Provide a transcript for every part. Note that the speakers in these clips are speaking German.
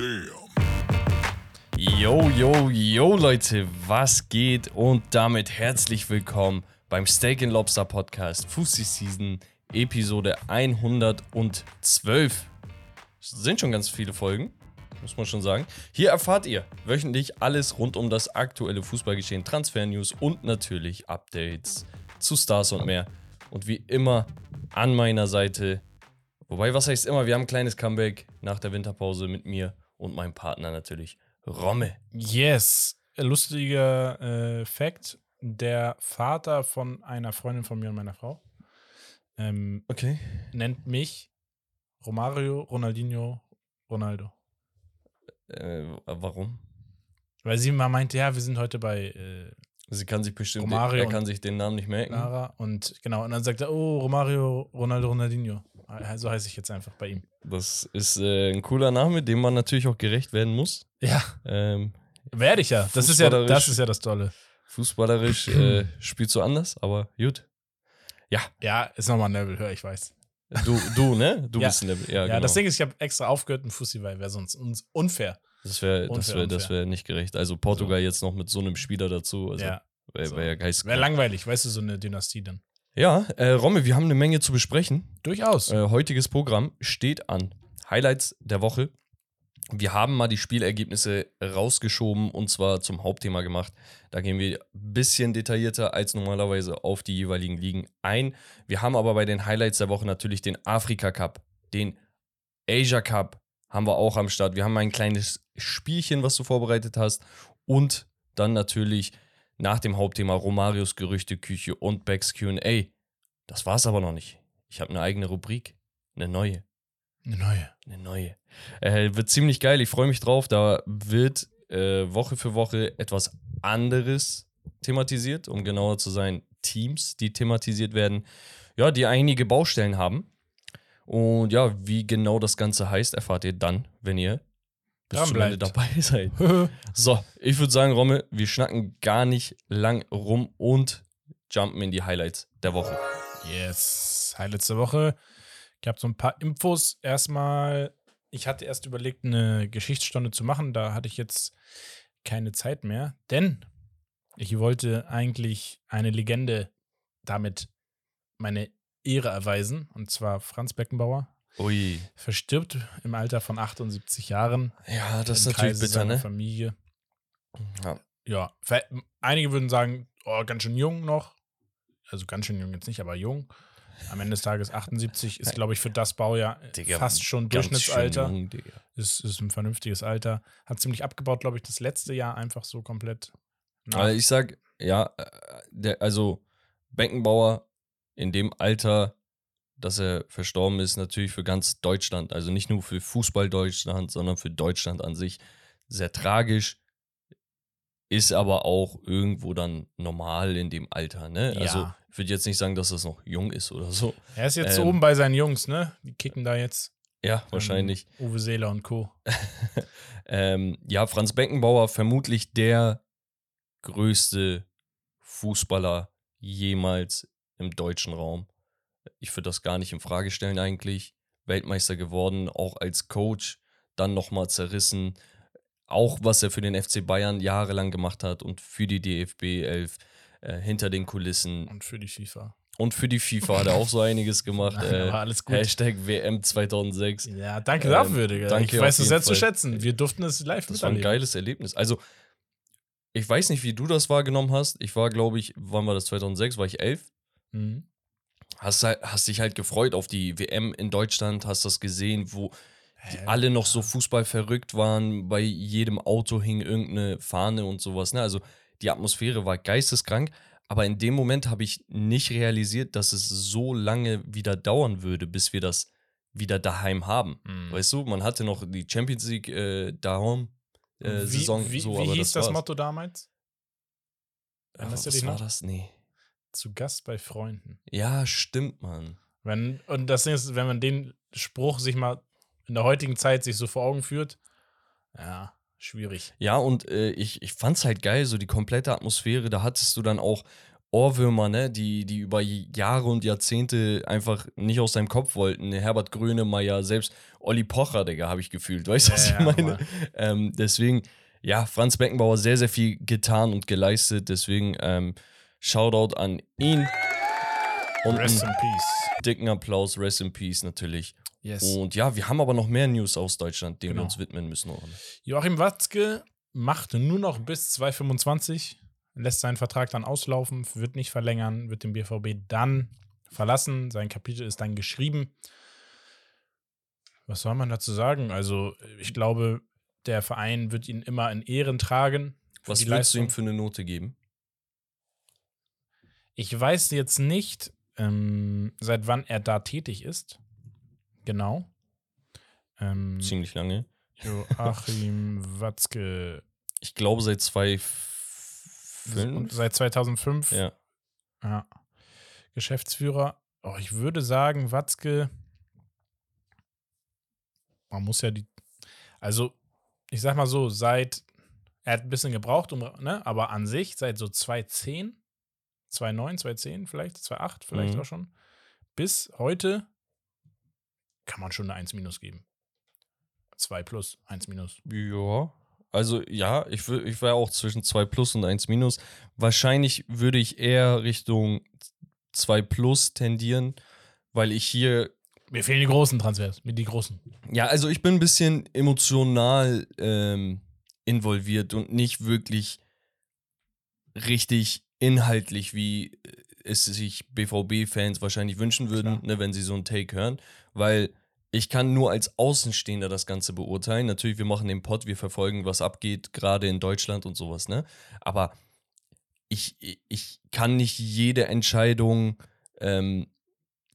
Damn. Yo, yo, yo, Leute, was geht? Und damit herzlich willkommen beim Steak and Lobster Podcast Fussi Season Episode 112. Sind schon ganz viele Folgen, muss man schon sagen. Hier erfahrt ihr wöchentlich alles rund um das aktuelle Fußballgeschehen, Transfer-News und natürlich Updates zu Stars und mehr. Und wie immer an meiner Seite, wobei, was heißt immer, wir haben ein kleines Comeback nach der Winterpause mit mir und meinem Partner natürlich, Romme. Yes. Lustiger äh, Fact: Der Vater von einer Freundin von mir und meiner Frau ähm, Okay. nennt mich Romario, Ronaldinho, Ronaldo. Äh, warum? Weil sie mal meinte, ja, wir sind heute bei äh, Sie kann sich bestimmt, Romario er kann sich den Namen nicht merken. Lara und genau, und dann sagt er, oh, Romario, Ronaldo, Ronaldinho. So heiße ich jetzt einfach bei ihm. Das ist äh, ein cooler Name, dem man natürlich auch gerecht werden muss. Ja, Ähm, werde ich ja. Das ist ja, das ist ja das Tolle. fußballerisch äh, spielst du anders, aber gut. Ja, Ja, ist nochmal ein Level höher, ich weiß. du, du ne? Du Ja. bist ein Level. Ja, Ja, genau. das Ding ist, ich habe extra aufgehört mit Fussi, weil wäre sonst uns unfair. das wäre das wär, das wär nicht gerecht. Also Portugal jetzt noch mit so einem Spieler dazu. Also ja, wäre so. wär ja geistig. wäre langweilig, weißt du, so eine Dynastie dann. Ja, äh, Romme, wir haben eine Menge zu besprechen. Durchaus. Äh, heutiges Programm steht an. Highlights der Woche. Wir haben mal die Spielergebnisse rausgeschoben und zwar zum Hauptthema gemacht. Da gehen wir ein bisschen detaillierter als normalerweise auf die jeweiligen Ligen ein. Wir haben aber bei den Highlights der Woche natürlich den Afrika Cup, den Asia Cup haben wir auch am Start. Wir haben ein kleines Spielchen, was du vorbereitet hast und dann natürlich nach dem Hauptthema Romarios Gerüchteküche und Becks Q&A. Das war's aber noch nicht. Ich habe eine eigene Rubrik, eine neue. Eine neue. Eine neue. Äh, wird ziemlich geil, ich freue mich drauf. Da wird äh, Woche für Woche etwas anderes thematisiert, um genauer zu sein, Teams, die thematisiert werden, ja, die einige Baustellen haben. Und ja, wie genau das Ganze heißt, erfahrt ihr dann, wenn ihr bis zum Ende dabei seid. So, ich würde sagen, Romme, wir schnacken gar nicht lang rum und jumpen in die Highlights der Woche. yes. Highlights der Woche. Ich habe so ein paar Infos. Erstmal, ich hatte erst überlegt, eine Geschichtsstunde zu machen. Da hatte ich jetzt keine Zeit mehr, denn ich wollte eigentlich eine Legende damit meine Ehre erweisen. Und zwar Franz Beckenbauer. Ui. Verstirbt im Alter von 78 Jahren. Ja, das ist natürlich Kreise bitter, ne? Familie. Ja. Ja, einige würden sagen, oh, ganz schön jung noch. Also ganz schön jung jetzt nicht, aber jung. Am Ende des Tages 78 ist, glaube ich, für das Baujahr Digga, fast schon Durchschnittsalter. jung. Ist, ist ein vernünftiges Alter. Hat ziemlich abgebaut, glaube ich, das letzte Jahr einfach so komplett. nach. Also ich sag, ja, äh, der, also Beckenbauer in dem Alter, dass er verstorben ist, natürlich für ganz Deutschland, also nicht nur für Fußball Deutschland, sondern für Deutschland an sich sehr tragisch. Ist aber auch irgendwo dann normal in dem Alter, ne? Ja. Also ich würde jetzt nicht sagen, dass das noch jung ist oder so. er ist jetzt ähm, oben bei seinen Jungs, ne? Die kicken da jetzt. Ja, wahrscheinlich. Ähm, Uwe Seeler und Co. ähm, ja, Franz Beckenbauer, vermutlich der größte Fußballer jemals im deutschen Raum. Ich würde das gar nicht in Frage stellen eigentlich. Weltmeister geworden, auch als Coach, dann nochmal zerrissen. Auch was er für den FC Bayern jahrelang gemacht hat und für die DFB 11 äh, hinter den Kulissen. Und für die FIFA. Und für die FIFA hat er auch so einiges gemacht. Nein, äh, alles gut. Hashtag WM 2006. Ja, danke Ähm, dafür, Digga. danke ich weiß es sehr zu schätzen. Wir durften es live Das war ein geiles Erlebnis. Also, ich weiß nicht, wie du das wahrgenommen hast. Ich war, glaube ich, wann war das? 2006? War ich elf? Mhm. Hast, halt- hast dich halt gefreut auf die WM in Deutschland, hast das gesehen, wo die Hä? alle noch so Fußball verrückt waren. Bei jedem Auto hing irgendeine Fahne und sowas. Ne? Also, die Atmosphäre war geisteskrank. Aber in dem Moment habe ich nicht realisiert, dass es so lange wieder dauern würde, bis wir das wieder daheim haben. Mhm. Weißt du, man hatte noch die Champions League äh, daheim. Äh, wie, Saison wie, so, wie hieß das, war's. Motto damals? Erinnerst du was war das? Nee. Zu Gast bei Freunden. Ja, stimmt, Mann. Wenn, und das Ding ist, wenn man den Spruch sich mal in der heutigen Zeit sich so vor Augen führt, ja, schwierig. Ja, und äh, ich, ich fand's halt geil, so die komplette Atmosphäre. Da hattest du dann auch Ohrwürmer, ne, die, die über Jahre und Jahrzehnte einfach nicht aus seinem Kopf wollten. Herbert Grönemeyer, selbst Olli Pocher, Digga, habe ich gefühlt. Weißt du, was Ja, ich ja, meine? Ähm, deswegen, ja, Franz Beckenbauer sehr, sehr viel getan und geleistet. Deswegen, ähm, Shoutout an ihn. Und Rest in Peace. dicken Applaus, Rest in Peace natürlich. Yes. Und ja, wir haben aber noch mehr News aus Deutschland, denen Genau. wir uns widmen müssen. Joachim Watzke macht nur noch bis 2025, lässt seinen Vertrag dann auslaufen, wird nicht verlängern, wird den BVB dann verlassen. Sein Kapitel ist dann geschrieben. Was soll man dazu sagen? Also, ich glaube, der Verein wird ihn immer in Ehren tragen. Was würdest du ihm Leistung. für eine Note geben? Ich weiß jetzt nicht, ähm, seit wann er da tätig ist. Genau. Ähm, Ziemlich lange. Joachim Watzke. Ich glaube seit Und 2005. seit 2005 Ja. Ja. Geschäftsführer. Oh, ich würde sagen, Watzke. Man muss ja die. Also, ich sag mal so, seit. Er hat ein bisschen gebraucht, um, ne, aber an sich, seit so 2010, 2009, 2010 vielleicht, 2008 vielleicht Mhm. auch schon, bis heute kann man schon eine 1 minus geben. 2 plus, 1 minus. Ja. Also ja, ich, ich war auch zwischen 2 plus und 1 minus. Wahrscheinlich würde ich eher Richtung 2 plus tendieren, weil ich hier Mir fehlen die großen Transfers, mir die großen. Ja, also ich bin ein bisschen emotional ähm, involviert und nicht wirklich richtig inhaltlich, wie es sich BVB-Fans wahrscheinlich wünschen würden, ne, wenn sie so einen Take hören. Weil ich kann nur als Außenstehender das Ganze beurteilen. Natürlich, wir machen den Pod, wir verfolgen, was abgeht, gerade in Deutschland und sowas, ne? Aber ich, ich kann nicht jede Entscheidung ähm,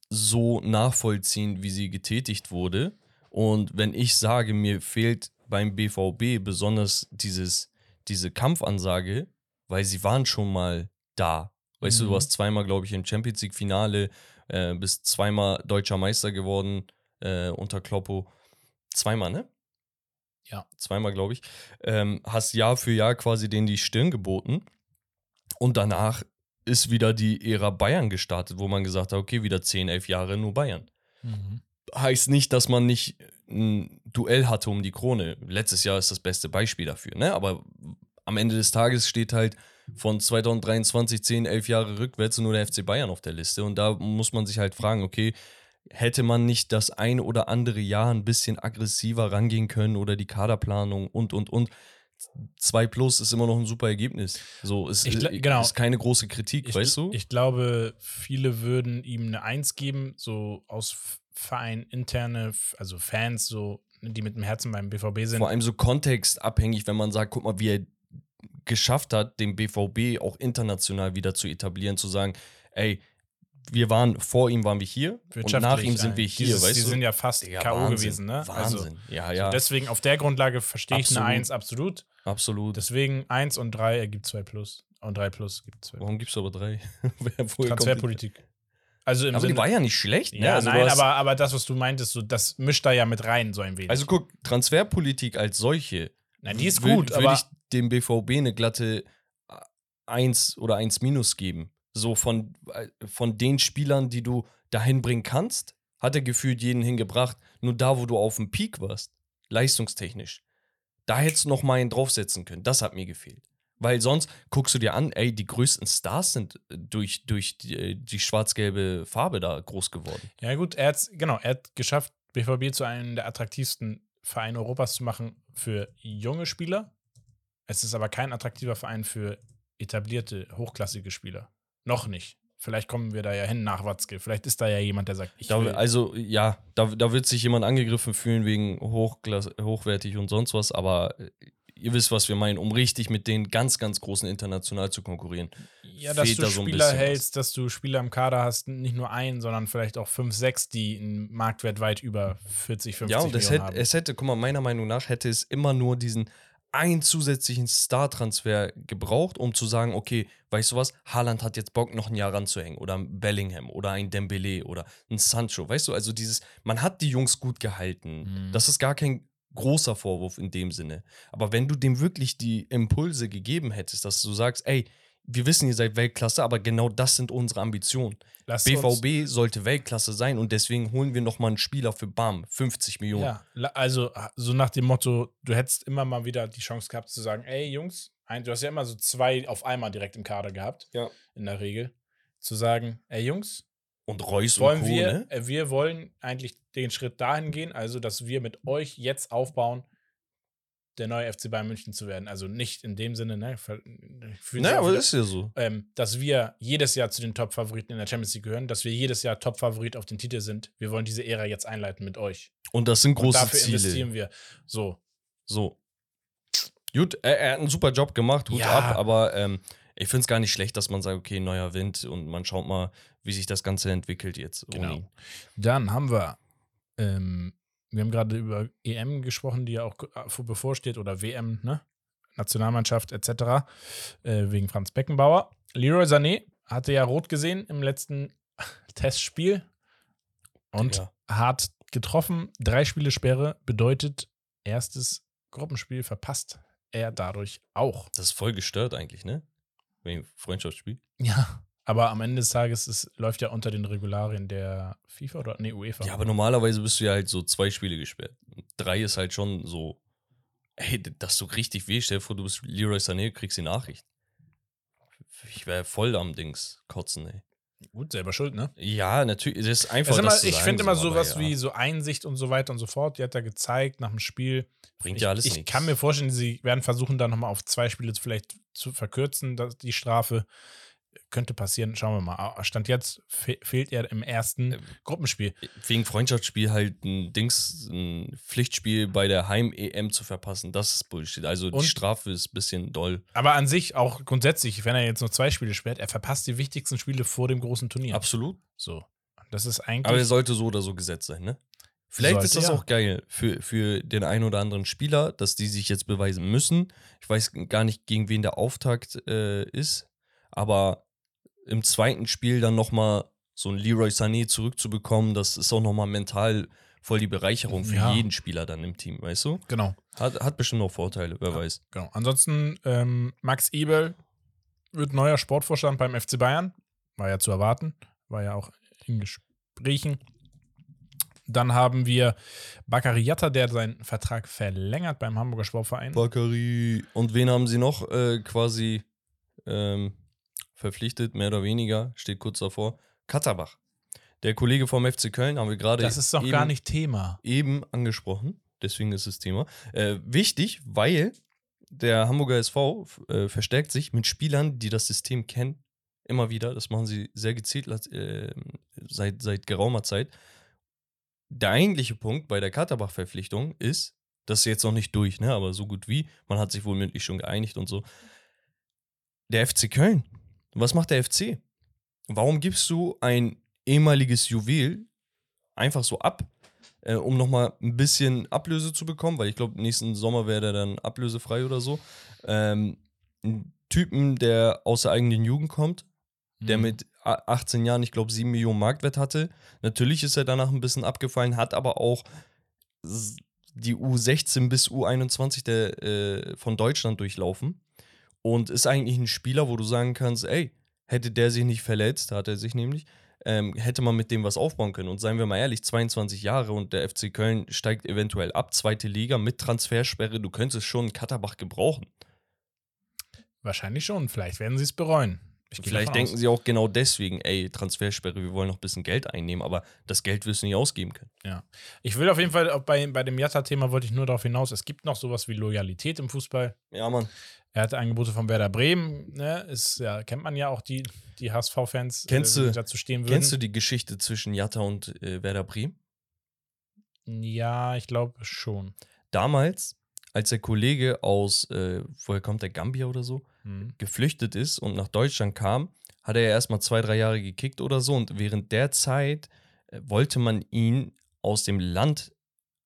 so nachvollziehen, wie sie getätigt wurde. Und wenn ich sage, mir fehlt beim BVB besonders dieses, diese Kampfansage, weil sie waren schon mal da. Weißt du, Mhm. du warst zweimal, glaube ich, im Champions League-Finale, äh, bist zweimal deutscher Meister geworden äh, unter Kloppo. Zweimal, ne? Ja. Zweimal, glaube ich. Ähm, hast Jahr für Jahr quasi denen die Stirn geboten. Und danach ist wieder die Ära Bayern gestartet, wo man gesagt hat, okay, wieder 10, 11 Jahre nur Bayern. Heißt nicht, dass man nicht ein Duell hatte um die Krone. Letztes Jahr ist das beste Beispiel dafür, ne? Aber am Ende des Tages steht halt von 2023 10, 11 Jahre rückwärts nur der FC Bayern auf der Liste. Und da muss man sich halt fragen, okay, hätte man nicht das ein oder andere Jahr ein bisschen aggressiver rangehen können oder die Kaderplanung und, und, und. 2 plus ist immer noch ein super Ergebnis. So, es ist, genau. ist keine große Kritik, Ich, weißt du? ich glaube, viele würden ihm eine Eins geben, so aus Verein interne, also Fans, so, die mit dem Herzen beim BVB sind. Vor allem so kontextabhängig, wenn man sagt, guck mal, wie er geschafft hat, den BVB auch international wieder zu etablieren, zu sagen, ey, wir waren, vor ihm waren wir hier und nach ihm sind wir hier, Dieses, weißt die du? sind ja fast Digga, K.O. Gewesen, ne? Also, Wahnsinn. ja, ja, deswegen auf der Grundlage verstehe ich eine Absolut. Eins absolut. absolut. Deswegen eins und drei ergibt zwei plus. Und drei plus gibt zwei. Warum gibst du aber drei? Wer- woher kommt Transferpolitik. Also die- im Aber die Sinne, war ja nicht schlecht, ne? ja, Also nein, aber, aber das, was du meintest, so, das mischt da ja mit rein, so ein wenig. Also guck, Transferpolitik als solche. Na, die ist gut, Würde aber ich dem BVB eine glatte 1 oder 1 minus geben. So von, äh, von den Spielern, die du dahin bringen kannst, hat er gefühlt jeden hingebracht. Nur da, wo du auf dem Peak warst, leistungstechnisch, da hättest du noch mal einen draufsetzen können. Das hat mir gefehlt. Weil sonst guckst du dir an, ey, die größten Stars sind äh, durch, durch die, äh, die schwarz-gelbe Farbe da groß geworden. Ja, gut, er hat genau, er hat geschafft, BVB zu einem der attraktivsten Vereine Europas zu machen für junge Spieler. Es ist aber kein attraktiver Verein für etablierte, hochklassige Spieler. Noch nicht. Vielleicht kommen wir da ja hin nach Watzke. Vielleicht ist da ja jemand, der sagt, ich Da, will. also, ja, da, da wird sich jemand angegriffen fühlen wegen hochwertig und sonst was, aber äh, ihr wisst, was wir meinen, um richtig mit den ganz, ganz großen international zu konkurrieren. ja, dass fehlt du da so Spieler bisschen was. hältst, dass du Spieler im Kader hast, nicht nur einen, sondern vielleicht auch fünf, sechs, die einen Marktwert weit über 40, 50 Ja, und es hätte, haben. es hätte, guck mal, meiner Meinung nach hätte es immer nur diesen einen zusätzlichen Star-Transfer gebraucht, um zu sagen, okay, weißt du was, Haaland hat jetzt Bock, noch ein Jahr ranzuhängen. Oder ein Bellingham oder ein Dembele oder ein Sancho. Weißt du, also dieses, man hat die Jungs gut gehalten. Mhm. Das ist gar kein großer Vorwurf in dem Sinne. Aber wenn du dem wirklich die Impulse gegeben hättest, dass du sagst, ey, wir wissen, ihr seid Weltklasse, aber genau das sind unsere Ambitionen. Lasst uns, BVB sollte Weltklasse sein und deswegen holen wir nochmal einen Spieler für BAM, 50 Millionen. ja, also so nach dem Motto, du hättest immer mal wieder die Chance gehabt zu sagen, ey Jungs, du hast ja immer so zwei auf einmal direkt im Kader gehabt, Ja. in der Regel, zu sagen, ey Jungs, Und Reus wollen und Co., wir, ne? äh, wir wollen eigentlich den Schritt dahin gehen, also dass wir mit euch jetzt aufbauen, der neue FC Bayern München zu werden. Also nicht in dem Sinne, ne? Naja, aber wieder- ist ja so. ähm, dass wir jedes Jahr zu den Top-Favoriten in der Champions League gehören, dass wir jedes Jahr Top-Favorit auf den Titel sind. Wir wollen diese Ära jetzt einleiten mit euch. Und das sind Und große dafür Ziele. investieren wir. So. So. Gut, er, er hat einen super Job gemacht, Hut Ja. ab, aber ähm, ich finde es gar nicht schlecht, dass man sagt, okay, neuer Wind und man schaut mal, wie sich das Ganze entwickelt jetzt. ohne Genau. ihn. Dann haben wir, ähm, wir haben gerade über EM gesprochen, die ja auch äh, vor- bevorsteht, oder WM, ne? Nationalmannschaft etc. Äh, wegen Franz Beckenbauer. Leroy Sané hatte ja rot gesehen im letzten Testspiel und Ja. hart getroffen. Drei Spiele Sperre bedeutet erstes Gruppenspiel verpasst er dadurch auch. Das ist voll gestört eigentlich, ne? Wegen Freundschaftsspiel. Ja. Aber am Ende des Tages es läuft ja unter den Regularien der FIFA oder nee, UEFA. Ja, aber normalerweise bist du ja halt so zwei Spiele gesperrt. Drei ist halt schon so, ey, dass du richtig weh, stell dir vor, du bist Leroy Sané, kriegst die Nachricht. Ich wäre voll am Dings kotzen, ey. Gut, selber schuld, ne? Ja, natürlich, das ist einfach immer, das zu ich finde immer sowas ja, wie so Einsicht und so weiter und so fort. Die hat er gezeigt nach dem Spiel. Bringt ich, ja alles Ich nichts. kann mir vorstellen, sie werden versuchen, da nochmal auf zwei Spiele vielleicht zu verkürzen, die Strafe. Könnte passieren, schauen wir mal. Aber Stand jetzt fe fehlt er im ersten Ähm, Gruppenspiel. Wegen Freundschaftsspiel halt ein Dings, ein Pflichtspiel bei der Heim-EM zu verpassen, das ist Bullshit. Also Und- die Strafe ist ein bisschen doll. Aber an sich auch grundsätzlich, wenn er jetzt nur zwei Spiele sperrt, er verpasst die wichtigsten Spiele vor dem großen Turnier. Absolut. So. Das ist eigentlich. Aber er sollte so oder so gesetzt sein, ne? Vielleicht Sollte, ist das ja. auch geil für, für den einen oder anderen Spieler, dass die sich jetzt beweisen müssen. Ich weiß gar nicht, gegen wen der Auftakt äh, ist, aber im zweiten Spiel dann nochmal so ein Leroy Sané zurückzubekommen, das ist auch nochmal mental voll die Bereicherung für Ja. jeden Spieler dann im Team, weißt du? genau. Hat, hat bestimmt auch Vorteile, wer weiß. Genau. Ansonsten, ähm, Max Ebel wird neuer Sportvorstand beim FC Bayern. War ja zu erwarten. War ja auch in Gesprächen. Dann haben wir Bakary Yatta, der seinen Vertrag verlängert beim Hamburger Sportverein. Bakary. Und wen haben sie noch äh, quasi ähm, verpflichtet, mehr oder weniger, steht kurz davor. Katterbach. Der Kollege vom FC Köln haben wir gerade Das ist doch eben, gar nicht Thema. eben angesprochen. Deswegen ist das Thema. Äh, wichtig, weil der Hamburger SV äh, verstärkt sich mit Spielern, die das System kennen. Immer wieder. Das machen sie sehr gezielt äh, seit, seit geraumer Zeit. Der eigentliche Punkt bei der Katterbach-Verpflichtung ist, das ist jetzt noch nicht durch, ne? aber so gut wie, man hat sich wohl mündlich schon geeinigt und so. Der FC Köln. Was macht der FC? Warum gibst du ein ehemaliges Juwel einfach so ab, äh, um nochmal ein bisschen Ablöse zu bekommen? Weil ich glaube, nächsten Sommer wäre der dann ablösefrei oder so. Ähm, einen Typen, der aus der eigenen Jugend kommt, der Mhm. mit a- 18 Jahren, ich glaube, 7 Millionen Marktwert hatte. Natürlich ist er danach ein bisschen abgefallen, hat aber auch die U16 bis U21 der, äh, von Deutschland durchlaufen und ist eigentlich ein Spieler, wo du sagen kannst, ey, hätte der sich nicht verletzt, hat er sich nämlich, ähm, hätte man mit dem was aufbauen können. Und seien wir mal ehrlich, 22 Jahre und der FC Köln steigt eventuell ab, zweite Liga mit Transfersperre, du könntest schon Katterbach gebrauchen. Wahrscheinlich schon. Vielleicht werden sie es bereuen. Vielleicht denken aus. sie auch genau deswegen, ey, Transfersperre, wir wollen noch ein bisschen Geld einnehmen, aber das Geld wirst du nicht ausgeben können. Ich will auf jeden Fall, bei, bei dem Jatta-Thema wollte ich nur darauf hinaus, es gibt noch sowas wie Loyalität im Fußball. Ja, Mann. Er hatte Angebote von Werder Bremen, ne? Ist, ja, kennt man ja auch die, die HSV-Fans, Kennst die du- dazu stehen würden. Kennst du die Geschichte zwischen Jatta und äh, Werder Bremen? Ja, ich glaube schon. Damals, als der Kollege aus, äh, woher kommt der, Gambia oder so, Hm. geflüchtet ist und nach Deutschland kam, hat er ja erstmal zwei, drei Jahre gekickt oder so und während der Zeit äh, wollte man ihn aus dem Land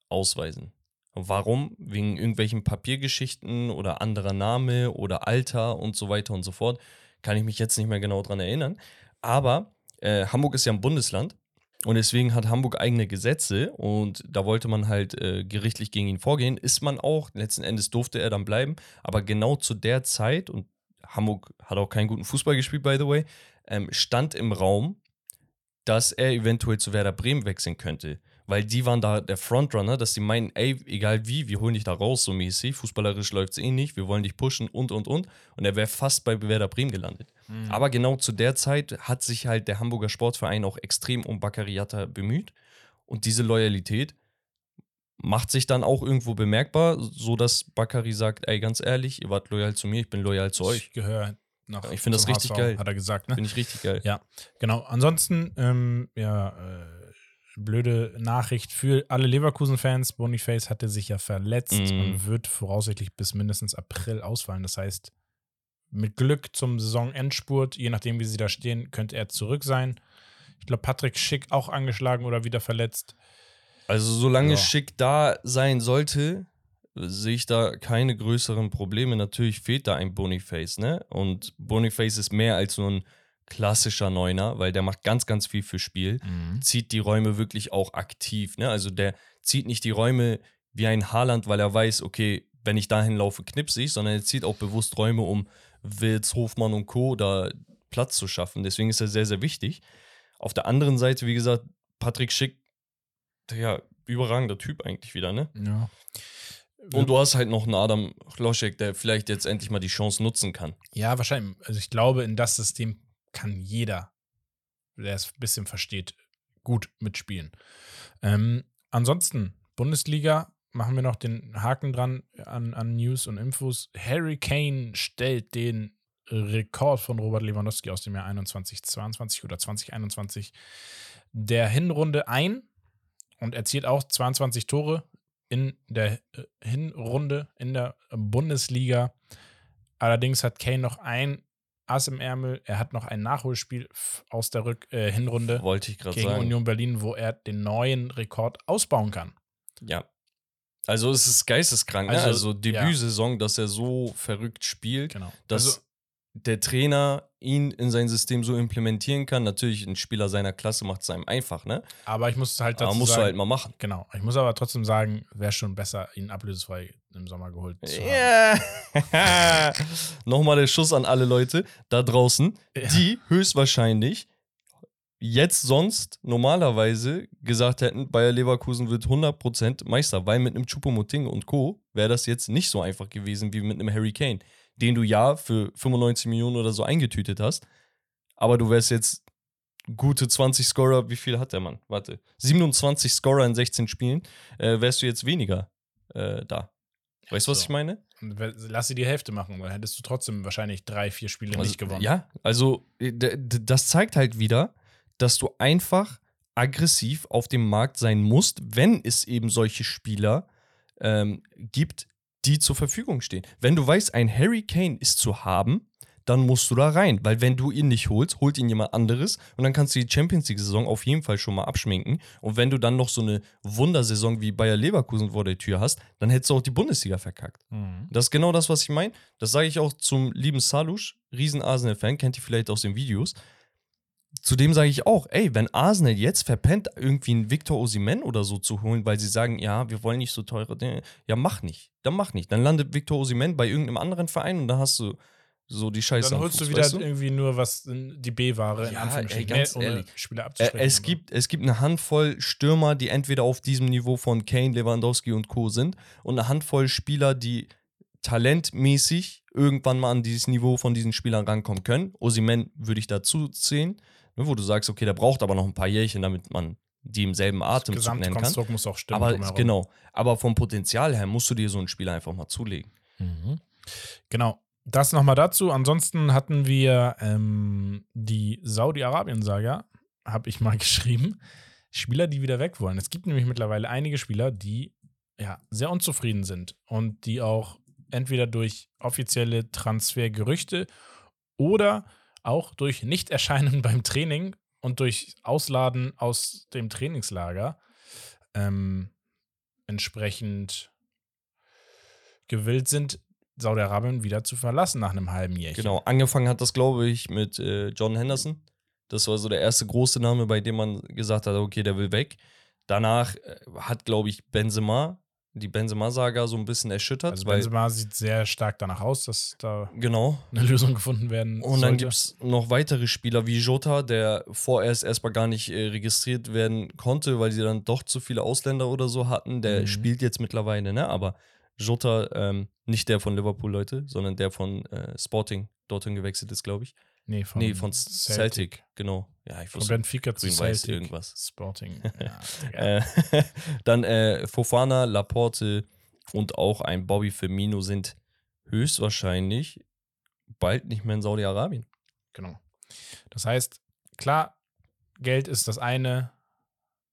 ausweisen. Warum? Wegen irgendwelchen Papiergeschichten oder anderer Name oder Alter und so weiter und so fort. Kann ich mich jetzt nicht mehr genau dran erinnern. Aber äh, Hamburg ist ja ein Bundesland und deswegen hat Hamburg eigene Gesetze und da wollte man halt äh, gerichtlich gegen ihn vorgehen. Ist man auch, letzten Endes durfte er dann bleiben, aber genau zu der Zeit und Hamburg hat auch keinen guten Fußball gespielt, by the way, ähm, stand im Raum, dass er eventuell zu Werder Bremen wechseln könnte. Weil die waren da der Frontrunner, dass die meinen, ey, egal wie, wir holen dich da raus, so mäßig. Fußballerisch läuft es eh nicht, wir wollen dich pushen und und und. Und er wäre fast bei Werder Bremen gelandet. Mhm. Aber genau zu der Zeit hat sich halt der Hamburger Sportverein auch extrem um Bakariata bemüht. Und diese Loyalität macht sich dann auch irgendwo bemerkbar, so dass Bakari sagt, ey, ganz ehrlich, ihr wart loyal zu mir, ich bin loyal zu euch. Ich gehöre nach. Ich finde das richtig HSV, geil. Hat er gesagt, ne? Finde ich richtig geil. Ja, genau. Ansonsten, ähm, ja, äh, blöde Nachricht für alle Leverkusen-Fans. Boniface hatte sich ja verletzt Mhm. und wird voraussichtlich bis mindestens April ausfallen. Das heißt, mit Glück zum Saisonendspurt, je nachdem, wie sie da stehen, könnte er zurück sein. Ich glaube, Patrick Schick auch angeschlagen oder wieder verletzt. Also solange Ja. Schick da sein sollte, sehe ich da keine größeren Probleme. Natürlich fehlt da ein Boniface, ne? Und Boniface ist mehr als nur ein klassischer Neuner, weil der macht ganz, ganz viel für Spiel. Zieht die Räume wirklich auch aktiv, ne? Also der zieht nicht die Räume wie ein Haaland, weil er weiß, okay, wenn ich dahin laufe, knipse ich, sondern er zieht auch bewusst Räume, um Wills, Hofmann und Co. da Platz zu schaffen. Deswegen ist er sehr, sehr wichtig. Auf der anderen Seite, wie gesagt, Patrick Schick, ja, überragender Typ eigentlich wieder, ne? Ja. Und du hast halt noch einen Adam Loschek, der vielleicht jetzt endlich mal die Chance nutzen kann. Ja, wahrscheinlich. Also ich glaube, in das System kann jeder, der es ein bisschen versteht, gut mitspielen. Ähm, ansonsten, Bundesliga, machen wir noch den Haken dran an, an News und Infos. Harry Kane stellt den Rekord von Robert Lewandowski aus dem Jahr 21, 22 oder 2021 der Hinrunde ein und erzielt auch 22 Tore in der äh, Hinrunde in der Bundesliga. Allerdings hat Kane noch ein Ass im Ärmel. Er hat noch ein Nachholspiel aus der Rück äh, Hinrunde Wollte ich gegen sagen. Union Berlin, wo er den neuen Rekord ausbauen kann. Ja. Also es ist geisteskrank, Also, ne? Also ja. Debütsaison, dass er so verrückt spielt, Genau. dass also, der Trainer ihn in sein System so implementieren kann. Natürlich, ein Spieler seiner Klasse macht es einem einfach, ne? aber ich muss halt Aber dazu musst sagen, du halt mal machen. genau. Ich muss aber trotzdem sagen, wäre schon besser, ihn ablösefrei im Sommer geholt zu haben. Ja. Nochmal der Schuss an alle Leute da draußen, Ja. die höchstwahrscheinlich jetzt sonst normalerweise gesagt hätten, Bayer Leverkusen wird 100% Meister, weil mit einem Choupo-Moting und Co. wäre das jetzt nicht so einfach gewesen wie mit einem Harry Kane, den du ja für 95 Millionen oder so eingetütet hast, aber du wärst jetzt gute 20 Scorer, wie viel hat der Mann? Warte, 27 Scorer in 16 Spielen, äh, wärst du jetzt weniger äh, da. Weißt du, was so. ich meine? Lass sie die Hälfte machen, weil hättest du trotzdem wahrscheinlich drei, vier Spiele Also, nicht gewonnen. Ja, also äh, das zeigt halt wieder, dass du einfach aggressiv auf dem Markt sein musst, wenn es eben solche Spieler ähm, gibt, die zur Verfügung stehen. Wenn du weißt, ein Harry Kane ist zu haben, dann musst du da rein, weil wenn du ihn nicht holst, holt ihn jemand anderes und dann kannst du die Champions League Saison auf jeden Fall schon mal abschminken und wenn du dann noch so eine Wundersaison wie Bayer Leverkusen vor der Tür hast, dann hättest du auch die Bundesliga verkackt. Mhm. Das ist genau das, was ich meine. Das sage ich auch zum lieben Salusch, riesen Arsenal-Fan, kennt ihr vielleicht aus den Videos. Zudem sage ich auch, ey, wenn Arsenal jetzt verpennt, irgendwie einen Victor Osimen oder so zu holen, weil sie sagen, ja, wir wollen nicht so teure Dinge, ja, mach nicht. Dann mach nicht. Dann landet Victor Osimen bei irgendeinem anderen Verein und dann hast du so die Scheiße. Dann holst du Fuß, wieder weißt du? irgendwie nur was, die B-Ware, Ja, ey, ganz mehr, ehrlich. Spieler abzusprechen. es, aber- gibt, es gibt eine Handvoll Stürmer, die entweder auf diesem Niveau von Kane, Lewandowski und Co. sind und eine Handvoll Spieler, die talentmäßig irgendwann mal an dieses Niveau von diesen Spielern rankommen können. Osimen würde ich dazu zählen, ne, wo du sagst, okay, der braucht aber noch ein paar Jährchen, damit man die im selben Atemzug nennen kann. Muss auch stimmen. Aber drumherum. genau, aber vom Potenzial her musst du dir so einen Spieler einfach mal zulegen. Mhm. Genau. Das nochmal dazu. Ansonsten hatten wir ähm, die Saudi-Arabien-Saga, habe ich mal geschrieben. Spieler, die wieder weg wollen. Es gibt nämlich mittlerweile einige Spieler, die ja sehr unzufrieden sind und die auch entweder durch offizielle Transfergerüchte oder auch durch Nichterscheinen beim Training und durch Ausladen aus dem Trainingslager ähm, entsprechend gewillt sind, Saudi-Arabien wieder zu verlassen nach einem halben Jährchen. Genau, angefangen hat das, glaube ich, mit äh, John Henderson. Das war so der erste große Name, bei dem man gesagt hat, okay, der will weg. Danach äh, hat, glaube ich, Benzema die Benzema-Saga so ein bisschen erschüttert. Also Benzema sieht sehr stark danach aus, dass da genau. eine Lösung gefunden werden Und dann sollte. gibt es noch weitere Spieler wie Jota, der vorerst erstmal gar nicht äh, registriert werden konnte, weil sie dann doch zu viele Ausländer oder so hatten. Der Mhm. spielt jetzt mittlerweile, ne? Aber Jota, ähm, nicht der von Liverpool, Leute, sondern der von äh, Sporting dorthin gewechselt ist, glaube ich. Nee, von, nee, von Celtic. genau. Ja, ich Von Benfica zu Celtic. irgendwas. Sporting. Ja. Äh, dann äh, Fofana, Laporte und auch ein Bobby Firmino sind höchstwahrscheinlich bald nicht mehr in Saudi-Arabien. Genau. Das heißt, klar, Geld ist das eine,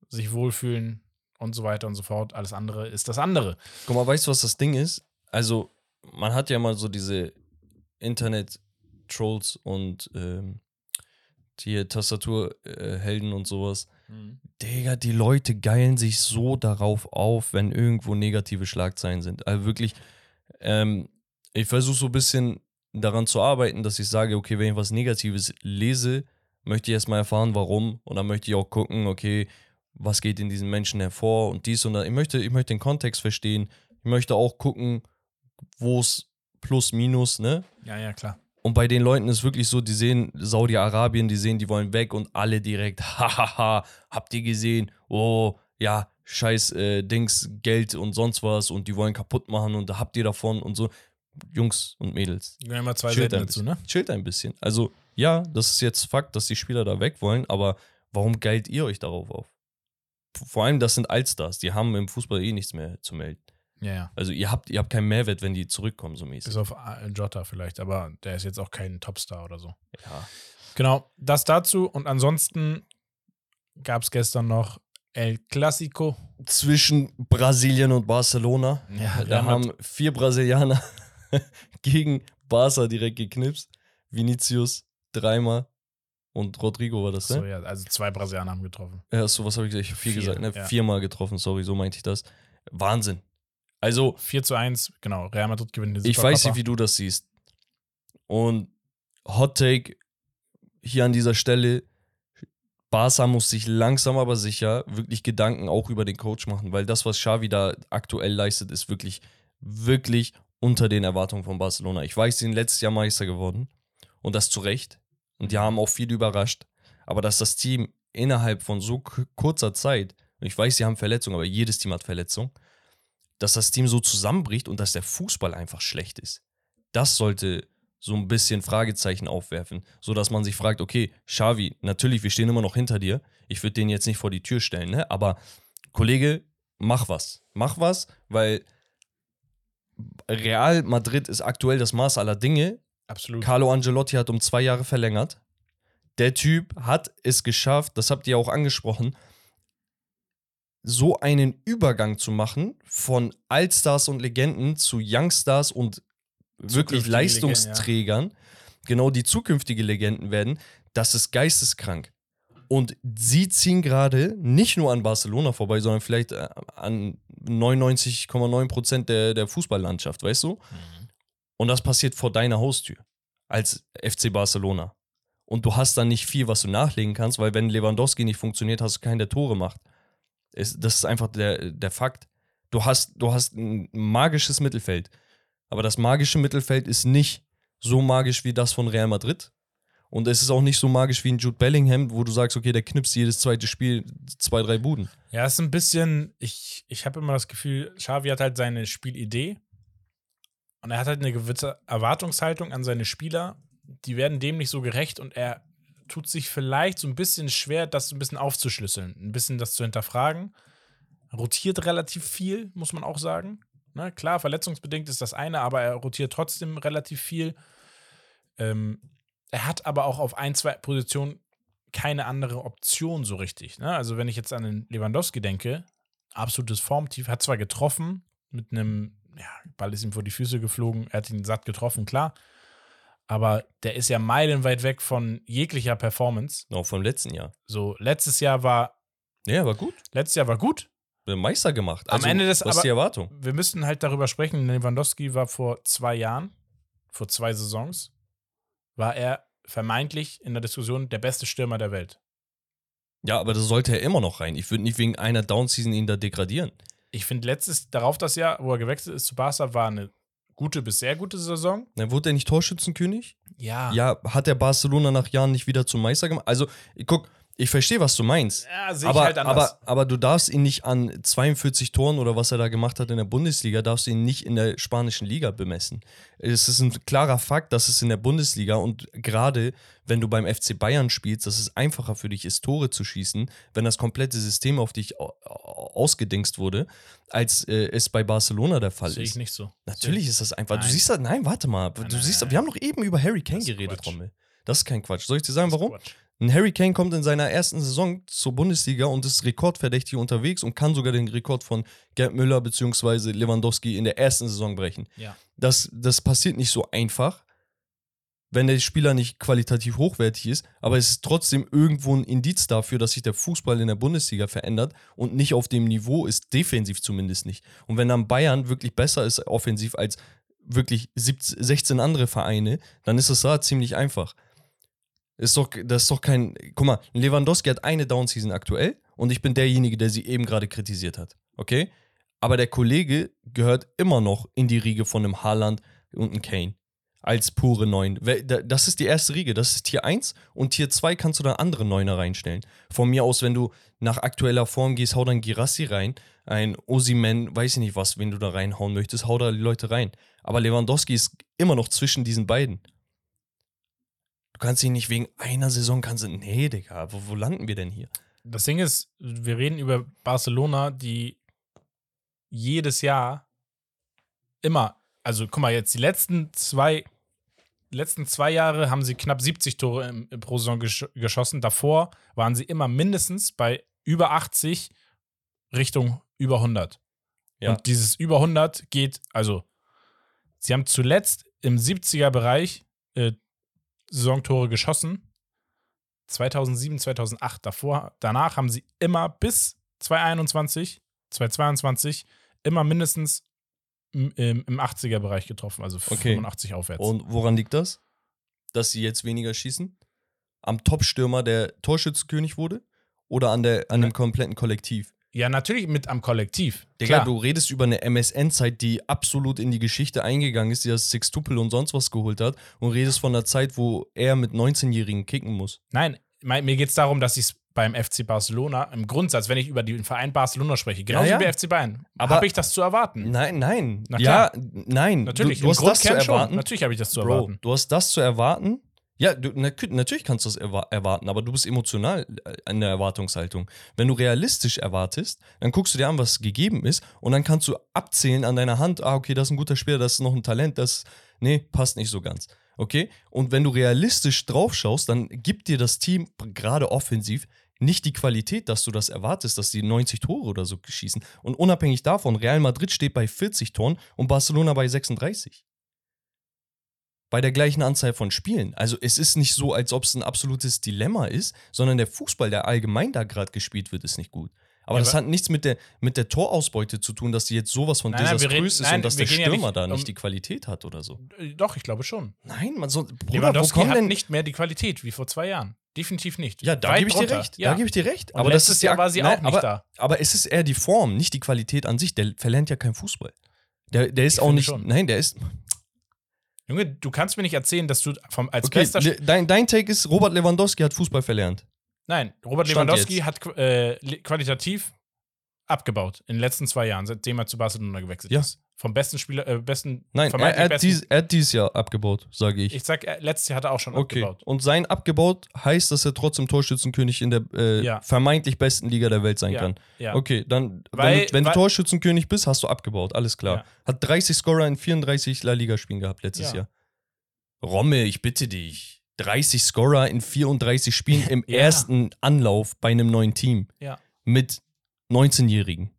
sich wohlfühlen und so weiter und so fort. Alles andere ist das andere. Guck mal, weißt du, was das Ding ist? Also, man hat ja mal so diese Internet-Trolls und ähm, hier Tastaturhelden und sowas. Digga, die Leute geilen sich so darauf auf, wenn irgendwo negative Schlagzeilen sind. Also wirklich, ähm, ich versuche so ein bisschen daran zu arbeiten, dass ich sage, okay, wenn ich was Negatives lese, möchte ich erstmal erfahren, warum. Und dann möchte ich auch gucken, okay, was geht in diesen Menschen hervor und dies und das. Ich möchte, ich möchte den Kontext verstehen. Ich möchte auch gucken, wo es plus, minus, ne? Ja, ja, klar. Und bei den Leuten ist wirklich so, die sehen Saudi-Arabien, die sehen, die wollen weg und alle direkt, hahaha, habt ihr gesehen? Oh, ja, scheiß äh, Dings, Geld und sonst was und die wollen kaputt machen und da habt ihr davon und so. Jungs und Mädels, Wir haben immer zwei chillt Seiten dazu, bisschen, ne? chillt ein bisschen. Also, ja, das ist jetzt Fakt, dass die Spieler da weg wollen, aber warum geilt ihr euch darauf auf? Vor allem, das sind Allstars, die haben im Fußball eh nichts mehr zu melden. Ja, ja. Also, ihr habt, ihr habt keinen Mehrwert, wenn die zurückkommen, so mäßig. Bis auf Jota vielleicht, aber der ist jetzt auch kein Topstar oder so. Ja. Genau, das dazu. Und ansonsten gab es gestern noch El Clasico. zwischen Brasilien und Barcelona. Ja, Da haben vier Brasilianer gegen Barca direkt geknipst. Vinicius dreimal und Rodrigo war das, so, ne? ja, also zwei Brasilianer haben getroffen. Ja, so was habe ich gesagt? Ich hab vier, Vier, gesagt, ne? ja. Viermal getroffen, sorry, so meinte ich das. Wahnsinn. Also, 4 zu 1, genau. Real Madrid gewinnt den ich weiß nicht, wie du das siehst. Und Hot Take hier an dieser Stelle. Barca muss sich langsam aber sicher wirklich Gedanken auch über den Coach machen, weil das, was Xavi da aktuell leistet, ist wirklich, wirklich unter den Erwartungen von Barcelona. Ich weiß, sie sind letztes Jahr Meister geworden und das zu Recht. Und die haben auch viel überrascht. Aber dass das Team innerhalb von so kurzer Zeit, und ich weiß, sie haben Verletzungen, aber jedes Team hat Verletzungen, dass das Team so zusammenbricht und dass der Fußball einfach schlecht ist. Das sollte so ein bisschen Fragezeichen aufwerfen, sodass man sich fragt, okay, Xavi, natürlich, wir stehen immer noch hinter dir. Ich würde den jetzt nicht vor die Tür stellen, ne? Aber Kollege, mach was. Mach was, weil Real Madrid ist aktuell das Maß aller Dinge. Absolut. Carlo Angelotti hat um zwei Jahre verlängert. Der Typ hat es geschafft, das habt ihr auch angesprochen, so einen Übergang zu machen von Allstars und Legenden zu Youngstars und wirklich Leistungsträgern, genau die zukünftige Legenden werden, das ist geisteskrank. Und sie ziehen gerade nicht nur an Barcelona vorbei, sondern vielleicht äh, an 99,9 Prozent der, der Fußballlandschaft, weißt du? Mhm. Und das passiert vor deiner Haustür als FC Barcelona. Und du hast dann nicht viel, was du nachlegen kannst, weil wenn Lewandowski nicht funktioniert, hast du keinen, der Tore macht. Es, das ist einfach der, der Fakt. Du hast, du hast ein magisches Mittelfeld. Aber das magische Mittelfeld ist nicht so magisch wie das von Real Madrid. Und es ist auch nicht so magisch wie ein Jude Bellingham, wo du sagst, okay, der knipst jedes zweite Spiel zwei, drei Buden. Ja, es ist ein bisschen, ich, ich habe immer das Gefühl, Xavi hat halt seine Spielidee und er hat halt eine gewisse Erwartungshaltung an seine Spieler. Die werden dem nicht so gerecht und er tut sich vielleicht so ein bisschen schwer, das ein bisschen aufzuschlüsseln, ein bisschen das zu hinterfragen. Rotiert relativ viel, muss man auch sagen. Ne, klar, verletzungsbedingt ist das eine, aber er rotiert trotzdem relativ viel. Ähm, er hat aber auch auf ein, zwei Positionen keine andere Option so richtig. Ne? Also, wenn ich jetzt an den Lewandowski denke, absolutes Formtief, hat zwar getroffen, mit einem, ja, Ball ist ihm vor die Füße geflogen, er hat ihn satt getroffen, klar. Aber der ist ja meilenweit weg von jeglicher Performance. Auch vom letzten Jahr. So, letztes Jahr war, Ja, war gut. letztes Jahr war gut. Wir haben Meister gemacht. Am Ende des- was ist die Erwartung? Wir müssten halt darüber sprechen, Lewandowski war vor zwei Jahren, vor zwei Saisons, war er vermeintlich in der Diskussion der beste Stürmer der Welt. Ja, aber das sollte er immer noch rein. Ich würde nicht wegen einer Down-Season ihn da degradieren. Ich finde, letztes, darauf das Jahr, wo er gewechselt ist zu Barca, war eine gute bis sehr gute Saison. Na, wurde er nicht Torschützenkönig? Ja. Ja, hat der Barcelona nach Jahren nicht wieder zum Meister gemacht? Also, guck, ich verstehe, was du meinst. Ja, sehe ich Aber, halt anders. aber, aber du darfst ihn nicht an 42 Toren oder was er da gemacht hat in der Bundesliga, darfst du ihn nicht in der spanischen Liga bemessen. Es ist ein klarer Fakt, dass es in der Bundesliga und gerade wenn du beim FC Bayern spielst, dass es einfacher für dich ist, Tore zu schießen, wenn das komplette System auf dich au- au- ausgedingst wurde, als äh, es bei Barcelona der Fall Sehe ich ist. nicht so. Natürlich ist das einfach. Du Nein. siehst das, nein, warte mal. Nein, du nein, siehst, wir haben doch eben über Harry Kane ist geredet, Quatsch. Rommel. Das ist kein Quatsch. Soll ich dir sagen, ist warum? Quatsch. Ein Harry Kane kommt in seiner ersten Saison zur Bundesliga und ist rekordverdächtig unterwegs und kann sogar den Rekord von Gerd Müller bzw. Lewandowski in der ersten Saison brechen. Ja. Das, das passiert nicht so einfach, wenn der Spieler nicht qualitativ hochwertig ist, aber es ist trotzdem irgendwo ein Indiz dafür, dass sich der Fußball in der Bundesliga verändert und nicht auf dem Niveau ist, defensiv zumindest nicht. Und wenn dann Bayern wirklich besser ist offensiv als wirklich 17, 16 andere Vereine, dann ist es da ziemlich einfach. Ist doch, das ist doch kein. Guck mal, Lewandowski hat eine Down-Season aktuell und ich bin derjenige, der sie eben gerade kritisiert hat. Okay? Aber der Kollege gehört immer noch in die Riege von einem Haaland und einem Kane. Als pure Neun. Das ist die erste Riege. Das ist Tier 1 und Tier 2 kannst du da andere Neuner reinstellen. Von mir aus, wenn du nach aktueller Form gehst, hau dann Girassi rein. Ein Osimen, weiß ich nicht was, wen du da reinhauen möchtest, hau da die Leute rein. Aber Lewandowski ist immer noch zwischen diesen beiden. Du kannst ihn nicht wegen einer Saison, kannst du, nee, Digga, wo, wo landen wir denn hier? Das Ding ist, wir reden über Barcelona, die jedes Jahr immer, also guck mal, jetzt die letzten zwei, letzten zwei Jahre haben sie knapp 70 Tore im, im pro Saison gesch geschossen. Davor waren sie immer mindestens bei über 80 Richtung über 100. Ja. Und dieses über 100 geht, also sie haben zuletzt im 70er Bereich äh, Saisontore geschossen. 2007, 2008 davor. Danach haben sie immer bis 2021, 2022 immer mindestens im, im, im 80er Bereich getroffen, also Okay. 85 aufwärts. Und woran liegt das? Dass sie jetzt weniger schießen? Am Top-Stürmer, der Torschützenkönig wurde? Oder an, der, an dem kompletten Kollektiv? Ja, natürlich mit am Kollektiv. Digga, Klar. du redest über eine MSN-Zeit, die absolut in die Geschichte eingegangen ist, die das Sextuple und sonst was geholt hat und redest von einer Zeit, wo er mit 19-Jährigen kicken muss. Nein, mein, mir geht es darum, dass ich es beim FC Barcelona im Grundsatz, wenn ich über den Verein Barcelona spreche, genauso Ja, ja. wie bei FC Bayern, Aber- habe ich das zu erwarten. Nein, nein. Na ja, klar. nein. Natürlich, du, du hast das zu Grundkern schon. erwarten. Natürlich habe ich das zu Bro, erwarten. du hast das zu erwarten. Ja, du, na, natürlich kannst du das erwa erwarten, aber du bist emotional äh, in der Erwartungshaltung. Wenn du realistisch erwartest, dann guckst du dir an, was gegeben ist und dann kannst du abzählen an deiner Hand, ah, okay, das ist ein guter Spieler, das ist noch ein Talent, das, nee, passt nicht so ganz. Okay? Und wenn du realistisch drauf schaust, dann gibt dir das Team, gerade offensiv, nicht die Qualität, dass du das erwartest, dass die 90 Tore oder so schießen. Und unabhängig davon, Real Madrid steht bei 40 Toren und Barcelona bei 36 bei der gleichen Anzahl von Spielen. Also es ist nicht so, als ob es ein absolutes Dilemma ist, sondern der Fußball, der allgemein da gerade gespielt wird, ist nicht gut. Aber Ja, das hat nichts mit der, mit der Torausbeute zu tun, dass die jetzt sowas von Nein, nein, desaströs reden- ist nein, und dass der gehen ja Stürmer nicht da um- nicht die Qualität hat oder so. Äh, Doch, ich glaube schon. Nein, man soll. Bruder, wo kommen hat denn. nicht mehr die Qualität wie vor zwei Jahren. Definitiv nicht. ja, da gebe ich dir recht. Ja. Da gebe ich dir recht. Und aber das ist war sie Nein, auch nicht aber, da. Aber es ist eher die Form, nicht die Qualität an sich. Der verlernt ja keinen Fußball. Der, der ist Ich auch nicht. schon. Nein, der ist. Junge, du kannst mir nicht erzählen, dass du vom, als Okay, bester. le- dein, dein Take ist, Robert Lewandowski hat Fußball verlernt. Nein, Robert Stand Lewandowski jetzt. hat äh, li- qualitativ abgebaut in den letzten zwei Jahren, seitdem er zu Barcelona gewechselt Ja. ist. Vom besten Spieler, äh, besten, Nein, er, er, hat dies, er hat dieses Jahr abgebaut, sage ich. ich sag, äh, letztes Jahr hat er auch schon okay. abgebaut. Und sein abgebaut heißt, dass er trotzdem Torschützenkönig in der äh, Ja. vermeintlich besten Liga der Welt sein Ja, kann. ja. Okay, dann, Weil- wenn, du, wenn weil- du Torschützenkönig bist, hast du abgebaut, alles klar. Hat 30 Scorer in 34 La Liga-Spielen gehabt letztes Ja. Jahr. Rommel, ich bitte dich. 30 Scorer in 34 Spielen im ersten Anlauf bei einem neuen Team. Ja. Mit 19-Jährigen.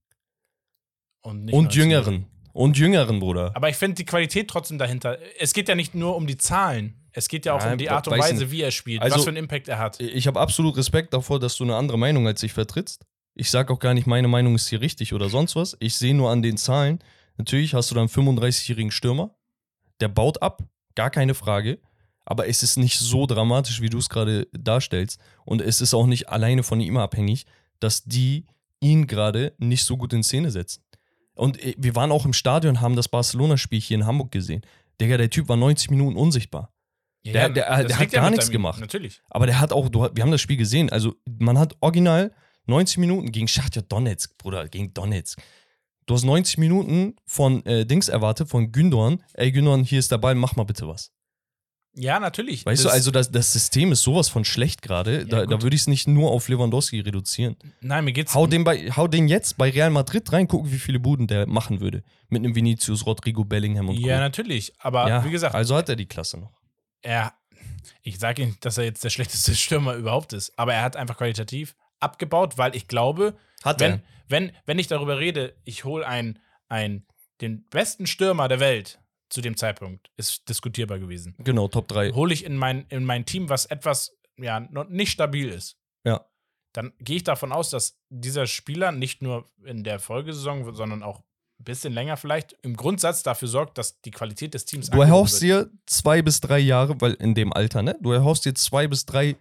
Und, nicht Und 19. Jüngeren. Und Jüngeren, Bruder. Aber ich finde die Qualität trotzdem dahinter. Es geht ja nicht nur um die Zahlen. Es geht ja auch Nein, um die Art und Weise, wie er spielt, Also- was für einen Impact er hat. Ich habe absolut Respekt davor, dass du eine andere Meinung als ich vertrittst. Ich sage auch gar nicht, meine Meinung ist hier richtig oder sonst was. Ich sehe nur an den Zahlen. Natürlich hast du da einen 35-jährigen Stürmer, der baut ab, gar keine Frage. Aber es ist nicht so dramatisch, wie du es gerade darstellst. Und es ist auch nicht alleine von ihm abhängig, dass die ihn gerade nicht so gut in Szene setzen. Und äh, wir waren auch im Stadion, haben das Barcelona-Spiel hier in Hamburg gesehen. Digga, der Typ war 90 Minuten unsichtbar. Ja, Der- der- der hat gar nichts gemacht. Natürlich. Aber der hat auch, du, wir haben das Spiel gesehen, also man hat original 90 Minuten gegen Schachtja Donetsk, Bruder, gegen Donetsk. Du hast 90 Minuten von äh, Dings erwartet, von Gündogan. Ey, Gündogan, hier ist der Ball, mach mal bitte was. Ja, natürlich. Weißt Das- du, also das, das System ist sowas von schlecht gerade. da, da gut. würde ich es nicht nur auf Lewandowski reduzieren. Nein, mir geht's. Hau den, bei, hau den jetzt bei Real Madrid rein, gucken, wie viele Buden der machen würde. Mit einem Vinicius, Rodrigo, Bellingham und ja, Co. natürlich. Aber Ja, wie gesagt, also hat er die Klasse noch. er, ich sage nicht, dass er jetzt der schlechteste Stürmer überhaupt ist, aber er hat einfach qualitativ abgebaut, weil ich glaube, Hat wenn, er. wenn, wenn ich darüber rede, ich hole ein, ein, den besten Stürmer der Welt zu dem Zeitpunkt, ist diskutierbar gewesen. Genau, Top 3. Hole ich in mein, in mein Team, was etwas, ja, noch nicht stabil ist. Ja. Dann gehe ich davon aus, dass dieser Spieler nicht nur in der Folgesaison, sondern auch ein bisschen länger vielleicht im Grundsatz dafür sorgt, dass die Qualität des Teams Du erhoffst wird. dir zwei bis drei Jahre, weil in dem Alter, ne? Du erhoffst dir zwei bis drei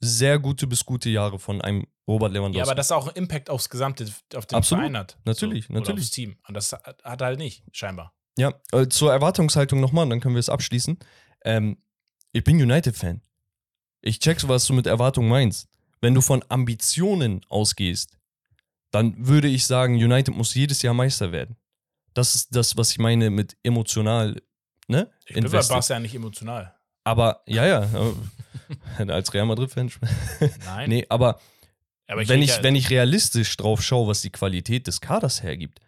sehr gute bis gute Jahre von einem Robert Lewandowski. Ja, aber das auch einen Impact aufs gesamte, auf den Absolut. Verein hat. Natürlich, so, Oder natürlich. aufs Team. Und das hat hat er halt nicht, scheinbar. Ja, äh, zur Erwartungshaltung nochmal, dann können wir es abschließen. Ähm, ich bin United-Fan. Ich check, was du mit Erwartung meinst. Wenn du von Ambitionen ausgehst, dann würde ich sagen, United muss jedes Jahr Meister werden. Das ist das, was ich meine mit emotional, ne? Ich bin bei. Barca ja nicht emotional. Aber, ja, ja, als Real Madrid-Fan. Nein. nee, aber aber wenn, rede ich, ja- wenn ich realistisch drauf schaue, was die Qualität des Kaders hergibt,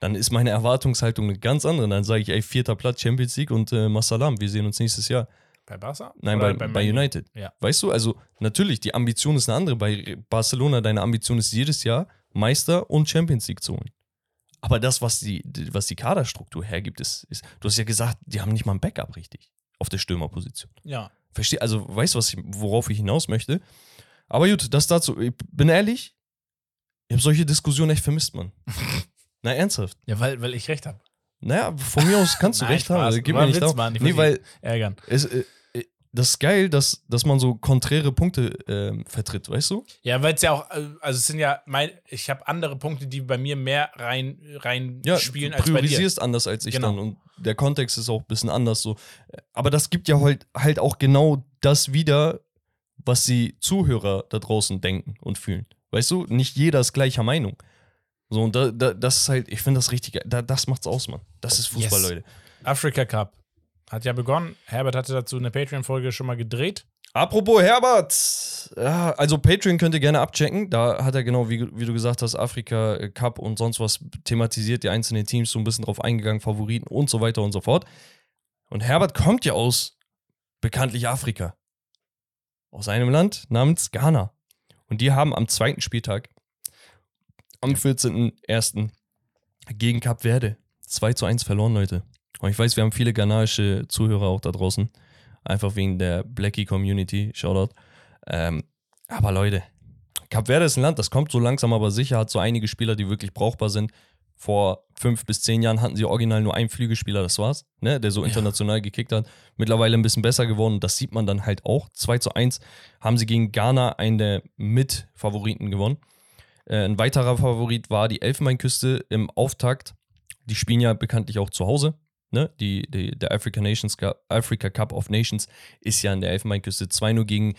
dann ist meine Erwartungshaltung eine ganz andere. Dann sage ich, ey, vierter Platz Champions League und äh, Masalam, wir sehen uns nächstes Jahr. Bei Barca? Nein, Oder bei, bei? United. Ja. Weißt du, also natürlich, die Ambition ist eine andere. Bei Barcelona, deine Ambition ist jedes Jahr Meister und Champions League zu holen. Aber das, was die, was die Kaderstruktur hergibt, ist, ist, du hast ja gesagt, die haben nicht mal ein Backup richtig auf der Stürmerposition. Ja. Versteh, also weißt du, was ich, worauf ich hinaus möchte? Aber gut, das dazu. Ich bin ehrlich, ich habe solche Diskussionen echt vermisst, Mann. Na, ernsthaft. Ja, weil, weil ich recht habe. Naja, von mir aus kannst du Nein, recht Spaß. haben. Also, gib mir nicht Witz. Mann. Ich Nee, weil Ärgern. es, äh, äh, das ist geil, dass, dass man so konträre Punkte ähm, vertritt, weißt du? Ja, weil es ja auch, äh, also es sind ja, mein, ich habe andere Punkte, die bei mir mehr rein, rein Ja, spielen du als bei dir. priorisierst anders als ich Genau. dann und der Kontext ist auch ein bisschen anders so. Aber das gibt ja halt, halt auch genau das wieder, was die Zuhörer da draußen denken und fühlen. Weißt du, nicht jeder ist gleicher Meinung. So, und da, da, das ist halt, ich finde das richtig, da, das macht's aus, Mann. Das ist Fußball, Yes. Leute. Afrika Cup hat ja begonnen. Herbert hatte dazu eine Patreon-Folge schon mal gedreht. Apropos Herbert, ja, also Patreon könnt ihr gerne abchecken. Da hat er genau, wie, wie du gesagt hast, Afrika Cup und sonst was thematisiert, die einzelnen Teams so ein bisschen drauf eingegangen, Favoriten und so weiter und so fort. Und Herbert kommt ja aus bekanntlich Afrika. Aus einem Land namens Ghana. Und die haben am zweiten Spieltag, am 14.01. gegen Cap Verde 2 zu 1 verloren, Leute. Und ich weiß, wir haben viele ghanaische Zuhörer auch da draußen. Einfach wegen der Blackie Community. Shoutout. Ähm, aber Leute, Cap Verde ist ein Land, das kommt so langsam aber sicher, hat so einige Spieler, die wirklich brauchbar sind. Vor fünf bis zehn Jahren hatten sie original nur einen Flügelspieler, das war's, ne, der so Ja. international gekickt hat. Mittlerweile ein bisschen besser geworden, das sieht man dann halt auch. 2 zu 1 haben sie gegen Ghana einen der Mitfavoriten gewonnen. Äh, ein weiterer Favorit war die Elfenbeinküste im Auftakt. Die spielen ja bekanntlich auch zu Hause. Ne? Die, die, der Africa, Nations, Cup- Africa Cup of Nations ist ja an der Elfenbeinküste 2-0 gegen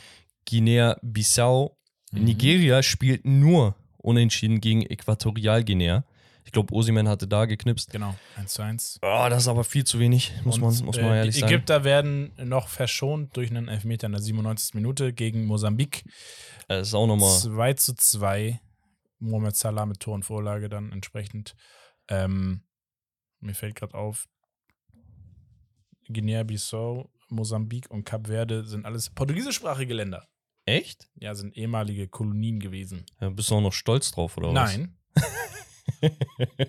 Guinea-Bissau. Mhm. Nigeria spielt nur unentschieden gegen Äquatorialguinea. Ich glaube, Osiman hatte da geknipst. Genau, 1 zu 1. Oh, das ist aber viel zu wenig, muss, Und, man, muss man äh, ehrlich die sagen. Ägypter werden noch verschont durch einen Elfmeter in der 97. Minute gegen Mosambik. Das ist auch nochmal. 2 zu 2. Mohamed Salah mit Tor und Vorlage dann entsprechend. Ähm, mir fällt gerade auf, Guinea-Bissau, Mosambik und Kap Verde sind alles portugiesischsprachige Länder. Echt? Ja, sind ehemalige Kolonien gewesen. Ja, bist du auch noch stolz drauf, oder was? Nein.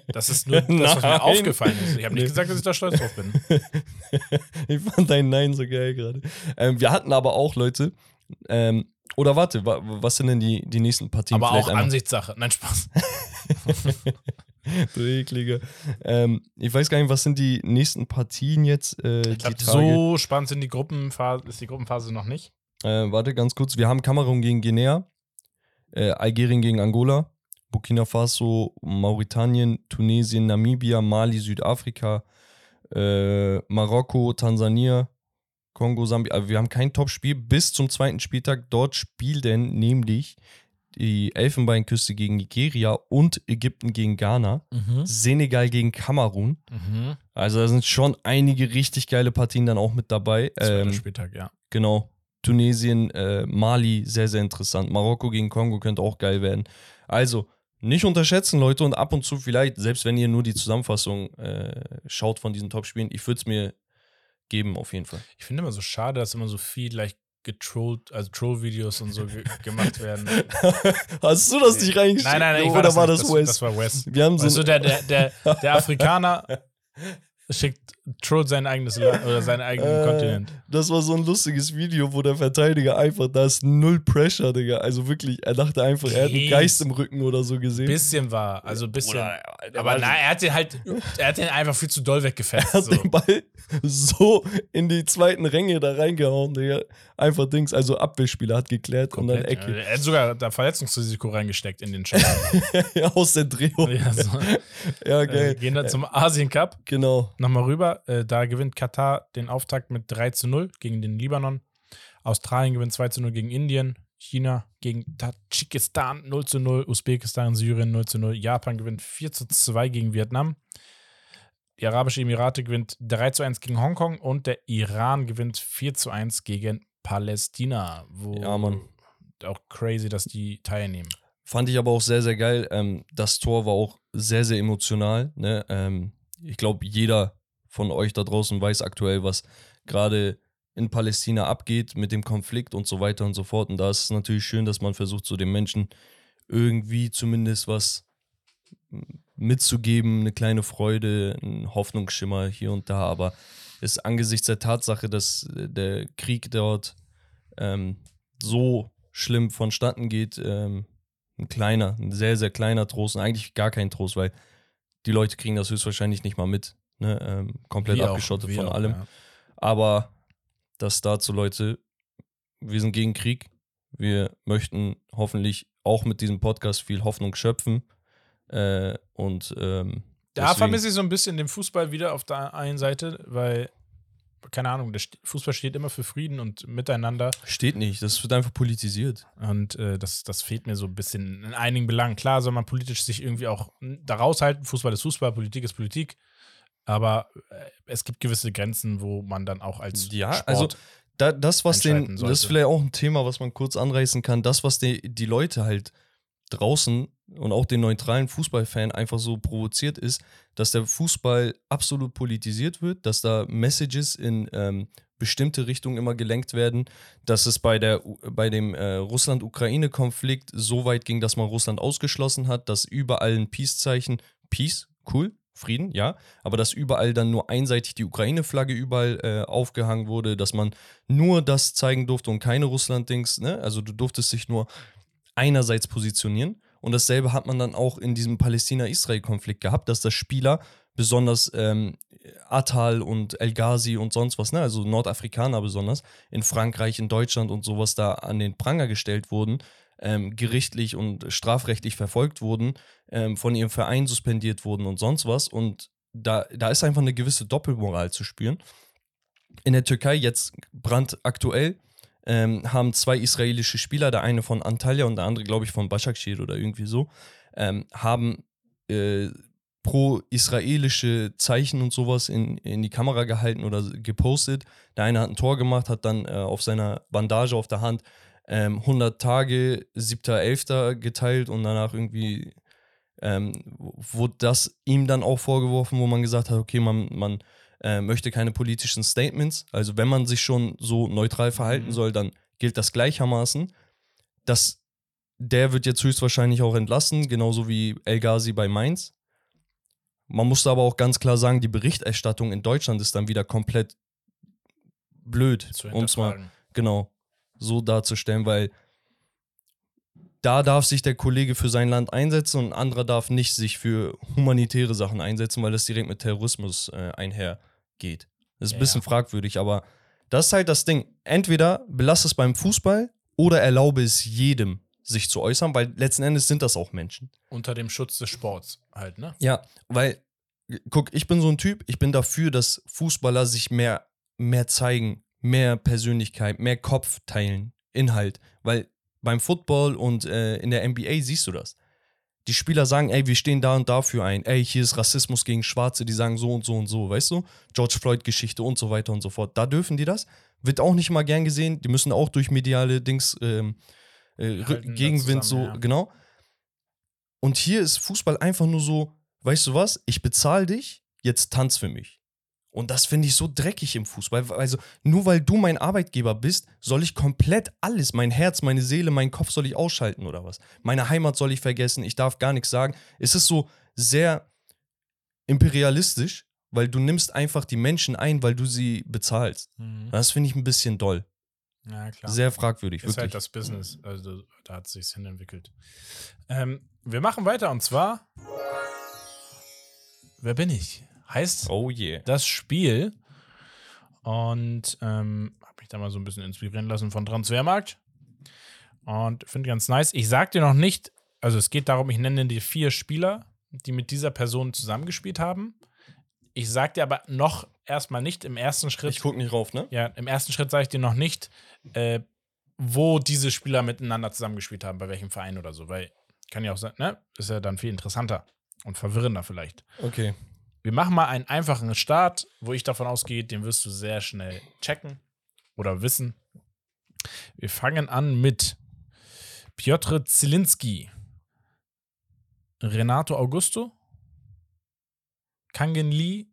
Das ist nur das, was Nein. mir aufgefallen ist. Ich habe nicht gesagt, dass ich da stolz drauf bin. ich fand dein Nein so geil gerade. Ähm, wir hatten aber auch Leute, ähm, oder warte, wa was sind denn die, die nächsten Partien? Aber Vielleicht auch einmal- Ansichtssache. Nein, Spaß. Du ekliger. Ähm, ich weiß gar nicht, was sind die nächsten Partien jetzt? Äh, Ich Tage? so spannend sind die Gruppenphase, ist die Gruppenphase noch nicht. Äh, warte ganz kurz. Wir haben Kamerun gegen Guinea, äh, Algerien gegen Angola, Burkina Faso, Mauretanien, Tunesien, Namibia, Mali, Südafrika, äh, Marokko, Tansania, Kongo, Sambia. Also wir haben kein Topspiel bis zum zweiten Spieltag. Dort spielen nämlich die Elfenbeinküste gegen Nigeria und Ägypten gegen Ghana, Mhm. Senegal gegen Kamerun. Mhm. Also da sind schon einige richtig geile Partien dann auch mit dabei. Zweiter Ähm, Spieltag, ja. Genau. Tunesien, äh, Mali, sehr, sehr interessant. Marokko gegen Kongo könnte auch geil werden. Also, nicht unterschätzen, Leute, und ab und zu vielleicht, selbst wenn ihr nur die Zusammenfassung äh, schaut von diesen Top-Spielen, ich würde es mir geben, auf jeden Fall. Ich finde immer so schade, dass immer so viel like, getrollt, also Troll-Videos und so ge gemacht werden. Hast du das nicht reingeschickt? Nein, nein, nein, ich oder war nicht. das Wes? Das war Wes. Wir haben so Also der, der, der, der Afrikaner schickt trollt sein eigenes Land oder seinen eigenen Äh, Kontinent. Das war so ein lustiges Video, wo der Verteidiger einfach, da ist null Pressure, Digga. Also wirklich, er dachte einfach, er hat einen. Geist im Rücken oder so gesehen. Bisschen war, also bisschen. Oder- aber nein, er hat den halt, er hat den einfach viel zu doll weggefetzt. Er hat So. den Ball so in die zweiten Ränge da reingehauen, Digga. Einfach Dings, also Abwehrspieler hat geklärt und dann Komplett, ja. Ecke Er hat sogar da Verletzungsrisiko reingesteckt in den Shot. aus der Drehung. Ja, ja, so. geil. äh, gehen dann zum Asien Cup. Genau. Nochmal rüber. Äh, da gewinnt Katar den Auftakt mit 3 zu 0 gegen den Libanon. Australien gewinnt 2 zu 0 gegen Indien. China gegen Tadschikistan 0 zu 0. Usbekistan, Syrien 0 zu 0. Japan gewinnt 4 zu 2 gegen Vietnam. Die Arabische Emirate gewinnt 3 zu 1 gegen Hongkong und der Iran gewinnt 4 zu 1 gegen Palästina. Wo Ja, Mann. Auch crazy, dass die teilnehmen. Fand ich aber auch sehr, sehr geil. Ähm, das Tor war auch sehr, sehr emotional. Ne? Ähm, ich glaube, jeder von euch da draußen weiß aktuell, was gerade in Palästina abgeht mit dem Konflikt und so weiter und so fort. Und da ist es natürlich schön, dass man versucht, so den Menschen irgendwie zumindest was mitzugeben, eine kleine Freude, ein Hoffnungsschimmer hier und da. Aber ist angesichts der Tatsache, dass der Krieg dort ähm, so schlimm vonstatten geht, ähm, ein kleiner, ein sehr, sehr kleiner Trost und eigentlich gar kein Trost, weil die Leute kriegen das höchstwahrscheinlich nicht mal mit. Ne? Ähm, komplett Wir auch, abgeschottet wir von auch, allem. ja. Aber das dazu, Leute, wir sind gegen Krieg. Wir möchten hoffentlich auch mit diesem Podcast viel Hoffnung schöpfen. Äh, und ähm, Da vermisse ich so ein bisschen den Fußball wieder auf der einen Seite, weil, keine Ahnung, der Fußball steht immer für Frieden und Miteinander. steht nicht. Das wird einfach politisiert. Und äh, das, das fehlt mir so ein bisschen in einigen Belangen. Klar soll man politisch sich irgendwie auch da raushalten. Fußball ist Fußball, Politik ist Politik. Aber äh, es gibt gewisse Grenzen, wo man dann auch als Ja, Sport also da, das, was den, entscheiden das ist sollte. vielleicht auch ein Thema, was man kurz anreißen kann. Das, was die, die Leute halt draußen und auch den neutralen Fußballfan einfach so provoziert, ist, dass der Fußball absolut politisiert wird, dass da Messages in ähm, bestimmte Richtungen immer gelenkt werden, dass es bei, der, bei dem äh, Russland-Ukraine-Konflikt so weit ging, dass man Russland ausgeschlossen hat, dass überall ein Peace-Zeichen, Peace, cool, Frieden, ja, aber dass überall dann nur einseitig die Ukraine-Flagge überall äh, aufgehangen wurde, dass man nur das zeigen durfte und keine Russland-Dings, ne? Also du durftest dich nur einerseits positionieren. Und dasselbe hat man dann auch in diesem Palästina-Israel-Konflikt gehabt, dass das Spieler, besonders ähm, Atal und El Ghazi und sonst was, ne, also Nordafrikaner besonders, in Frankreich, in Deutschland und sowas da an den Pranger gestellt wurden, ähm, gerichtlich und strafrechtlich verfolgt wurden, ähm, von ihrem Verein suspendiert wurden und sonst was. Und da, da ist einfach eine gewisse Doppelmoral zu spüren. In der Türkei jetzt brandaktuell ähm, haben zwei israelische Spieler, der eine von Antalya und der andere, glaube ich, von Başakşehir oder irgendwie so, ähm, haben äh, pro-israelische Zeichen und sowas in, in die Kamera gehalten oder gepostet. Der eine hat ein Tor gemacht, hat dann äh, auf seiner Bandage auf der Hand ähm, 100 Tage, 7.11. geteilt und danach irgendwie ähm, wurde das ihm dann auch vorgeworfen, wo man gesagt hat, okay, man, man äh, möchte keine politischen Statements. Also wenn man sich schon so neutral verhalten Mhm. soll, dann gilt das gleichermaßen. Das, der wird jetzt höchstwahrscheinlich auch entlassen, genauso wie El Ghazi bei Mainz. Man musste aber auch ganz klar sagen, die Berichterstattung in Deutschland ist dann wieder komplett blöd, um es mal genau so darzustellen, weil da darf sich der Kollege für sein Land einsetzen und ein anderer darf nicht sich für humanitäre Sachen einsetzen, weil das direkt mit Terrorismus äh, einhergeht. Das ist ein Ja, bisschen ja. fragwürdig, aber das ist halt das Ding. Entweder belasse es beim Fußball oder erlaube es jedem sich zu äußern, weil letzten Endes sind das auch Menschen. Unter dem Schutz des Sports halt, ne? Ja, weil, guck, ich bin so ein Typ, ich bin dafür, dass Fußballer sich mehr, mehr zeigen, mehr Persönlichkeit, mehr Kopf teilen, Inhalt. Weil beim Football und äh, in der NBA siehst du das. Die Spieler sagen, ey, wir stehen da und dafür ein. Ey, hier ist Rassismus gegen Schwarze, die sagen so und so und so, weißt du? George Floyd-Geschichte und so weiter und so fort. Da dürfen die das. Wird auch nicht mal gern gesehen. Die müssen auch durch mediale Dings, ähm, äh, Gegenwind zusammen, so, ja. genau. Und hier ist Fußball einfach nur so, weißt du was, ich bezahle dich, jetzt tanz für mich. Und das finde ich so dreckig im Fußball. Also, nur weil du mein Arbeitgeber bist, soll ich komplett alles, mein Herz, meine Seele, meinen Kopf soll ich ausschalten oder was? Meine Heimat soll ich vergessen, ich darf gar nichts sagen. Es ist so sehr imperialistisch, weil du nimmst einfach die Menschen ein, weil du sie bezahlst. Das finde ich ein bisschen doll. Ja, klar. Sehr fragwürdig, ist wirklich. halt das Business. Also da hat es sich hin entwickelt. Ähm, wir machen weiter und zwar. Wer bin ich? Heißt oh yeah. das Spiel. Und ähm, habe mich da mal so ein bisschen inspirieren lassen von Transfermarkt. Und finde ganz nice. Ich sag dir noch nicht, also es geht darum, ich nenne dir vier Spieler, die mit dieser Person zusammengespielt haben. Ich sag dir aber noch erstmal nicht im ersten Schritt. Ich gucke nicht rauf, ne? Ja, im ersten Schritt sage ich dir noch nicht, äh, wo diese Spieler miteinander zusammengespielt haben, bei welchem Verein oder so, weil kann ja auch sein, ne? Ist ja dann viel interessanter und verwirrender vielleicht. Okay. Wir machen mal einen einfachen Start, wo ich davon ausgehe, den wirst du sehr schnell checken oder wissen. Wir fangen an mit Piotr Zielinski, Renato Augusto, Kangen Lee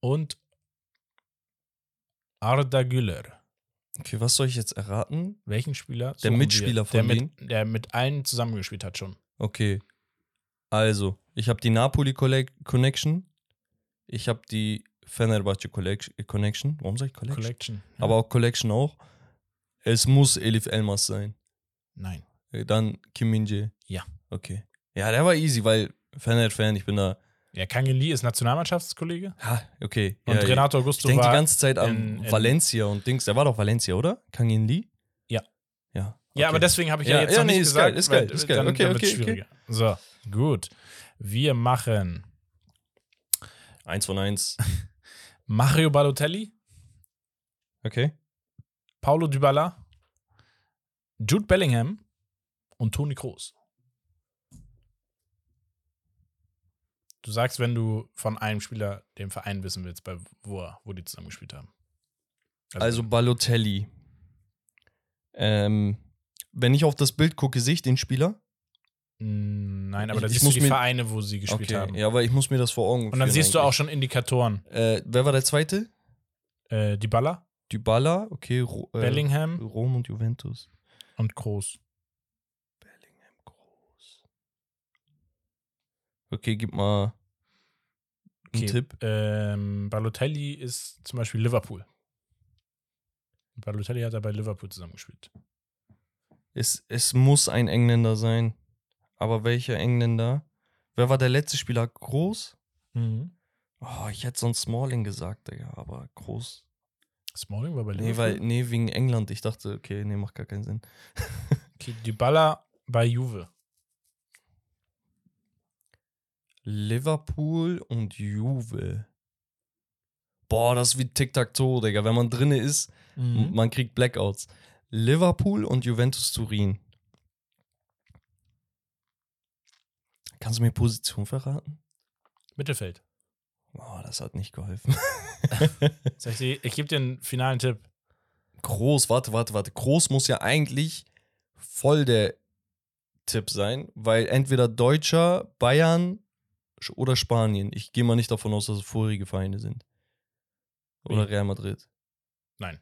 und Arda Güler. Okay, was soll ich jetzt erraten? Welchen Spieler? Der Mitspieler wir? von der mit, der mit allen zusammengespielt hat schon. Okay. Also, ich habe die Napoli Connection. Ich habe die Fenerbahce Collec- Connection. Warum sag ich Collection? Collection. Ja. Aber auch Collection auch. Es muss Elif Elmas sein. Nein. Äh, Dann Kim Min-jae. Ja. Okay. Ja, der war easy, weil Fener-Fan, ich bin da. Ja, Kangen Lee ist Nationalmannschaftskollege. Ha, okay. Und ja, Renato Ich Augusto denke die war. ganze Zeit an in- in- Valencia und Dings. Der war doch Valencia, oder? Kangin Lee? Ja. Ja. Ja, okay. aber deswegen habe ich ja, Ja, jetzt ja, noch nee, nicht ist gesagt. geil, ist geil, ist geil. Dann, Okay, okay, okay. So, gut. Wir machen Eins von eins. Mario Balotelli, Okay. Paulo Dybala, Jude Bellingham und Toni Kroos. Du sagst, wenn du von einem Spieler den Verein wissen willst, bei wo, er- wo die zusammengespielt haben. Also Balotelli. Ähm, wenn ich auf das Bild gucke, sehe ich den Spieler? Mm, Nein, aber da Ich- ich siehst muss du die mir- Vereine, wo sie gespielt Okay. haben. Ja, aber ich muss mir das vor Augen Und dann führen siehst du auch eigentlich. schon Indikatoren. Äh, wer war der zweite? Äh, Dybala, Dybala, okay. Ro äh, Bellingham Rom und Juventus. und Kroos. Bellingham groß. Okay, gib mal einen Okay. Tipp. Ähm, Balotelli ist zum Beispiel Liverpool. Balotelli hat er bei Liverpool zusammengespielt. Es, es muss ein Engländer sein. Aber welcher Engländer? Wer war der letzte Spieler? Groß? Oh, ich hätte sonst Smalling gesagt, Digga, aber groß. Smalling war bei Liverpool. Nee, weil, nee, wegen England. Ich dachte, okay, nee, macht gar keinen Sinn. okay, Dybala bei Juve. Liverpool und Juve. Boah, das ist wie Tic-Tac-Toe, Digga. Wenn man drinne ist, Mhm. man kriegt Blackouts. Liverpool und Juventus Turin. Kannst du mir Position verraten? Mittelfeld. Boah, das hat nicht geholfen. Soll ich, ich gebe dir einen finalen Tipp. Groß, warte, warte, warte. Groß muss ja eigentlich voll der Tipp sein, weil entweder Deutscher, Bayern oder Spanien. Ich gehe mal nicht davon aus, dass es vorherige Vereine sind. Oder Wie? Real Madrid. Nein.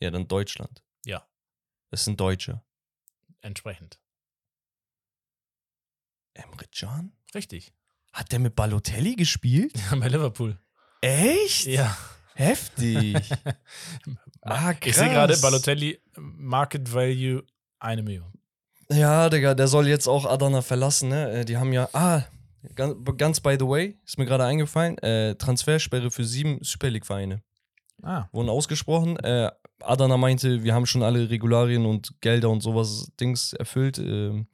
Ja, dann Deutschland. Ja. Das sind Deutsche. Entsprechend. Emre Can? Richtig. Hat der mit Balotelli gespielt? Ja, bei Liverpool. Echt? Ja. Heftig. ah, krass. Ich sehe gerade Balotelli Market Value eine Million. Ja, Digga, der soll jetzt auch Adana verlassen, ne? Äh, Die haben ja. Ah, ganz, ganz by the way, ist mir gerade eingefallen, äh, Transfersperre für sieben Super League-Vereine. Ah, wurden ausgesprochen. Äh, Adana meinte, wir haben schon alle Regularien und Gelder und sowas Dings erfüllt. ähm,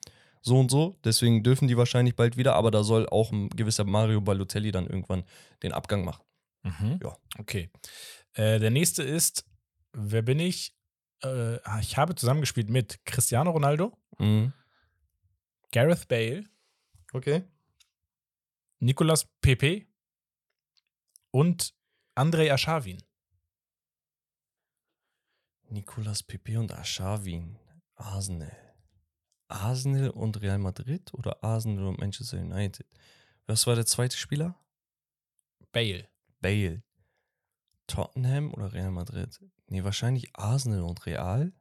so und so. Deswegen dürfen die wahrscheinlich bald wieder. Aber da soll auch ein gewisser Mario Balotelli dann irgendwann den Abgang machen. Mhm. Ja. Okay. Äh, der nächste ist, wer bin ich? Äh, ah, ich habe zusammengespielt mit Cristiano Ronaldo, Mhm. Gareth Bale, Okay. Nicolas Pepe und Andrei Aschawin. Nicolas Pepe und Aschawin. Arsenal. Arsenal und Real Madrid oder Arsenal und Manchester United? Was war der zweite Spieler? Bale. Bale. Tottenham oder Real Madrid? Nee, wahrscheinlich Arsenal und Real.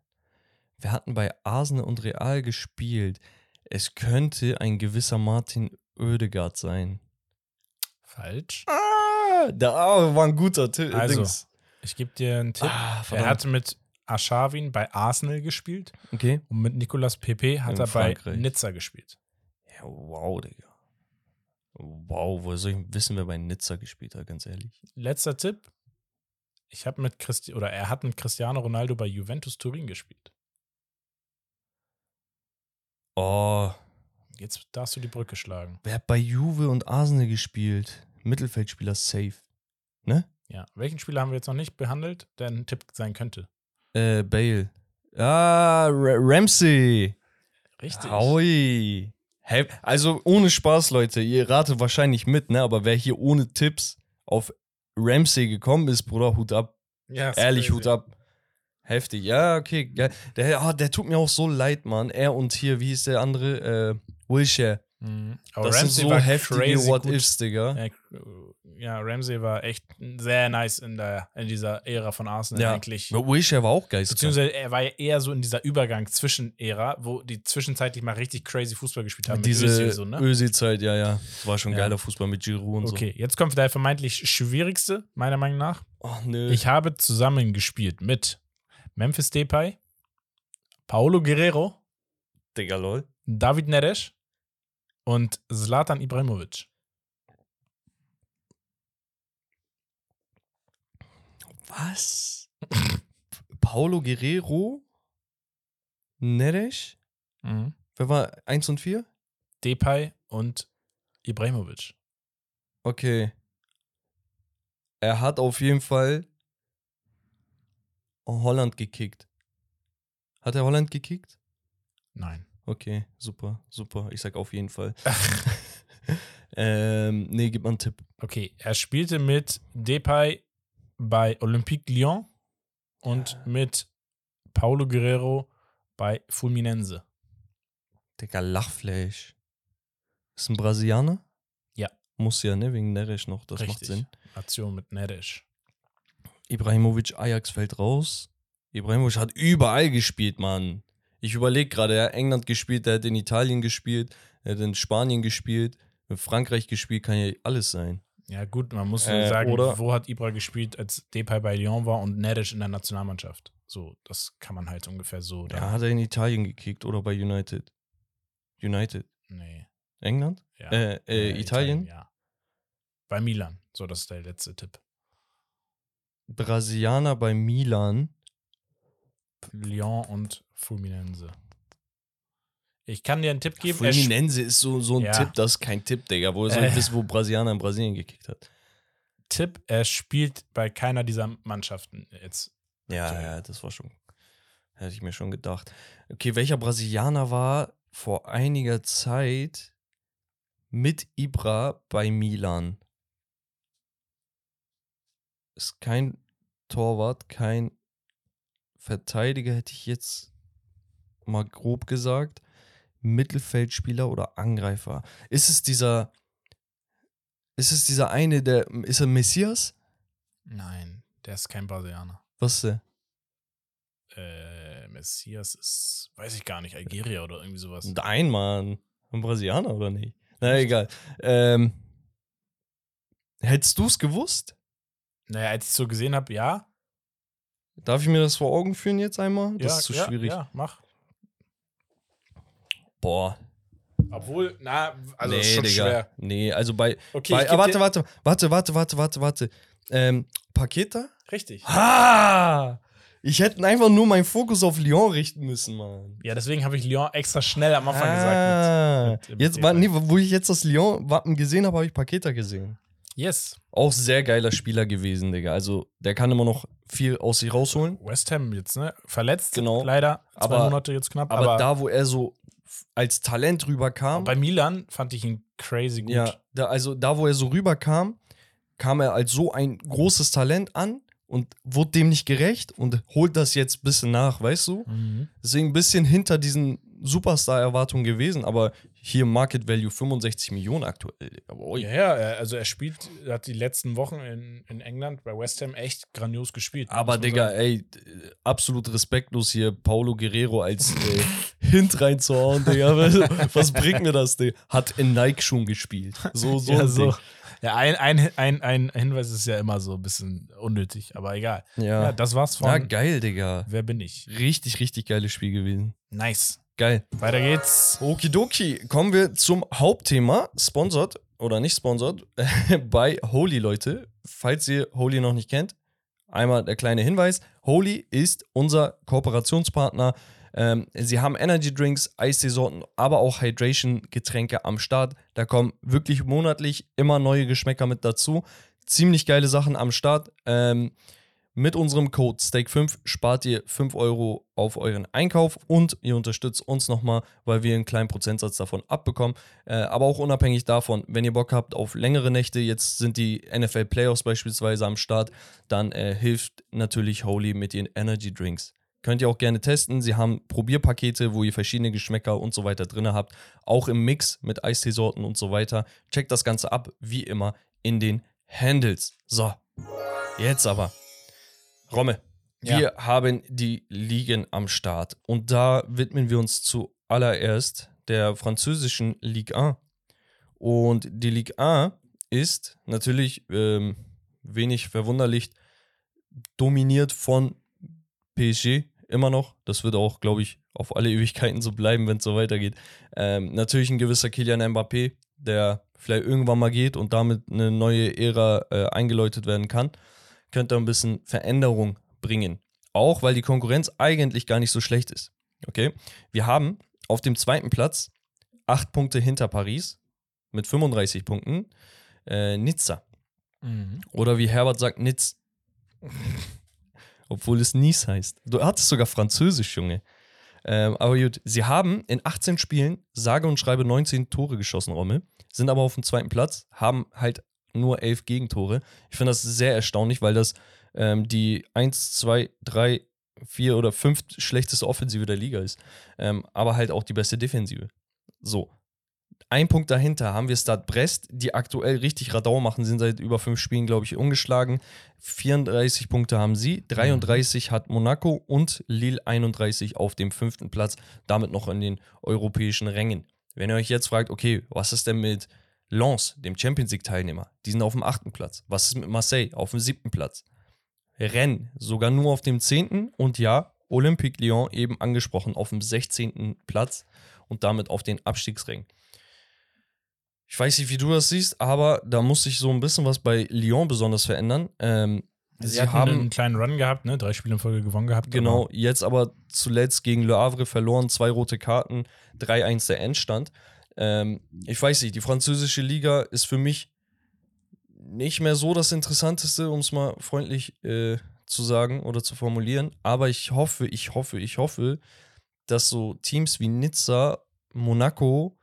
Wir hatten bei Arsenal und Real gespielt. Es könnte ein gewisser Martin Oedegaard sein. Falsch. Ah, da war ein guter Tipp. Also, Ich gebe dir einen Tipp. ah, er verdammt. hat mit Aschawin bei Arsenal gespielt okay. und mit Nicolas Pepe hat In er bei Frankreich. Nizza gespielt. Ja, wow, Digga. Wow, woher soll ich wissen, wer bei Nizza gespielt hat, ganz ehrlich? Letzter Tipp. Ich habe mit Christi oder er hat mit Cristiano Ronaldo bei Juventus Turin gespielt. Oh, Jetzt darfst du die Brücke schlagen. wer hat bei Juve und Arsenal gespielt? Mittelfeldspieler safe. Ne? Ja. Welchen Spieler haben wir jetzt noch nicht behandelt, der ein Tipp sein könnte? Äh, Bale. Ah, Ra Ramsey. Richtig. Hui. Hä? Also ohne Spaß, Leute. Ihr ratet wahrscheinlich mit, ne? Aber wer hier ohne Tipps auf Ramsey gekommen ist, Bruder, Hut ab. Ja, ist Ehrlich, crazy. Hut ab. Heftig. Ja, okay. Der, ah, der tut mir auch so leid, Mann. Er und hier, wie hieß der andere? Äh, Wilshire. Mhm. Aber Das Ramsey sind so war heftige. What-Ifs, Digga. Ja, Ramsey war echt sehr nice in, der, in dieser Ära von Arsenal Ja. eigentlich. Aber Wilshire war auch geil. Beziehungsweise er war ja eher so in dieser Übergang zwischen Ära, wo die zwischenzeitlich mal richtig crazy Fußball gespielt haben. Diese mit Özil so, ne? Özil-Zeit, ja, ja. War schon Ja. geiler Fußball mit Giroud und Okay, jetzt kommt der vermeintlich schwierigste, meiner Meinung nach. so. Oh, nö. Ich habe zusammengespielt mit Memphis Depay, Paulo Guerrero, Digga, lol. David Neres und Zlatan Ibrahimovic. Was? Paulo Guerrero? Neres? Wer war 1 und 4? Depay und Ibrahimovic. Okay. Er hat auf jeden Fall Holland gekickt. Hat er Holland gekickt? Nein. Okay, super, super. Ich sag auf jeden Fall. ähm, nee, gib mal einen Tipp. Okay, er spielte mit Depay bei Olympique Lyon und mit Paulo Guerrero bei Fulminense. Digga, Lachfleisch. Ist ein Brasilianer? Ja. Muss ja, ne? Wegen Neres noch. Das macht Richtig. Sinn. Nation mit Neres. Ibrahimovic, Ajax fällt raus. Ibrahimovic hat überall gespielt, Mann. Ich überlege gerade, er hat England gespielt, er hat in Italien gespielt, er hat in Spanien gespielt, in Frankreich gespielt, kann ja alles sein. Ja, gut, man muss Äh, sagen, oder- wo hat Ibra gespielt, als Depay bei Lyon war und Neres in der Nationalmannschaft. So, das kann man halt ungefähr so. Ja, Da, hat er in Italien gekickt oder bei United? United? nee. England? Ja. Äh, äh, Äh, Italien? Ja. Bei Milan. So, das ist der letzte Tipp. Brasilianer bei Milan. Lyon und Fulminense. Ich kann dir einen Tipp geben. Sp- Fluminense ist so, so ein Ja. Tipp, das ist kein Tipp, Digga. Woher soll ich Äh. wissen, wo Brasilianer in Brasilien gekickt hat? Tipp, er spielt bei keiner dieser Mannschaften jetzt. Ja, So. ja, das war schon. Hätte ich mir schon gedacht. Okay, welcher Brasilianer war vor einiger Zeit mit Ibra bei Milan? Ist kein Torwart, kein Verteidiger, hätte ich jetzt mal grob gesagt. Mittelfeldspieler oder Angreifer. Ist es dieser. Ist es dieser eine, der. Ist er Messias? Nein, der ist kein Brasilianer. Was ist der? Äh, Messias ist, weiß ich gar nicht, Algeria oder irgendwie sowas. Nein, Mann. Ein Brasilianer oder nicht? Na egal. Ähm, hättest du es gewusst? Naja, als ich es so gesehen habe, ja. Darf ich mir das vor Augen führen jetzt einmal? Das ja, ist zu ja, schwierig. Ja, mach. Boah. Obwohl, na, also nee, ist schon Digga. schwer. Nee, also bei. Okay, bei ich ah, warte, warte, warte, warte, warte, warte, warte. Ähm, Paqueta? Richtig. Ha! Ich hätte einfach nur meinen Fokus auf Lyon richten müssen, Mann. Ja, deswegen habe ich Lyon extra schnell am Anfang ah, gesagt. Mit, mit jetzt, war, nee, wo ich jetzt das Lyon-Wappen gesehen habe, habe ich Paqueta gesehen. Yes. Auch sehr geiler Spieler gewesen, Digga. Also, der kann immer noch viel aus sich rausholen. West Ham jetzt, ne? Verletzt. Genau. Leider. Zwei aber, Monate jetzt knapp. Aber, aber, da, wo er so als Talent rüberkam. Bei Milan fand ich ihn crazy gut. Ja, da, also da, wo er so rüberkam, kam er als so ein großes Talent an und wurde dem nicht gerecht und holt das jetzt ein bisschen nach, weißt du? Mhm. Deswegen ein bisschen hinter diesen Superstar-Erwartungen gewesen, aber hier Market Value 65 Millionen aktuell. Aber ja, ja, also er spielt, hat die letzten Wochen in, in England bei West Ham echt grandios gespielt. Aber Digga, sagen. ey, absolut respektlos hier Paulo Guerrero als äh, Hint reinzuhauen, Digga. Was bringt mir das, Digga? Hat in Nike schon gespielt. So, so, ja, so. Ja, ein, ein, ein, ein Hinweis ist ja immer so ein bisschen unnötig, aber egal. Ja, ja das war's von. Ja, geil, Digga. Wer bin ich? Richtig, richtig geiles Spiel gewesen. Nice. Geil. Weiter geht's. Okidoki. Kommen wir zum Hauptthema. Sponsored oder nicht sponsored bei Holy, Leute. Falls ihr Holy noch nicht kennt, einmal der kleine Hinweis. Holy ist unser Kooperationspartner ähm, sie haben Energy Drinks, Eistee-Sorten, aber auch Hydration-Getränke am Start. Da kommen wirklich monatlich immer neue Geschmäcker mit dazu. Ziemlich geile Sachen am Start. Ähm, mit unserem Code Steak5 spart ihr 5 Euro auf euren Einkauf und ihr unterstützt uns nochmal, weil wir einen kleinen Prozentsatz davon abbekommen. Äh, aber auch unabhängig davon, wenn ihr Bock habt auf längere Nächte, jetzt sind die NFL Playoffs beispielsweise am Start, dann äh, hilft natürlich Holy mit ihren Energy Drinks. Könnt ihr auch gerne testen. Sie haben Probierpakete, wo ihr verschiedene Geschmäcker und so weiter drin habt. Auch im Mix mit Eisteesorten und so weiter. Checkt das Ganze ab, wie immer, in den Handles. So, jetzt aber. Romme, ja. wir haben die Ligen am Start. Und da widmen wir uns zuallererst der französischen Ligue 1. Und die Ligue 1 ist natürlich ähm, wenig verwunderlich dominiert von PSG immer noch. Das wird auch, glaube ich, auf alle Ewigkeiten so bleiben, wenn es so weitergeht. Ähm, natürlich ein gewisser Kylian Mbappé, der vielleicht irgendwann mal geht und damit eine neue Ära äh, eingeläutet werden kann, könnte ein bisschen Veränderung bringen. Auch weil die Konkurrenz eigentlich gar nicht so schlecht ist. Okay? Wir haben auf dem zweiten Platz acht Punkte hinter Paris mit 35 Punkten äh, Nizza. Mhm. Oder wie Herbert sagt, Nitz. obwohl es Nice heißt. Du hattest sogar Französisch, Junge. Ähm, aber gut, sie haben in 18 Spielen sage und schreibe 19 Tore geschossen, Rommel, sind aber auf dem zweiten Platz, haben halt nur 11 Gegentore. Ich finde das sehr erstaunlich, weil das ähm, die 1, 2, 3, 4 oder 5 schlechteste Offensive der Liga ist. Ähm, aber halt auch die beste Defensive. So, ein Punkt dahinter haben wir Stade Brest, die aktuell richtig Radau machen, sind seit über fünf Spielen, glaube ich, ungeschlagen. 34 Punkte haben sie, 33 hat Monaco und Lille 31 auf dem fünften Platz, damit noch in den europäischen Rängen. Wenn ihr euch jetzt fragt, okay, was ist denn mit Lens, dem Champions League-Teilnehmer? Die sind auf dem achten Platz. Was ist mit Marseille auf dem siebten Platz? Rennes sogar nur auf dem zehnten und ja, Olympique Lyon eben angesprochen auf dem 16. Platz und damit auf den Abstiegsrängen. Ich weiß nicht, wie du das siehst, aber da muss sich so ein bisschen was bei Lyon besonders verändern. Ähm, sie, sie haben einen kleinen Run gehabt, ne? Drei Spiele in Folge gewonnen gehabt. Genau, aber jetzt aber zuletzt gegen Le Havre verloren, zwei rote Karten, 3-1 der Endstand. Ähm, ich weiß nicht, die französische Liga ist für mich nicht mehr so das Interessanteste, um es mal freundlich äh, zu sagen oder zu formulieren. Aber ich hoffe, ich hoffe, ich hoffe, dass so Teams wie Nizza, Monaco,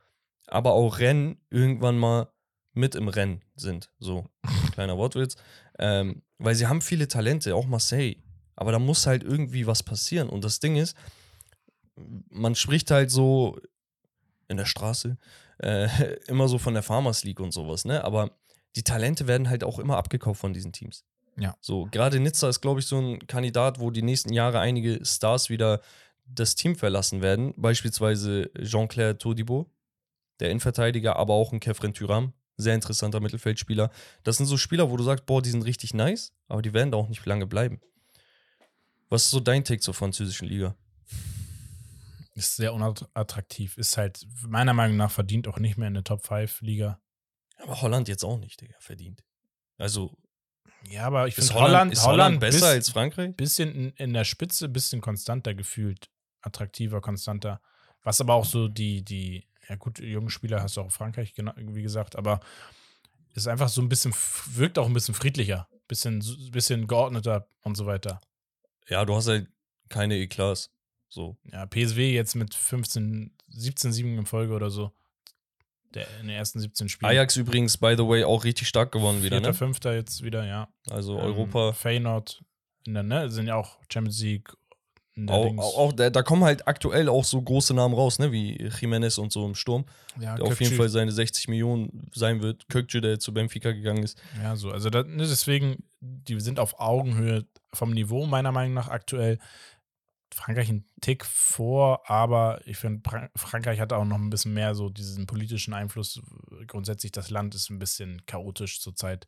aber auch Rennen irgendwann mal mit im Rennen sind. So, kleiner Wortwitz. Ähm, weil sie haben viele Talente, auch Marseille. Aber da muss halt irgendwie was passieren. Und das Ding ist, man spricht halt so in der Straße äh, immer so von der Farmers League und sowas, ne? Aber die Talente werden halt auch immer abgekauft von diesen Teams. Ja. So, gerade Nizza ist, glaube ich, so ein Kandidat, wo die nächsten Jahre einige Stars wieder das Team verlassen werden. Beispielsweise Jean-Claire Todibo, der Innenverteidiger, aber auch ein Kefren Tyram, sehr interessanter Mittelfeldspieler. Das sind so Spieler, wo du sagst, boah, die sind richtig nice, aber die werden da auch nicht lange bleiben. Was ist so dein Take zur französischen Liga? Ist sehr unattraktiv. Ist halt meiner Meinung nach verdient auch nicht mehr in der Top 5 Liga. Aber Holland jetzt auch nicht, Digga, verdient. Also. Ja, aber ich finde Holland, Holland, ist Holland besser bis- als Frankreich? bisschen in, in der Spitze, bisschen konstanter gefühlt. Attraktiver, konstanter. Was aber auch so die, die, ja gut, junge Spieler hast du auch in Frankreich, wie gesagt, aber ist einfach so ein bisschen, wirkt auch ein bisschen friedlicher, bisschen, bisschen geordneter und so weiter. Ja, du hast halt keine Eklats. So. Ja, PSW jetzt mit 15, 17 Siegen in Folge oder so. Der, in den ersten 17 Spielen. Ajax übrigens, by the way, auch richtig stark gewonnen wieder, Vierter, ne? Fünfter jetzt wieder, ja. Also Ähm, Europa. Feyenoord in der, ne, sind ja auch Champions League. Auch, auch, auch da, da kommen halt aktuell auch so große Namen raus, ne? Wie Jimenez und so im Sturm. ja, Der auf jeden Fall seine 60 Millionen sein wird. Kökçü, der zu Benfica gegangen ist. Ja, so. Also da, ne, deswegen, die sind auf Augenhöhe vom Niveau, meiner Meinung nach, aktuell. Frankreich ein Tick vor, aber ich finde, Fra- Frankreich hat auch noch ein bisschen mehr so diesen politischen Einfluss. Grundsätzlich, das Land ist ein bisschen chaotisch zurzeit.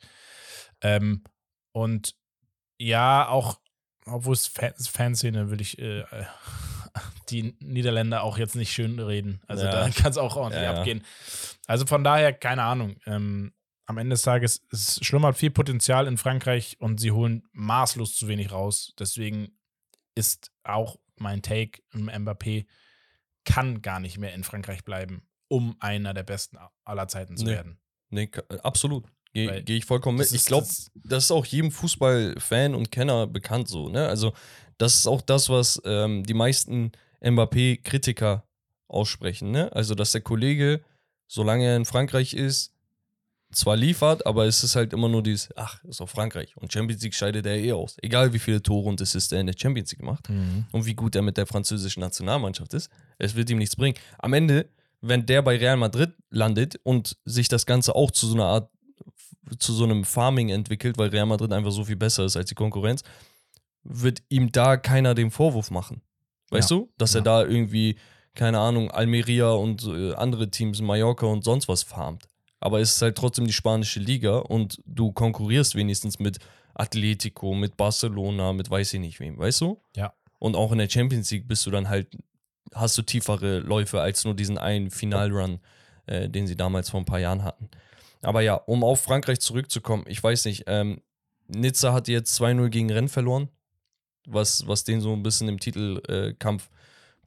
Ähm, und ja, auch, obwohl es Fan- Fanszene will ich äh, die Niederländer auch jetzt nicht schön reden. Also Ja. da kann es auch ordentlich ja. abgehen. Also von daher, keine Ahnung. Ähm, am Ende des Tages, es schlummert viel Potenzial in Frankreich und sie holen maßlos zu wenig raus. Deswegen ist auch mein Take, Mbappé kann gar nicht mehr in Frankreich bleiben, um einer der besten aller Zeiten zu Nee. werden. Nee, ka- absolut. Gehe geh ich vollkommen mit. Ich glaube, das- das ist auch jedem Fußballfan und Kenner bekannt so, ne? Also, das ist auch das, was ähm, die meisten Mbappé-Kritiker aussprechen, ne? Also, dass der Kollege, solange er in Frankreich ist, zwar liefert, aber es ist halt immer nur dieses, ach, ist auch Frankreich. Und Champions League scheidet er eh aus. Egal wie viele Tore und Assists er in der Champions League macht und wie gut er mit der französischen Nationalmannschaft ist. Es wird ihm nichts bringen. Am Ende, wenn der bei Real Madrid landet und sich das Ganze auch zu so einer Art, zu so einem Farming entwickelt, weil Real Madrid einfach so viel besser ist als die Konkurrenz, wird ihm da keiner den Vorwurf machen. Weißt Ja. du? Dass Ja. er da irgendwie, keine Ahnung, Almeria und äh, andere Teams, Mallorca und sonst was farmt. Aber es ist halt trotzdem die spanische Liga und du konkurrierst wenigstens mit Atletico, mit Barcelona, mit weiß ich nicht wem, weißt du? Ja. Und auch in der Champions League bist du dann halt, hast du tiefere Läufe als nur diesen einen Finalrun, äh, den sie damals vor ein paar Jahren hatten. Aber ja, um auf Frankreich zurückzukommen, ich weiß nicht, ähm, Nizza hat jetzt 2-0 gegen Rennes verloren, was, was den so ein bisschen im Titelkampf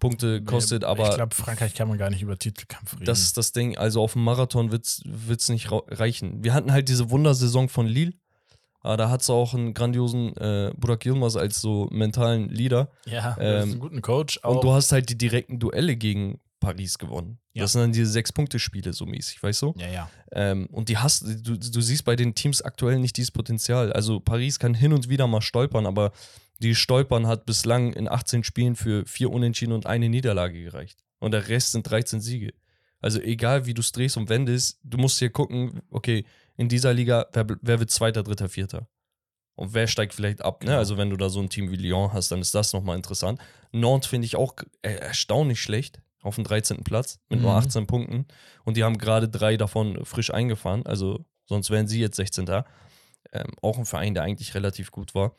Punkte kostet, aber ich glaube, Frankreich kann man gar nicht über Titelkampf reden. das ist das Ding. Also auf dem Marathon wird es nicht reichen. Wir hatten halt diese Wundersaison von Lille. Aber da hat es auch einen grandiosen äh, Burak Yilmaz als so mentalen Leader. ja, ähm, ist einen guten Coach. Auch. Und du hast halt die direkten Duelle gegen Paris gewonnen. Ja. Das sind dann diese Sechs-Punkte-Spiele so mäßig, weißt du? ja, ja. Ähm, und die hast, du, du siehst bei den Teams aktuell nicht dieses Potenzial. Also Paris kann hin und wieder mal stolpern, aber die Stolpern hat bislang in 18 Spielen für vier Unentschieden und eine Niederlage gereicht. Und der Rest sind 13 Siege. Also egal wie du es drehst und wendest, du musst hier gucken, okay, in dieser Liga, wer, wer wird Zweiter, Dritter, Vierter? Und wer steigt vielleicht ab? Ne? Genau. Also wenn du da so ein Team wie Lyon hast, dann ist das nochmal interessant. Nantes finde ich auch äh, erstaunlich schlecht auf dem 13. Platz mit nur Mhm. 18 Punkten. Und die haben gerade drei davon frisch eingefahren. Also sonst wären sie jetzt 16. Ähm, auch ein Verein, der eigentlich relativ gut war.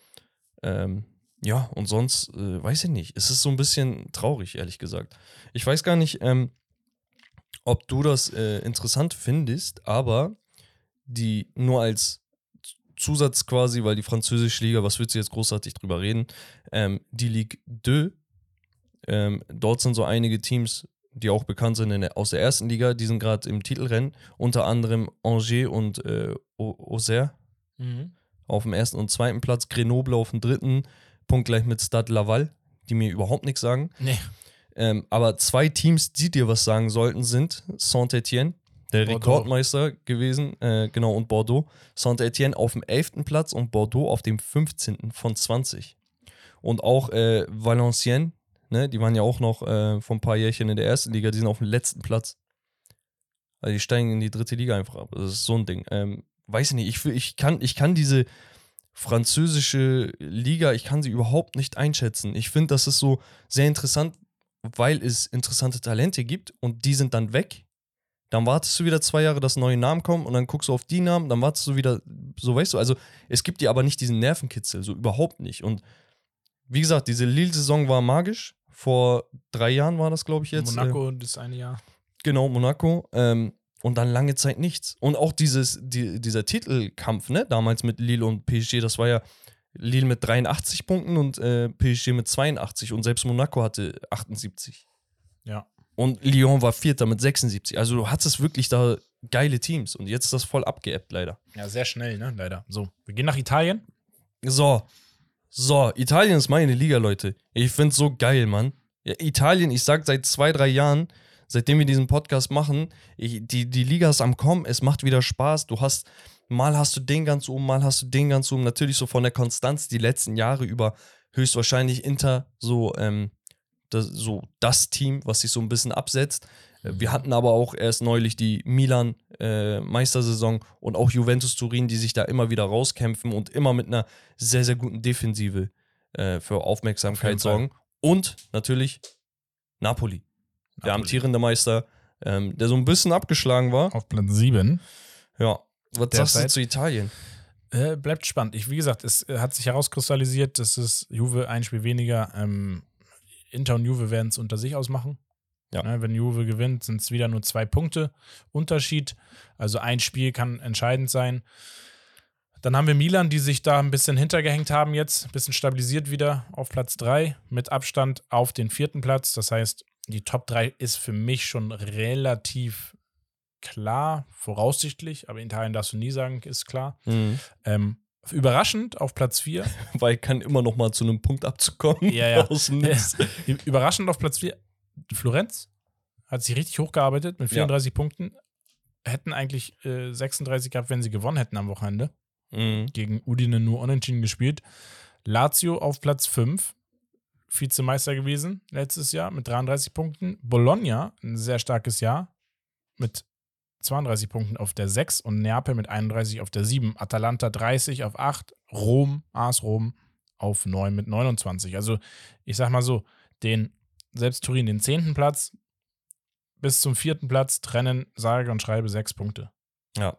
Ähm, ja, und sonst äh, weiß ich nicht. Es ist so ein bisschen traurig, ehrlich gesagt. Ich weiß gar nicht, ähm, ob du das äh, interessant findest, aber die nur als Zusatz quasi, weil die französische Liga, was willst du jetzt großartig drüber reden? Ähm, die Ligue 2, ähm, dort sind so einige Teams, die auch bekannt sind in der, aus der ersten Liga, die sind gerade im Titelrennen, unter anderem Angers und äh, Au- Auxerre auf dem ersten und zweiten Platz, Grenoble auf dem dritten, punktgleich mit Stade Laval, die mir überhaupt nichts sagen. Nee. Ähm, aber zwei Teams, die dir was sagen sollten, sind Saint-Etienne, der Bordeaux. Rekordmeister gewesen, äh, genau, und Bordeaux. Saint-Etienne auf dem 11. Platz und Bordeaux auf dem 15. von 20. Und auch äh, Valenciennes, ne, die waren ja auch noch äh, vor ein paar Jährchen in der ersten Liga, die sind auf dem letzten Platz. Also die steigen in die dritte Liga einfach ab. Das ist so ein Ding. Ähm, weiß ich nicht, ich, ich, kann, ich kann diese französische Liga, ich kann sie überhaupt nicht einschätzen. Ich finde, das ist so sehr interessant, weil es interessante Talente gibt und die sind dann weg. Dann wartest du wieder zwei Jahre, dass neue Namen kommen und dann guckst du auf die Namen, dann wartest du wieder, so weißt du, also es gibt dir aber nicht diesen Nervenkitzel, so überhaupt nicht. Und wie gesagt, diese Lille-Saison war magisch. Vor drei Jahren war das, glaube ich, jetzt. äh, Monaco das eine Jahr. Genau, Monaco. Ähm, und dann lange Zeit nichts. Und auch dieses, die, dieser Titelkampf, ne, damals mit Lille und PSG, das war ja Lille mit 83 Punkten und äh, PSG mit 82 und selbst Monaco hatte 78. Ja. Und Lyon war Vierter mit 76. Also du hattest wirklich da geile Teams und jetzt ist das voll abgeebbt, leider. Ja, sehr schnell, ne? Leider. So, wir gehen nach Italien. So. So, Italien ist meine Liga, Leute. Ich find's so geil, Mann. Ja, Italien, ich sag seit zwei, drei Jahren, seitdem wir diesen Podcast machen, ich, die, die Liga ist am Kommen, es macht wieder Spaß. Du hast, mal hast du den ganz oben, mal hast du den ganz oben. Natürlich so von der Konstanz die letzten Jahre über höchstwahrscheinlich Inter so, ähm, das, so das Team, was sich so ein bisschen absetzt. Äh, Wir hatten aber auch erst neulich die Milan äh, Meistersaison und auch Juventus Turin, die sich da immer wieder rauskämpfen und immer mit einer sehr, sehr guten Defensive äh, für Aufmerksamkeit sorgen. Und natürlich Napoli, der Napoli. amtierende Meister, ähm, der so ein bisschen abgeschlagen war. Auf Platz 7. Ja. Was Derzeit- sagst du zu Italien? Äh, bleibt spannend. Ich, wie gesagt, es äh, hat sich herauskristallisiert, dass es Juve ein Spiel weniger. Ähm, Inter und Juve werden es unter sich ausmachen. Ja. Ne, wenn Juve gewinnt, sind es wieder nur zwei Punkte Unterschied. Also ein Spiel kann entscheidend sein. Dann haben wir Milan, die sich da ein bisschen hintergehängt haben jetzt, ein bisschen stabilisiert wieder auf Platz 3 mit Abstand auf den vierten Platz. Das heißt, die Top 3 ist für mich schon relativ klar, voraussichtlich, aber Italien darfst du nie sagen, ist klar. Mhm. Ähm, überraschend auf Platz 4. Weil kann immer noch mal zu einem Punkt abzukommen. Ja, ja. Überraschend auf Platz 4. Florenz hat sich richtig hochgearbeitet mit 34 Punkten. Hätten eigentlich äh, 36 gehabt, wenn sie gewonnen hätten am Wochenende. Mhm. Gegen Udine nur unentschieden gespielt. Lazio auf Platz 5. Vizemeister gewesen letztes Jahr mit 33 Punkten. Bologna, ein sehr starkes Jahr, mit 32 Punkten auf der 6 und Neapel mit 31 auf der 7. Atalanta 30 auf 8. Rom, AS Rom auf 9 mit 29. Also ich sag mal so, den, selbst Turin den 10. Platz bis zum vierten Platz trennen, sage und schreibe sechs Punkte. Ja,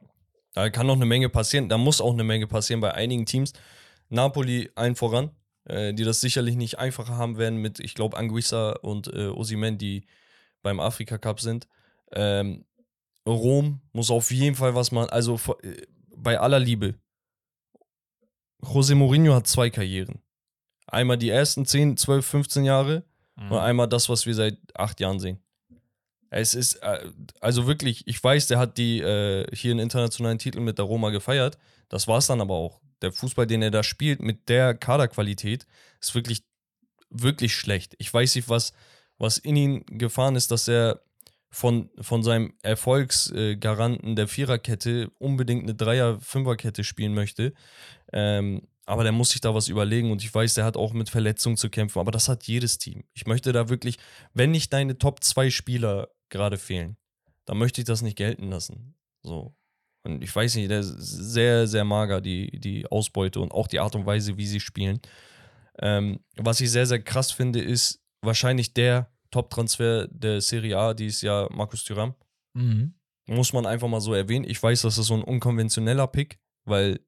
da kann noch eine Menge passieren. Da muss auch eine Menge passieren bei einigen Teams. Napoli allen voran, äh, die das sicherlich nicht einfacher haben werden mit, ich glaube, Anguissa und äh, Osimen, die beim Afrika Cup sind. Ähm, Rom muss auf jeden Fall was machen. Also äh, bei aller Liebe. José Mourinho hat zwei Karrieren. Einmal die ersten 10, 12, 15 Jahre Mhm. und einmal das, was wir seit acht Jahren sehen. Es ist, äh, also wirklich, ich weiß, der hat die äh, hier einen internationalen Titel mit der Roma gefeiert. Das war es dann aber auch. Der Fußball, den er da spielt, mit der Kaderqualität, ist wirklich, wirklich schlecht. Ich weiß nicht, was, was in ihn gefahren ist, dass er von, von seinem Erfolgsgaranten der Viererkette unbedingt eine Dreier-Fünferkette spielen möchte. Ähm, aber der muss sich da was überlegen und ich weiß, der hat auch mit Verletzungen zu kämpfen, aber das hat jedes Team. Ich möchte da wirklich, wenn nicht deine Top 2 Spieler gerade fehlen, dann möchte ich das nicht gelten lassen. So. Und ich weiß nicht, der ist sehr, sehr mager, die, die Ausbeute und auch die Art und Weise, wie sie spielen. Ähm, was ich sehr, sehr krass finde, ist wahrscheinlich der Top-Transfer der Serie A dieses Jahr, Markus Thuram. Mhm. Muss man einfach mal so erwähnen. Ich weiß, das ist so ein unkonventioneller Pick, weil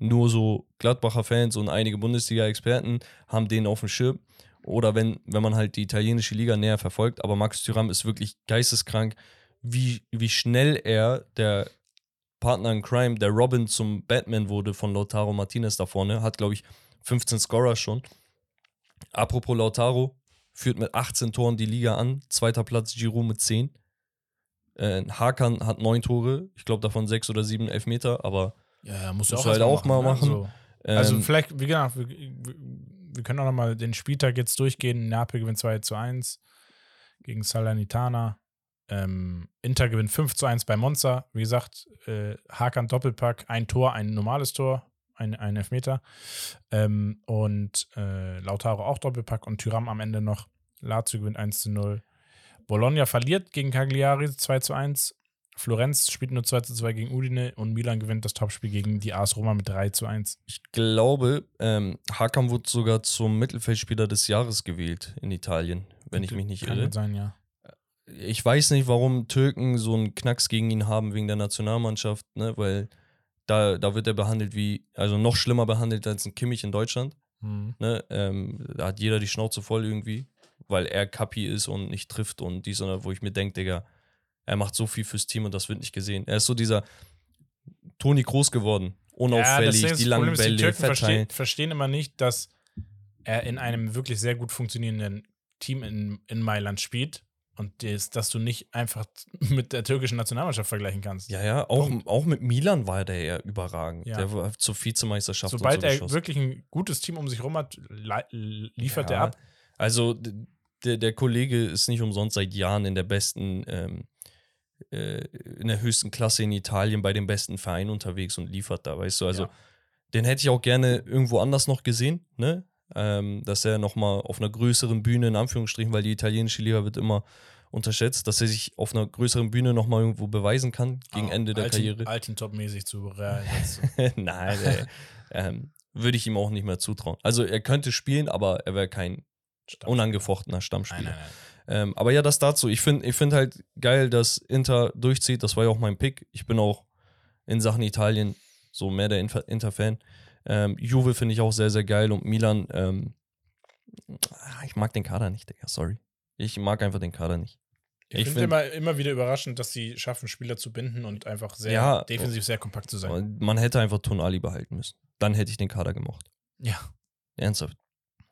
nur so Gladbacher Fans und einige Bundesliga-Experten haben den auf dem Schirm. Oder wenn, wenn man halt die italienische Liga näher verfolgt. Aber Markus Thuram ist wirklich geisteskrank, wie, wie schnell er, der Partner in Crime, der Robin zum Batman wurde von Lautaro Martinez da vorne, hat, glaube ich, 15 Scorer schon. Apropos Lautaro, führt mit 18 Toren die Liga an. Zweiter Platz Giroud mit 10. Äh, Hakan hat 9 Tore. Ich glaube, davon 6 oder 7 Elfmeter. Aber Ja, Musst auch, halt auch mal machen. Also, ähm, also vielleicht, wie gesagt, wir, wir können auch noch mal den Spieltag jetzt durchgehen. Neapel gewinnt 2 zu 1 gegen Salernitana. Ähm, Inter gewinnt 5 zu 1 bei Monza. Wie gesagt, äh, Hakan Doppelpack, ein Tor, ein normales Tor, ein, ein Elfmeter. Ähm, und äh, Lautaro auch Doppelpack und Tyram am Ende noch. Lazio gewinnt 1 zu 0. Bologna verliert gegen Cagliari 2 zu 1. Florenz spielt nur 2 zu 2 gegen Udine und Milan gewinnt das Topspiel gegen die AS Roma mit 3 zu 1. ich glaube, ähm, Hakan wurde sogar zum Mittelfeldspieler des Jahres gewählt in Italien, wenn ich mich nicht Kann irre. gut sein, ja. Ich weiß nicht, warum Türken so einen Knacks gegen ihn haben wegen der Nationalmannschaft, ne? weil da, da wird er behandelt wie, also noch schlimmer behandelt als ein Kimmich in Deutschland. Mhm. Ne? Ähm, da hat jeder die Schnauze voll irgendwie, weil er Kapi ist und nicht trifft und dies und wo ich mir denke, Digga, Er macht so viel fürs Team und das wird nicht gesehen. Er ist so dieser Toni groß geworden. Ja, Unauffällig, ist die langen ist, die Bälle Türken verstehen, verstehen immer nicht, dass er in einem wirklich sehr gut funktionierenden Team in, in Mailand spielt und das, dass du nicht einfach mit der türkischen Nationalmannschaft vergleichen kannst. Ja, ja, auch, Punkt. auch mit Milan war der ja überragend. Ja. Der war zur Vizemeisterschaft Sobald so er geschossen. wirklich ein gutes Team um sich rum hat, li- liefert er Ja, ab. Also der, der Kollege ist nicht umsonst seit Jahren in der besten, ähm, äh, in der höchsten Klasse in Italien bei den besten Vereinen unterwegs und liefert da, weißt du. Also Ja. den hätte ich auch gerne irgendwo anders noch gesehen, ne? Ähm, dass er nochmal auf einer größeren Bühne, in Anführungsstrichen, weil die italienische Liga wird immer unterschätzt, dass er sich auf einer größeren Bühne nochmal irgendwo beweisen kann gegen Ah, Ende der Altin, Karriere. Altintop-mäßig zu Real. Nein, ey, ähm, würde ich ihm auch nicht mehr zutrauen. Also er könnte spielen, aber er wäre kein Stamm- unangefochtener Nein, Stammspieler. nein, nein. Ähm, aber ja, das dazu. Ich finde ich find halt geil, dass Inter durchzieht. Das war ja auch mein Pick. Ich bin auch in Sachen Italien so mehr der Inter- Inter-Fan. Ähm, Juve finde ich auch sehr, sehr geil und Milan, ähm, ah, ich mag den Kader nicht, Digga, sorry. Ich mag einfach den Kader nicht. Ich, Ich finde find- immer, immer wieder überraschend, dass sie schaffen, Spieler zu binden und einfach sehr Ja. defensiv sehr kompakt zu sein. Man hätte einfach Tonali behalten müssen. Dann hätte ich den Kader gemocht. Ja. Ernsthaft.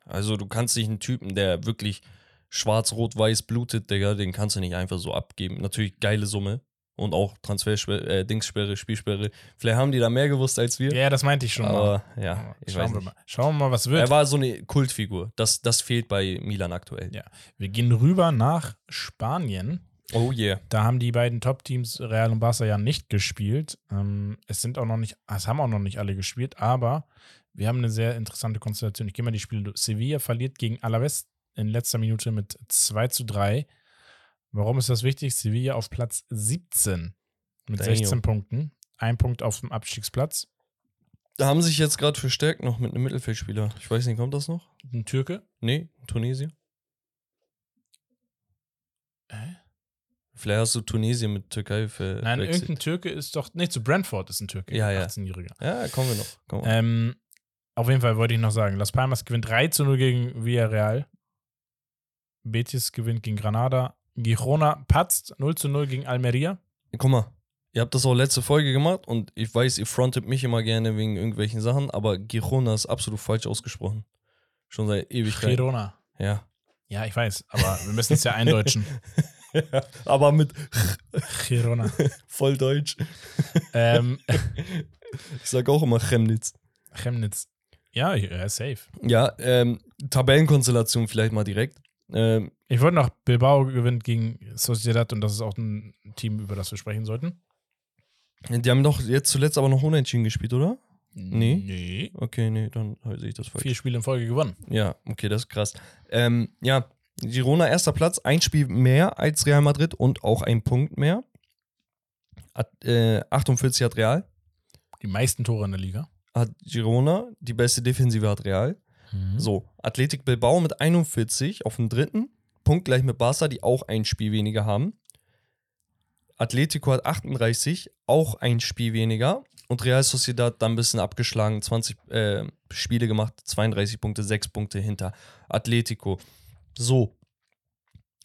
Also du kannst nicht einen Typen, der wirklich schwarz-rot-weiß blutet, Digga, den kannst du nicht einfach so abgeben. Natürlich geile Summe und auch Transfersperre, äh, Dingssperre, Spielsperre. Vielleicht haben die da mehr gewusst als wir. Ja, das meinte ich schon mal. aber ja, ich Schauen weiß wir nicht. mal. Schauen wir mal, was wird. Er war so eine Kultfigur. Das, das fehlt bei Milan aktuell. Ja. Wir gehen rüber nach Spanien. Oh yeah. Da haben die beiden Top-Teams Real und Barca ja nicht gespielt. Ähm, es sind auch noch nicht, es haben auch noch nicht alle gespielt, aber wir haben eine sehr interessante Konstellation. Ich gehe mal die Spiele durch. Sevilla verliert gegen Alaves in letzter Minute mit 2 zu 3. Warum ist das wichtig? Sevilla auf Platz 17 mit Damn. 16 Punkten. Ein Punkt auf dem Abstiegsplatz. Da haben sich jetzt gerade verstärkt noch mit einem Mittelfeldspieler. Ich weiß nicht, kommt das noch? Ein Türke. Nee, Tunesien. Äh? Vielleicht hast du Tunesien mit Türkei verwechselt. Nein, irgendein Türke ist doch. Nee, zu Brentford ist ein Türke. Ja, ja. 18-Jähriger. Ja, kommen wir noch. Kommen wir. Ähm, auf jeden Fall wollte ich noch sagen, Las Palmas gewinnt 3 zu 0 gegen Villarreal. Betis gewinnt gegen Granada. Girona patzt 0 zu 0 gegen Almeria. Guck mal, ihr habt das auch letzte Folge gemacht und ich weiß, ihr frontet mich immer gerne wegen irgendwelchen Sachen, aber Girona ist absolut falsch ausgesprochen. Schon seit Ewigkeit. Girona. Ja. Ja, ich weiß, aber wir müssen es ja eindeutschen. aber mit Girona. voll Deutsch. ähm, Ich sag auch immer Chemnitz. Chemnitz. Ja, ja, safe. Ja, ähm, Tabellenkonstellation vielleicht mal direkt. Ähm, Ich wollte noch, Bilbao gewinnt gegen Sociedad und das ist auch ein Team, über das wir sprechen sollten. die haben doch jetzt zuletzt aber noch unentschieden gespielt, oder? Nee. Nee. Okay, nee, dann sehe ich das falsch. Vier Spiele in Folge gewonnen. Ja, okay, das ist krass. Ähm, ja, Girona erster Platz, ein Spiel mehr als Real Madrid und auch ein Punkt mehr. At, äh, 48 hat Real, Die meisten Tore in der Liga. hat Girona, die beste Defensive hat Real. So, Athletic Bilbao mit 41 auf dem dritten, Punkt gleich mit Barca, die auch ein Spiel weniger haben. Atletico hat 38, auch ein Spiel weniger. Und Real Sociedad dann ein bisschen abgeschlagen, 20 äh, Spiele gemacht, 32 Punkte, 6 Punkte hinter Atletico. So.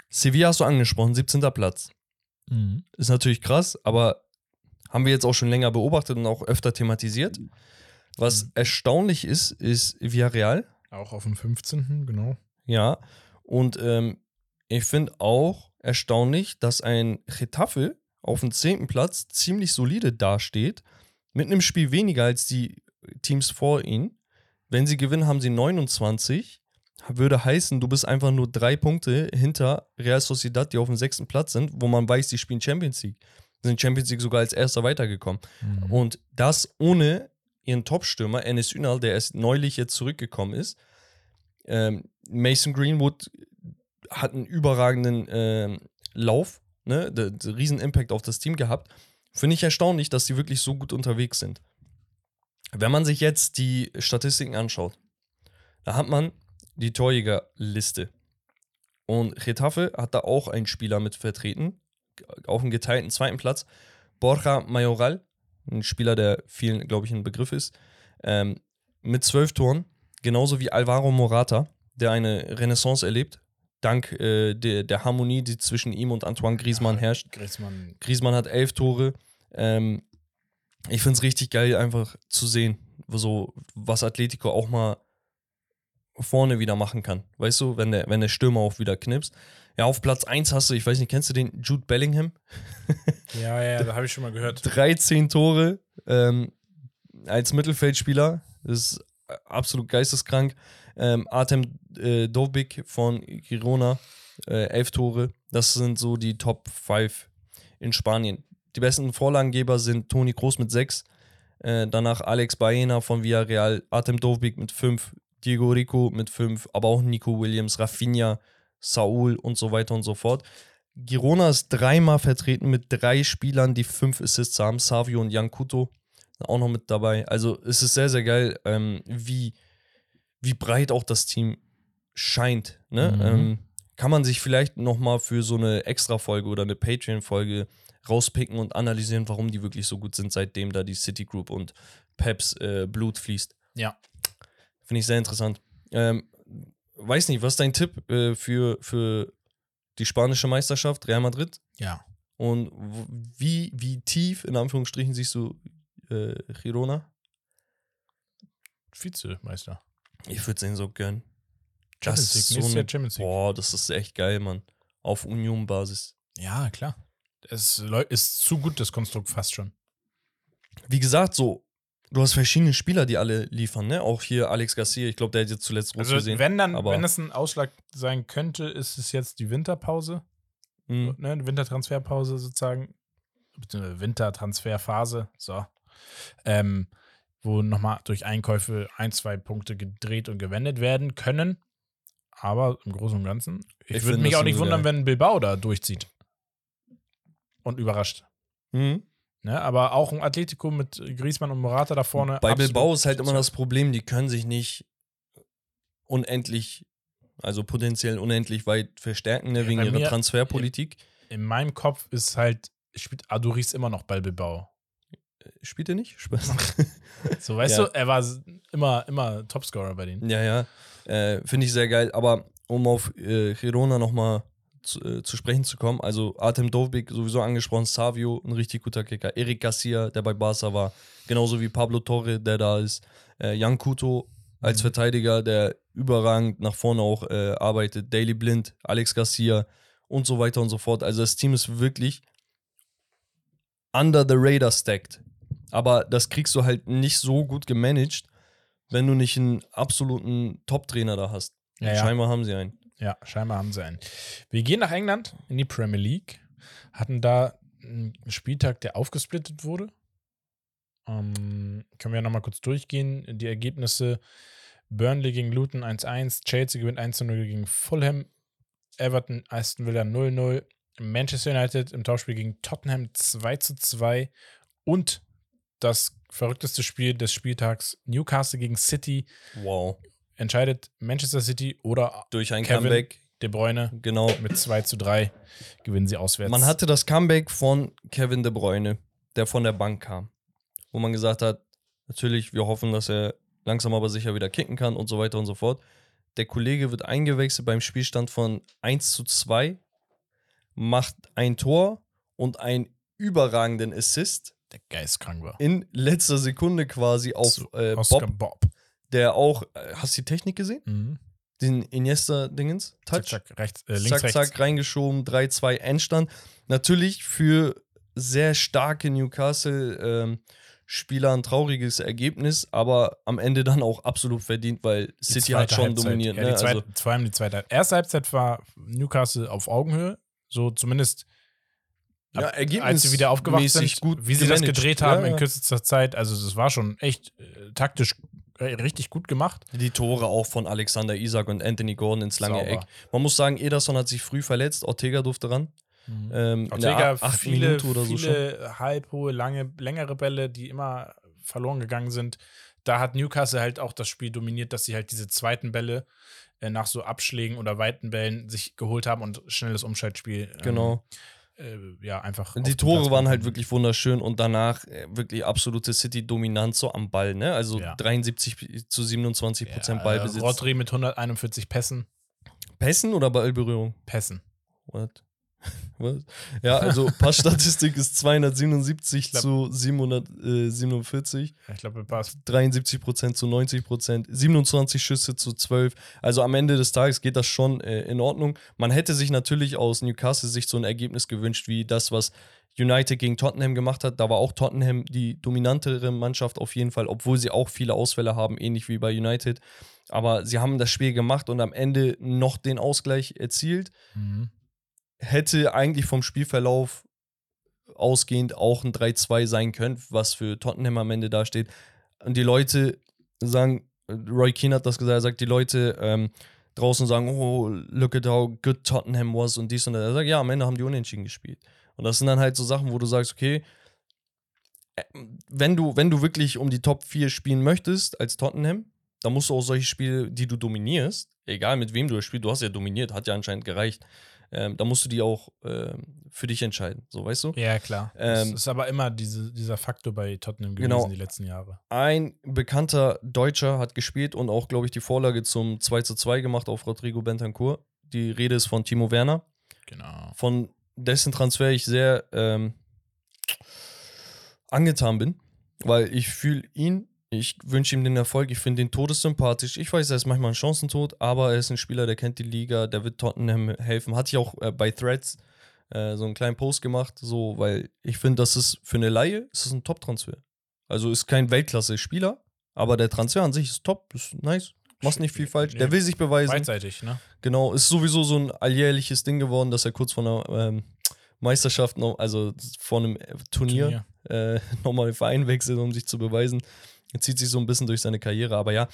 Sevilla hast du angesprochen, 17. Platz. Mhm. Ist natürlich krass, aber haben wir jetzt auch schon länger beobachtet und auch öfter thematisiert. Was erstaunlich ist, ist Villarreal. Auch auf dem 15. genau. Ja. Und ähm, ich finde auch erstaunlich, dass ein Getafe auf dem 10. Platz ziemlich solide dasteht. Mit einem Spiel weniger als die Teams vor ihnen. Wenn sie gewinnen, haben sie 29. Würde heißen, du bist einfach nur drei Punkte hinter Real Sociedad, die auf dem sechsten Platz sind, wo man weiß, die spielen Champions League. Sind Champions League sogar als erster weitergekommen. Mhm. Und das ohne ihren Top-Stürmer, Enes Ünal, der erst neulich jetzt zurückgekommen ist. Ähm, Mason Greenwood hat einen überragenden ähm, Lauf, ne? Der, der riesen Impact auf das Team gehabt. Finde ich erstaunlich, dass die wirklich so gut unterwegs sind. Wenn man sich jetzt die Statistiken anschaut, da hat man die Torjägerliste. Und Getafe hat da auch einen Spieler mit vertreten, auf dem geteilten zweiten Platz. Borja Mayoral, ein Spieler, der vielen, glaube ich, ein Begriff ist, ähm, mit zwölf Toren, genauso wie Alvaro Morata, der eine Renaissance erlebt. dank äh, der, der Harmonie, die zwischen ihm und Antoine Griezmann herrscht. Griezmann. Griezmann hat elf Tore. Ähm, ich finde es richtig geil, einfach zu sehen, so, was Atletico auch mal vorne wieder machen kann. Weißt du, wenn der, wenn der Stürmer auch wieder knipst. Ja, auf Platz 1 hast du, ich weiß nicht, kennst du den Jude Bellingham? Ja, ja, da habe ich schon mal gehört. 13 Tore ähm, als Mittelfeldspieler. Das ist absolut geisteskrank. Ähm, Artem äh, Dovbik von Girona, äh, 11 Tore. Das sind so die Top 5 in Spanien. Die besten Vorlagengeber sind Toni Kroos mit 6, äh, danach Alex Baena von Villarreal, Artem Dovbik mit 5, Diego Rico mit 5, aber auch Nico Williams, Rafinha, Saul und so weiter und so fort. Girona ist dreimal vertreten mit drei Spielern, die fünf Assists haben. Savio und Jan Kuto sind auch noch mit dabei. Also es ist sehr, sehr geil, ähm, wie, wie breit auch das Team scheint. Ne? Mhm. Ähm, kann man sich vielleicht nochmal für so eine Extra-Folge oder eine Patreon-Folge rauspicken und analysieren, warum die wirklich so gut sind, seitdem da die City Group und Peps äh, Blut fließt. Ja. Finde ich sehr interessant. Ähm, weiß nicht, was ist dein Tipp äh, für, für die spanische Meisterschaft, Real Madrid? Ja. Und wie, wie tief, in Anführungsstrichen, siehst du äh, Girona? Vizemeister. Ich würde es ihnen so gönnen. Das ist so eine- Champions League. Boah, das ist echt geil, Mann. Auf Union-Basis. Ja, klar. Es ist zu gut, das Konstrukt fast schon. Wie gesagt, so, du hast verschiedene Spieler, die alle liefern, ne? Auch hier Alex Garcia, ich glaube, der hat jetzt zuletzt rot Also, gesehen. wenn dann, wenn es ein Ausschlag sein könnte, ist es jetzt die Winterpause, Mhm. ne, Wintertransferpause sozusagen, beziehungsweise Wintertransferphase, so, ähm, wo nochmal durch Einkäufe ein, zwei Punkte gedreht und gewendet werden können. Aber im Großen und Ganzen, ich, Ich würde mich auch nicht wundern, wenn Bilbao da durchzieht. Und überrascht. Mhm. Ne? Aber auch ein Atletico mit Griezmann und Morata da vorne. Bei Bilbao ist halt immer das Problem, die können sich nicht unendlich, also potenziell unendlich weit verstärken, ne, wegen ihrer Transferpolitik. In meinem Kopf ist halt, spielt Aduris immer noch bei Bilbao. Spielt er nicht? So, weißt Ja. du, er war immer, immer Topscorer bei denen. ja, ja. Äh, Finde ich sehr geil. Aber um auf äh, Girona nochmal zu, äh, zu sprechen zu kommen, also Artem Dovbik, sowieso angesprochen, Savio, ein richtig guter Kicker. Eric Garcia, der bei Barca war, genauso wie Pablo Torre, der da ist. Äh, Jan Kuto als Mhm. Verteidiger, der überragend nach vorne auch äh, arbeitet. Daily Blind, Alex Garcia und so weiter und so fort. Also das Team ist wirklich under the radar stacked. Aber das kriegst du halt nicht so gut gemanagt, wenn du nicht einen absoluten Top-Trainer da hast. Ja, ja. Scheinbar haben sie einen. Ja, scheinbar haben sie einen. Wir gehen nach England in die Premier League, hatten da einen Spieltag, der aufgesplittet wurde. Ähm, können wir ja nochmal kurz durchgehen. Die Ergebnisse: Burnley gegen Luton 1-1, Chelsea gewinnt 1-0 gegen Fulham, Everton, Aston Villa 0-0, Manchester United im Tauschspiel gegen Tottenham 2-2 und das verrückteste Spiel des Spieltags: Newcastle gegen City. Wow. Entscheidet Manchester City oder Durch ein Kevin. Comeback. De Bruyne Genau. mit 2 zu 3 gewinnen sie auswärts. Man hatte das Comeback von Kevin De Bruyne, der von der Bank kam. Wo man gesagt hat, natürlich, wir hoffen, dass er langsam aber sicher wieder kicken kann und so weiter und so fort. Der Kollege wird eingewechselt beim Spielstand von 1 zu 2, macht ein Tor und einen überragenden Assist der geistkrank war. in letzter Sekunde quasi auf äh, Bob, Bob. Der auch, äh, hast du die Technik gesehen? Mhm. Den Iniesta-Dingens? Zack, Touch? zack, rechts, äh, links, zack, rechts. zack, reingeschoben, 3-2 Endstand. Natürlich für sehr starke Newcastle-Spieler ein trauriges Ergebnis, aber am Ende dann auch absolut verdient, weil Die City hat schon Halbzeit. dominiert. Ja, ne? die zweite, also, vor allem die zweite Halbzeit. Erste Halbzeit war Newcastle auf Augenhöhe. So zumindest ja, als sie wieder aufgewacht sind, gut wie sie das gemanagt. gedreht haben Ja, in kürzester Zeit. Also das war schon echt äh, taktisch äh, richtig gut gemacht. Die Tore auch von Alexander Isak und Anthony Gordon ins lange Sauber. Eck. Man muss sagen, Ederson hat sich früh verletzt, Ortega durfte ran. Ähm, in der Ortega, achten viele, Minute oder so schon. viele halbhohe, lange, längere Bälle, die immer verloren gegangen sind. Da hat Newcastle halt auch das Spiel dominiert, dass sie halt diese zweiten Bälle äh, nach so Abschlägen oder weiten Bällen sich geholt haben und schnelles Umschaltspiel. ähm, Genau. Äh, ja, einfach. Die Tore waren halt wirklich wunderschön und danach äh, wirklich absolute City-Dominanz so am Ball, ne? Also Ja. 73 zu 27 Prozent ja, Ballbesitz. Rodri mit 141 Pässen. Pässen oder Ballberührung? Pässen. What? Was? Ja, also Passstatistik ist 277 glaub- zu 747. Ich glaube, Pass. 73 Prozent zu 90 Prozent, 27 Schüsse zu 12. Also am Ende des Tages geht das schon äh, in Ordnung. Man hätte sich natürlich aus Newcastle Sicht so ein Ergebnis gewünscht, wie das, was United gegen Tottenham gemacht hat. Da war auch Tottenham die dominantere Mannschaft auf jeden Fall, obwohl sie auch viele Ausfälle haben, ähnlich wie bei United. Aber sie haben das Spiel gemacht und am Ende noch den Ausgleich erzielt Mhm. Hätte eigentlich vom Spielverlauf ausgehend auch ein 3-2 sein können, was für Tottenham am Ende dasteht. Und die Leute sagen, Roy Keane hat das gesagt, er sagt, die Leute ähm, draußen sagen, oh, look at how good Tottenham was und dies und das. Er sagt, ja, am Ende haben die unentschieden gespielt. Und das sind dann halt so Sachen, wo du sagst, okay, äh, wenn du, wenn du wirklich um die Top 4 spielen möchtest als Tottenham, dann musst du auch solche Spiele, die du dominierst, egal mit wem du das spielst, du hast ja dominiert, hat ja anscheinend gereicht, ähm, da musst du die auch ähm, für dich entscheiden, so weißt du? Ja, klar. das Ähm, ist aber immer diese, dieser Faktor bei Tottenham gewesen Genau. die letzten Jahre. Ein bekannter Deutscher hat gespielt und auch, glaube ich, die Vorlage zum 2 zu 2 gemacht auf Rodrigo Bentancur. Die Rede ist von Timo Werner. Genau. von dessen Transfer ich sehr ähm, angetan bin, weil ich fühle ihn, ich wünsche ihm den Erfolg, ich finde ihn todessympathisch. Ich weiß, er ist manchmal ein Chancentod, aber er ist ein Spieler, der kennt die Liga, der wird Tottenham helfen. Hatte ich auch äh, bei Threads äh, so einen kleinen Post gemacht, so, weil ich finde, das ist für eine Laie, ist das ein Top-Transfer. Also ist kein Weltklasse-Spieler, aber der Transfer an sich ist top, ist nice. Machst nicht viel falsch. Der will sich beweisen. Beidseitig, ne? Genau, ist sowieso so ein alljährliches Ding geworden, dass er kurz vor einer ähm, Meisterschaft, noch, also vor einem äh, Turnier, Äh, nochmal den Verein wechselt, um sich zu beweisen. Er zieht sich so ein bisschen durch seine Karriere. Aber ja,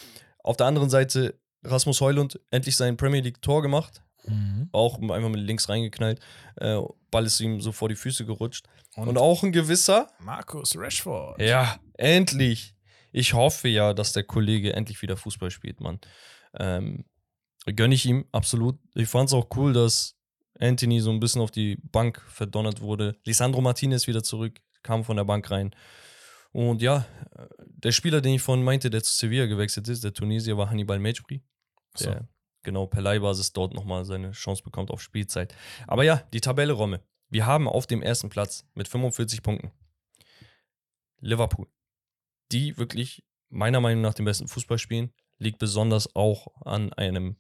auf der anderen Seite, Rasmus Heulund endlich sein Premier League-Tor gemacht. Mhm. Auch einfach mit links reingeknallt. Äh, Ball ist ihm so vor die Füße gerutscht. Und, Und auch ein gewisser Markus Rashford. ja, endlich. Ich hoffe ja, dass der Kollege endlich wieder Fußball spielt, Mann. Ähm, gönne ich ihm, absolut. Ich fand es auch cool, dass Anthony so ein bisschen auf die Bank verdonnert wurde. Lisandro Martinez wieder zurück, kam von der Bank rein. Und ja, der Spieler, den ich vorhin meinte, der zu Sevilla gewechselt ist, der Tunesier, war Hannibal Mejbri. So. Der genau per Leihbasis dort nochmal seine Chance bekommt auf Spielzeit. Aber ja, die Tabelle Romme. Wir haben auf dem ersten Platz mit 45 Punkten Liverpool. Die wirklich meiner Meinung nach den besten Fußball spielen. Liegt besonders auch an einem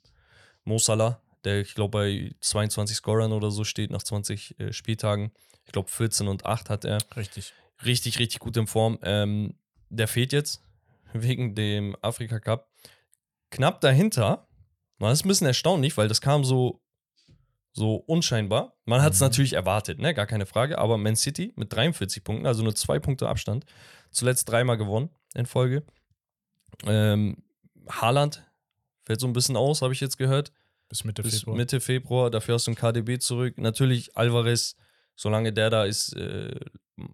Mo Salah, der ich glaube bei 22 Scorern oder so steht nach 20 äh, Spieltagen. Ich glaube 14 und 8 hat er Richtig. richtig, richtig gut in Form. Ähm, der fehlt jetzt wegen dem Afrika Cup. Knapp dahinter, war es ein bisschen erstaunlich, weil das kam so, so unscheinbar. Man hat es Mhm. natürlich erwartet, ne? gar keine Frage, aber Man City mit 43 Punkten, also nur zwei Punkte Abstand, zuletzt dreimal gewonnen in Folge. Ähm, Haaland fällt so ein bisschen aus, habe ich jetzt gehört Bis Mitte bis Februar. Mitte Februar. Dafür hast du ein KDB zurück. Natürlich Alvarez, solange der da ist, äh,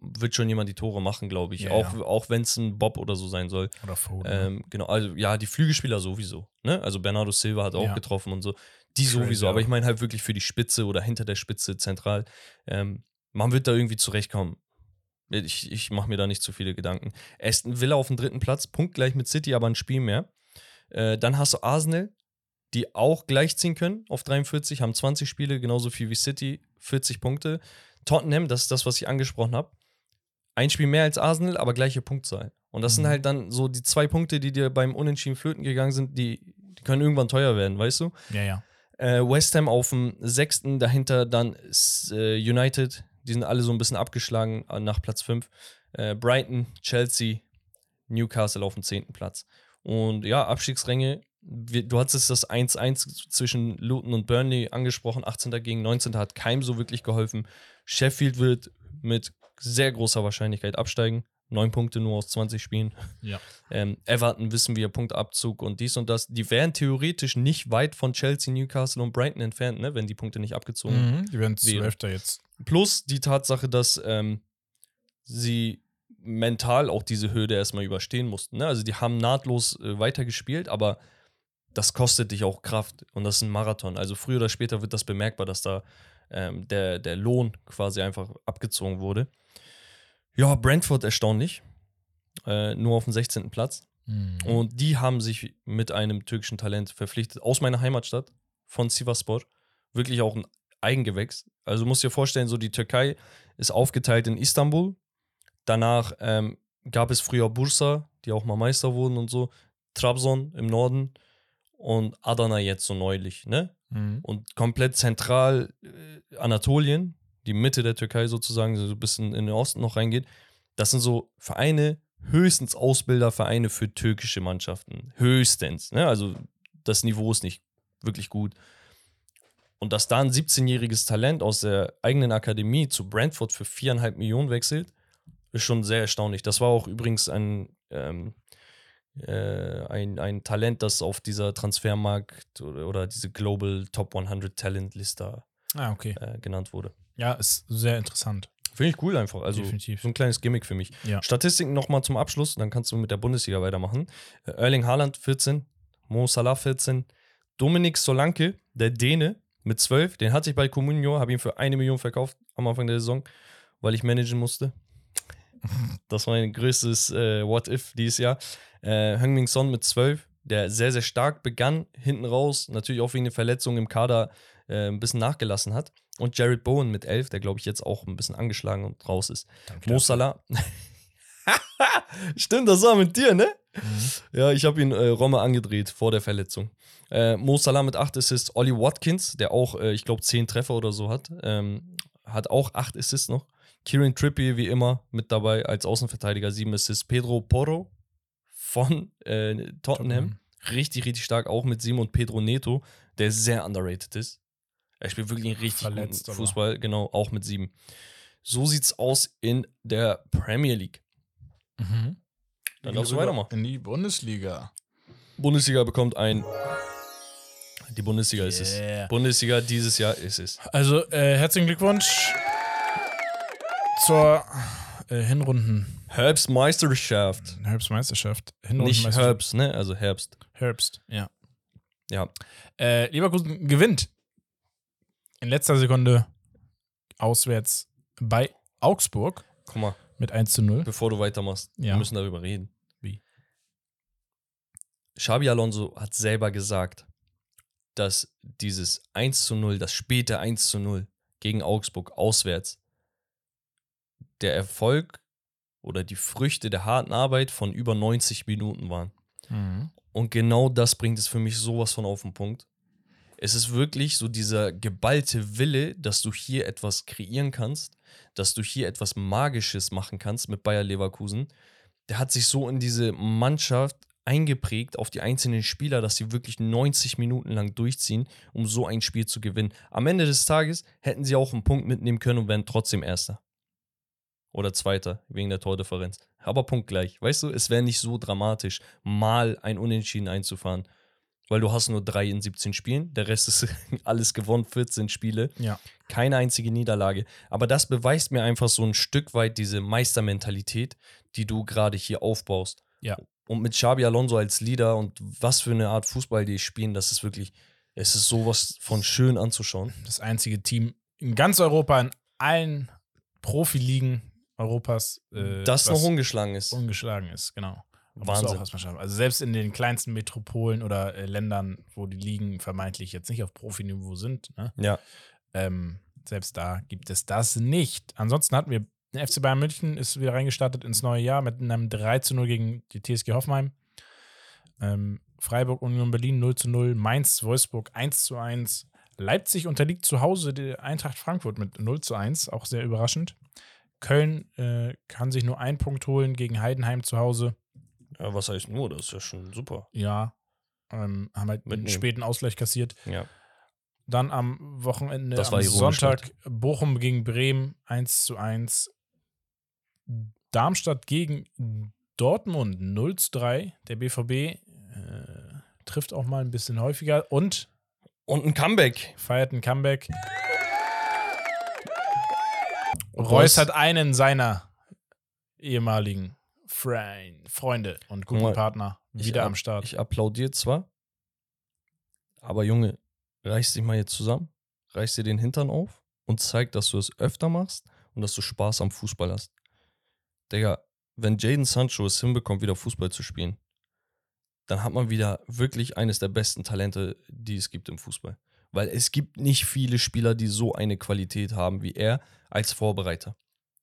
wird schon jemand die Tore machen, glaube ich. Ja, auch ja. auch wenn es ein Bob oder so sein soll. Oder Foden. Ähm, genau, also ja, die Flügelspieler sowieso. Ne? Also Bernardo Silva hat auch Ja. getroffen und so. Die Crazy sowieso, aber ich meine halt wirklich für die Spitze oder hinter der Spitze zentral. Ähm, man wird da irgendwie zurechtkommen. Ich, ich mache mir da nicht zu viele Gedanken. Aston Villa auf dem dritten Platz, punktgleich mit City, aber ein Spiel mehr. Äh, dann hast du Arsenal, die auch gleichziehen können auf 43, haben 20 Spiele, genauso viel wie City, 40 Punkte. Tottenham, das ist das, was ich angesprochen habe. Ein Spiel mehr als Arsenal, aber gleiche Punktzahl. Und das sind Mhm. halt dann so die zwei Punkte, die dir beim Unentschieden flöten gegangen sind, die, die können irgendwann teuer werden, weißt du? ja, ja. Äh, West Ham auf dem sechsten, dahinter dann ist, äh, United, die sind alle so ein bisschen abgeschlagen äh, nach Platz 5. Äh, Brighton, Chelsea, Newcastle auf dem zehnten Platz. Und ja, Abstiegsränge, du hattest das 1-1 zwischen Luton und Burnley angesprochen, 18. gegen 19. hat keinem so wirklich geholfen. Sheffield wird mit sehr großer Wahrscheinlichkeit absteigen. Neun Punkte nur aus 20 Spielen. Ja. Ähm, Everton wissen wir, Punktabzug und dies und das. Die wären theoretisch nicht weit von Chelsea, Newcastle und Brighton entfernt, ne, wenn die Punkte nicht abgezogen Mhm. Die werden wäre. zwölfter jetzt. Plus die Tatsache, dass ähm, sie mental auch diese Hürde erstmal überstehen mussten. Ne? Also die haben nahtlos äh, weitergespielt, aber das kostet dich auch Kraft und das ist ein Marathon. Also früher oder später wird das bemerkbar, dass da ähm, der, der Lohn quasi einfach abgezogen wurde. Ja, Brentford erstaunlich. Äh, nur auf dem 16. Platz. Mhm. Und die haben sich mit einem türkischen Talent verpflichtet aus meiner Heimatstadt. von Sivaspor. Wirklich auch ein Eigengewächs. Also du musst dir vorstellen, so die Türkei ist aufgeteilt in Istanbul. Danach ähm, gab es früher Bursa, die auch mal Meister wurden und so. Trabzon im Norden und Adana jetzt so neulich, ne? Mhm. Und komplett zentral äh, Anatolien, die Mitte der Türkei sozusagen, so ein bisschen in den Osten noch reingeht. Das sind so Vereine, höchstens Ausbildervereine für türkische Mannschaften. Höchstens. Ne? Also das Niveau ist nicht wirklich gut. Und dass da ein 17-jähriges Talent aus der eigenen Akademie zu Brentford für viereinhalb Millionen wechselt, ist schon sehr erstaunlich. Das war auch übrigens ein, ähm, äh, ein, ein Talent, das auf dieser Transfermarkt oder, oder diese Global Top 100 Talent Liste Ah, okay. äh, genannt wurde. Ja, ist sehr interessant. Finde ich cool einfach. Also Definitiv. so ein kleines Gimmick für mich. Ja. Statistiken nochmal zum Abschluss, dann kannst du mit der Bundesliga weitermachen. Äh, Erling Haaland 14, Mo Salah 14, Dominik Solanke, der Däne, mit 12. Den hatte ich bei Comunio, habe ihn für eine Million verkauft am Anfang der Saison, weil ich managen musste. Das war mein größtes äh, What-If dieses Jahr. Äh, Heung-Min Son mit 12, der sehr, sehr stark begann, hinten raus, natürlich auch wegen der Verletzung im Kader äh, ein bisschen nachgelassen hat. Und Jared Bowen mit 11, der glaube ich jetzt auch ein bisschen angeschlagen und raus ist. Danke. Mo Salah. Stimmt, das war mit dir, ne? Mhm. Ja, ich habe ihn äh, Romme angedreht vor der Verletzung. Äh, Mo Salah mit 8 Assists, Ollie Watkins, der auch, äh, ich glaube, 10 Treffer oder so hat, ähm, hat auch 8 Assists noch. Kieran Trippier wie immer mit dabei als Außenverteidiger, 7 Assists. Pedro Porro von äh, Tottenham, Tottenham. richtig, richtig stark, auch mit 7 und Pedro Neto, der sehr underrated ist. Er spielt wirklich einen richtig Verletzt, guten aber. Fußball, genau, auch mit 7. So sieht's aus in der Premier League. Mhm. Dann darfst du weitermachen. In die Bundesliga. Bundesliga bekommt ein. Die Bundesliga ist Yeah. es. Bundesliga dieses Jahr ist es. Also, äh, herzlichen Glückwunsch zur äh, Hinrunden Herbstmeisterschaft. Herbstmeisterschaft. Nicht Hinrundenmeisterschaft. Herbst, ne? Also Herbst. Herbst, ja. Ja. Äh, Leverkusen gewinnt in letzter Sekunde auswärts bei Augsburg Guck mal, mit 1 zu 0. bevor du weitermachst, wir Ja. müssen darüber reden. Wie? Xabi Alonso hat selber gesagt, dass dieses 1 zu 0, das späte 1 zu 0 gegen Augsburg auswärts, der Erfolg oder die Früchte der harten Arbeit von über 90 Minuten waren. Mhm. Und genau das bringt es für mich sowas von auf den Punkt. Es ist wirklich so dieser geballte Wille, dass du hier etwas kreieren kannst, dass du hier etwas Magisches machen kannst mit Bayer Leverkusen. Der hat sich so in diese Mannschaft eingeprägt auf die einzelnen Spieler, dass sie wirklich 90 Minuten lang durchziehen, um so ein Spiel zu gewinnen. Am Ende des Tages hätten sie auch einen Punkt mitnehmen können und wären trotzdem Erster. Oder Zweiter, wegen der Tordifferenz. Aber punktgleich. Weißt du, es wäre nicht so dramatisch, mal ein Unentschieden einzufahren. Weil du hast nur drei in 17 Spielen. Der Rest ist alles gewonnen, 14 Spiele. Ja. Keine einzige Niederlage. Aber das beweist mir einfach so ein Stück weit diese Meistermentalität, die du gerade hier aufbaust. Ja. Und mit Xabi Alonso als Leader und was für eine Art Fußball die spielen, das ist wirklich, es ist sowas von schön anzuschauen. Das einzige Team in ganz Europa, in allen Profiligen Europas, äh, das noch ungeschlagen ist. ungeschlagen ist, genau. Wahnsinn. Also selbst in den kleinsten Metropolen oder äh, Ländern, wo die Ligen vermeintlich jetzt nicht auf Profiniveau sind, ne? Ja. ähm, selbst da gibt es das nicht. Ansonsten hatten wir, der FC Bayern München ist wieder reingestartet ins neue Jahr mit einem 3 zu 0 gegen die TSG Hoffenheim. Ähm, Freiburg Union Berlin 0 zu 0, Mainz Wolfsburg 1 zu 1. Leipzig unterliegt zu Hause der Eintracht Frankfurt mit 0 zu 1, auch sehr überraschend. Köln äh, kann sich nur einen Punkt holen gegen Heidenheim zu Hause. Ja. Was heißt nur? Das ist ja schon super. Ja, ähm, haben halt einen Mitnehmen. späten Ausgleich kassiert. Ja. Dann am Wochenende, Das am Sonntag, Bochum gegen Bremen 1 zu 1. Darmstadt gegen Dortmund 0 zu 3. Der BVB äh, trifft auch mal ein bisschen häufiger und Und ein Comeback. feiert ein Comeback. Reus hat einen seiner ehemaligen Frein- Freunde und guten mal, Partner wieder am Start. Ich applaudiere zwar, aber Junge, reiß dich mal jetzt zusammen, reiß dir den Hintern auf und zeig, dass du es öfter machst und dass du Spaß am Fußball hast. Digga, wenn Jaden Sancho es hinbekommt, wieder Fußball zu spielen, dann hat man wieder wirklich eines der besten Talente, die es gibt im Fußball. Weil es gibt nicht viele Spieler, die so eine Qualität haben wie er als Vorbereiter.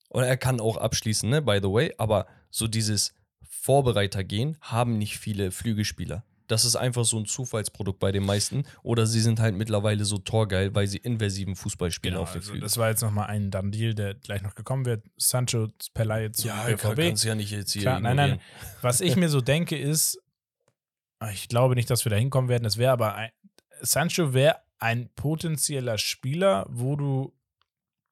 Und er kann auch abschließen, ne, by the way, aber so dieses Vorbereiter-Gehen haben nicht viele Flügelspieler. Das ist einfach so ein Zufallsprodukt bei den meisten. Oder sie sind halt mittlerweile so torgeil, weil sie inversiven Fußball spielen Genau, auf den also Flügeln. das war jetzt nochmal ein Done-Deal, der gleich noch gekommen wird. Sancho per Leihe zu ja, BVB. kann, kannst ja nicht jetzt hier Klar, nein, nein. Was ich mir so denke, ist, ich glaube nicht, dass wir da hinkommen werden. Es wäre aber ein, Sancho wäre ein potenzieller Spieler, wo du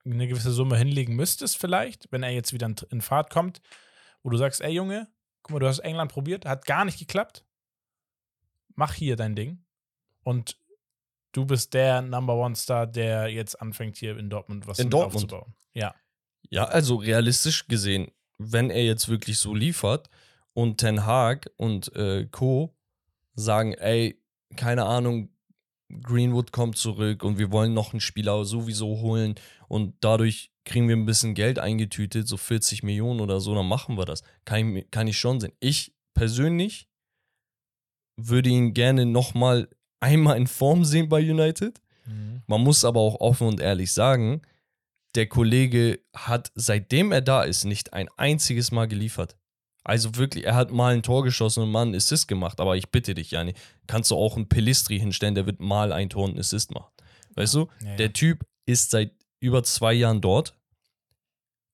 eine gewisse Summe hinlegen müsstest, vielleicht, wenn er jetzt wieder in Fahrt kommt, wo du sagst, ey Junge, guck mal, du hast England probiert, hat gar nicht geklappt. Mach hier dein Ding. Und du bist der Number One Star, der jetzt anfängt, hier in Dortmund was In Dortmund? aufzubauen. Ja. Ja, also realistisch gesehen, wenn er jetzt wirklich so liefert und Ten Hag und äh, Co. sagen, ey, keine Ahnung, Greenwood kommt zurück und wir wollen noch einen Spieler sowieso holen und dadurch kriegen wir ein bisschen Geld eingetütet, so 40 Millionen oder so, dann machen wir das. Kann ich, kann ich schon sehen. Ich persönlich würde ihn gerne nochmal einmal in Form sehen bei United. Man muss aber auch offen und ehrlich sagen, der Kollege hat, seitdem er da ist, nicht ein einziges Mal geliefert. Also wirklich, er hat mal ein Tor geschossen und mal einen Assist gemacht. Aber ich bitte dich, Jani, kannst du auch einen Pelistri hinstellen, der wird mal ein Tor und einen Assist machen. Weißt du? Ja, ja. Der Typ ist seit über zwei Jahren dort.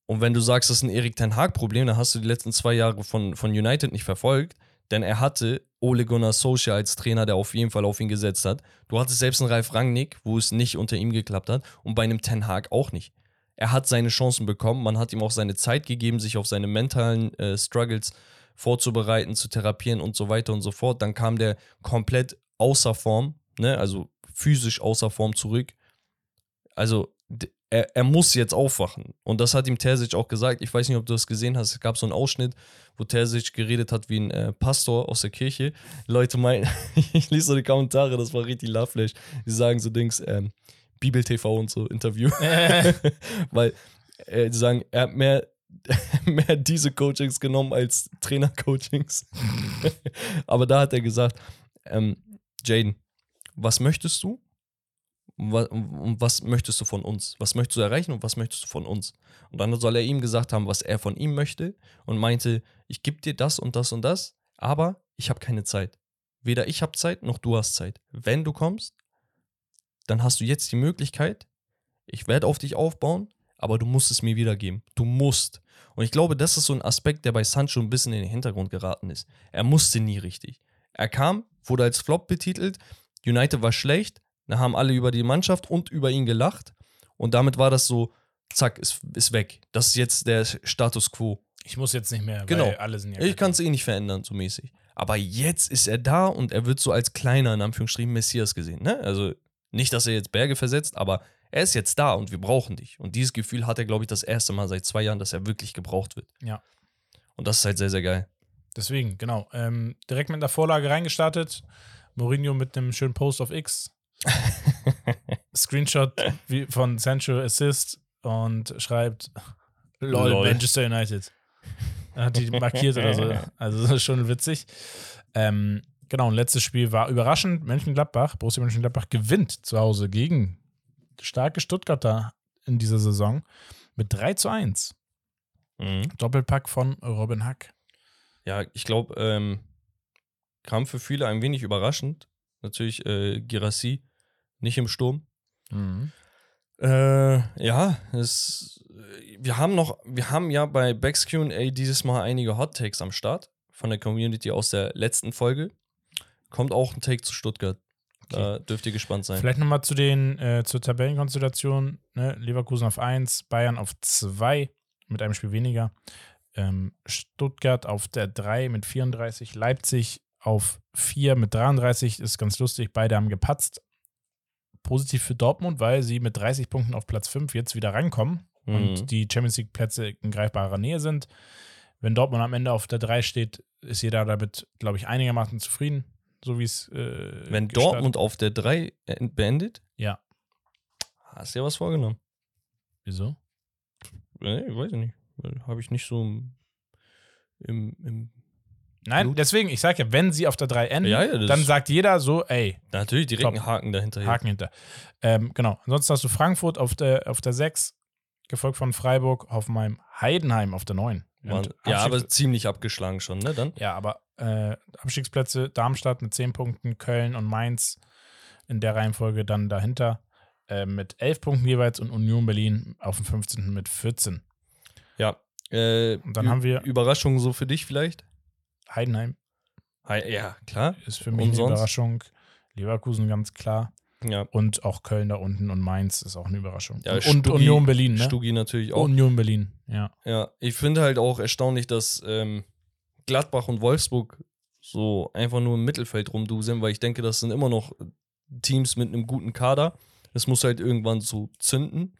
Und wenn du sagst, das ist ein Erik Ten Hag-Problem, dann hast du die letzten zwei Jahre von, von United nicht verfolgt. Denn er hatte Ole Gunnar Solskjaer als Trainer, der auf jeden Fall auf ihn gesetzt hat. Du hattest selbst einen Ralf Rangnick, wo es nicht unter ihm geklappt hat. Und bei einem Ten Hag auch nicht. Er hat seine Chancen bekommen. Man hat ihm auch seine Zeit gegeben, sich auf seine mentalen äh, Struggles vorzubereiten, zu therapieren und so weiter und so fort. Dann kam der komplett außer Form, ne? also physisch außer Form zurück. Also er, er muss jetzt aufwachen. Und das hat ihm Terzic auch gesagt. Ich weiß nicht, ob du das gesehen hast. Es gab so einen Ausschnitt, wo Terzic geredet hat wie ein äh, Pastor aus der Kirche. Leute meinen, ich lese so die Kommentare, das war richtig lovely. Die sagen so Dings, ähm, Bibel TV und so, Interview. Weil äh, die sagen, er hat mehr, mehr diese Coachings genommen als Trainer-Coachings. Aber da hat er gesagt, ähm, Jaden, was möchtest du? Wa- Und was möchtest du von uns? Was möchtest du erreichen und was möchtest du von uns? Und dann soll er ihm gesagt haben, was er von ihm möchte und meinte, ich gebe dir das und das und das, aber ich habe keine Zeit. Weder ich habe Zeit, noch du hast Zeit. Wenn du kommst, dann hast du jetzt die Möglichkeit, ich werde auf dich aufbauen, aber du musst es mir wiedergeben. Du musst. Und ich glaube, das ist so ein Aspekt, der bei Sancho ein bisschen in den Hintergrund geraten ist. Er musste nie richtig. Er kam, wurde als Flop betitelt, United war schlecht, da haben alle über die Mannschaft und über ihn gelacht und damit war das so, zack, ist, ist weg. Das ist jetzt der Status quo. Ich muss jetzt nicht mehr, Genau. weil alle sind ja. Ich kann es eh nicht verändern, so mäßig. Aber jetzt ist er da und er wird so als kleiner, in Anführungsstrichen, Messias gesehen. Ne? Also nicht, dass er jetzt Berge versetzt, aber er ist jetzt da und wir brauchen dich. Und dieses Gefühl hat er, glaube ich, das erste Mal seit zwei Jahren, dass er wirklich gebraucht wird. Ja. Und das ist halt sehr, sehr geil. Deswegen, genau. Ähm, direkt mit der Vorlage reingestartet. Mourinho mit einem schönen Post auf X. Screenshot von Sancho Assist und schreibt LOL, Lol. Manchester United. Hat die markiert oder so. Also das ist schon witzig. Ähm, genau, und letztes Spiel war überraschend. Mönchengladbach, Borussia Mönchengladbach gewinnt zu Hause gegen starke Stuttgarter in dieser Saison mit 3 zu 1. Mhm. Doppelpack von Robin Hack. Ja, ich glaube, ähm, kam für viele ein wenig überraschend. Natürlich äh, Girassi nicht im Sturm. Äh, ja, es, wir haben noch, wir haben ja bei Becks Q&A dieses Mal einige Hot Takes am Start von der Community aus der letzten Folge. Kommt auch ein Take zu Stuttgart. Da dürft ihr gespannt sein. Vielleicht nochmal zu den, äh, zur Tabellenkonstellation. Ne? Leverkusen auf 1, Bayern auf 2 mit einem Spiel weniger. Ähm, Stuttgart auf der 3 mit 34, Leipzig auf 4 mit 33. Ist ganz lustig, beide haben gepatzt. Positiv für Dortmund, weil sie mit 30 Punkten auf Platz 5 jetzt wieder rankommen Mhm. und die Champions League-Plätze in greifbarer Nähe sind. Wenn Dortmund am Ende auf der 3 steht, ist jeder damit, glaube ich, einigermaßen zufrieden, so wie es. Äh, Wenn Dortmund auf der 3 beendet, Ja. hast du ja was vorgenommen. Wieso? Nee, weiß ich nicht. Habe ich nicht so im, im, im Nein, Blut. deswegen, ich sage ja, wenn sie auf der 3 enden, Ja, ja, dann sagt jeder so, ey, Natürlich direkt einen Haken dahinter. Haken hinter. Ähm, genau. Ansonsten hast du Frankfurt auf der, auf der 6, gefolgt von Freiburg, Hoffenheim, Heidenheim auf der 9. Und Ja, aber ziemlich abgeschlagen schon, ne? Dann? ja, aber äh, Abstiegsplätze Darmstadt mit 10 Punkten, Köln und Mainz in der Reihenfolge dann dahinter äh, mit 11 Punkten jeweils und Union Berlin auf dem 15. mit 14. Ja. Äh, Und dann haben wir- Überraschungen so für dich vielleicht? Heidenheim Hi- Ja, klar. ist für mich Und eine? Überraschung. Leverkusen ganz klar. Ja. Und auch Köln da unten und Mainz ist auch eine Überraschung. Ja, und Stuggi- Union Berlin, ne? Stugi natürlich auch. Union Berlin, ja. Ja, ich finde halt auch erstaunlich, dass ähm, Gladbach und Wolfsburg so einfach nur im Mittelfeld rumduseln, weil ich denke, das sind immer noch Teams mit einem guten Kader. Es muss halt irgendwann so zünden.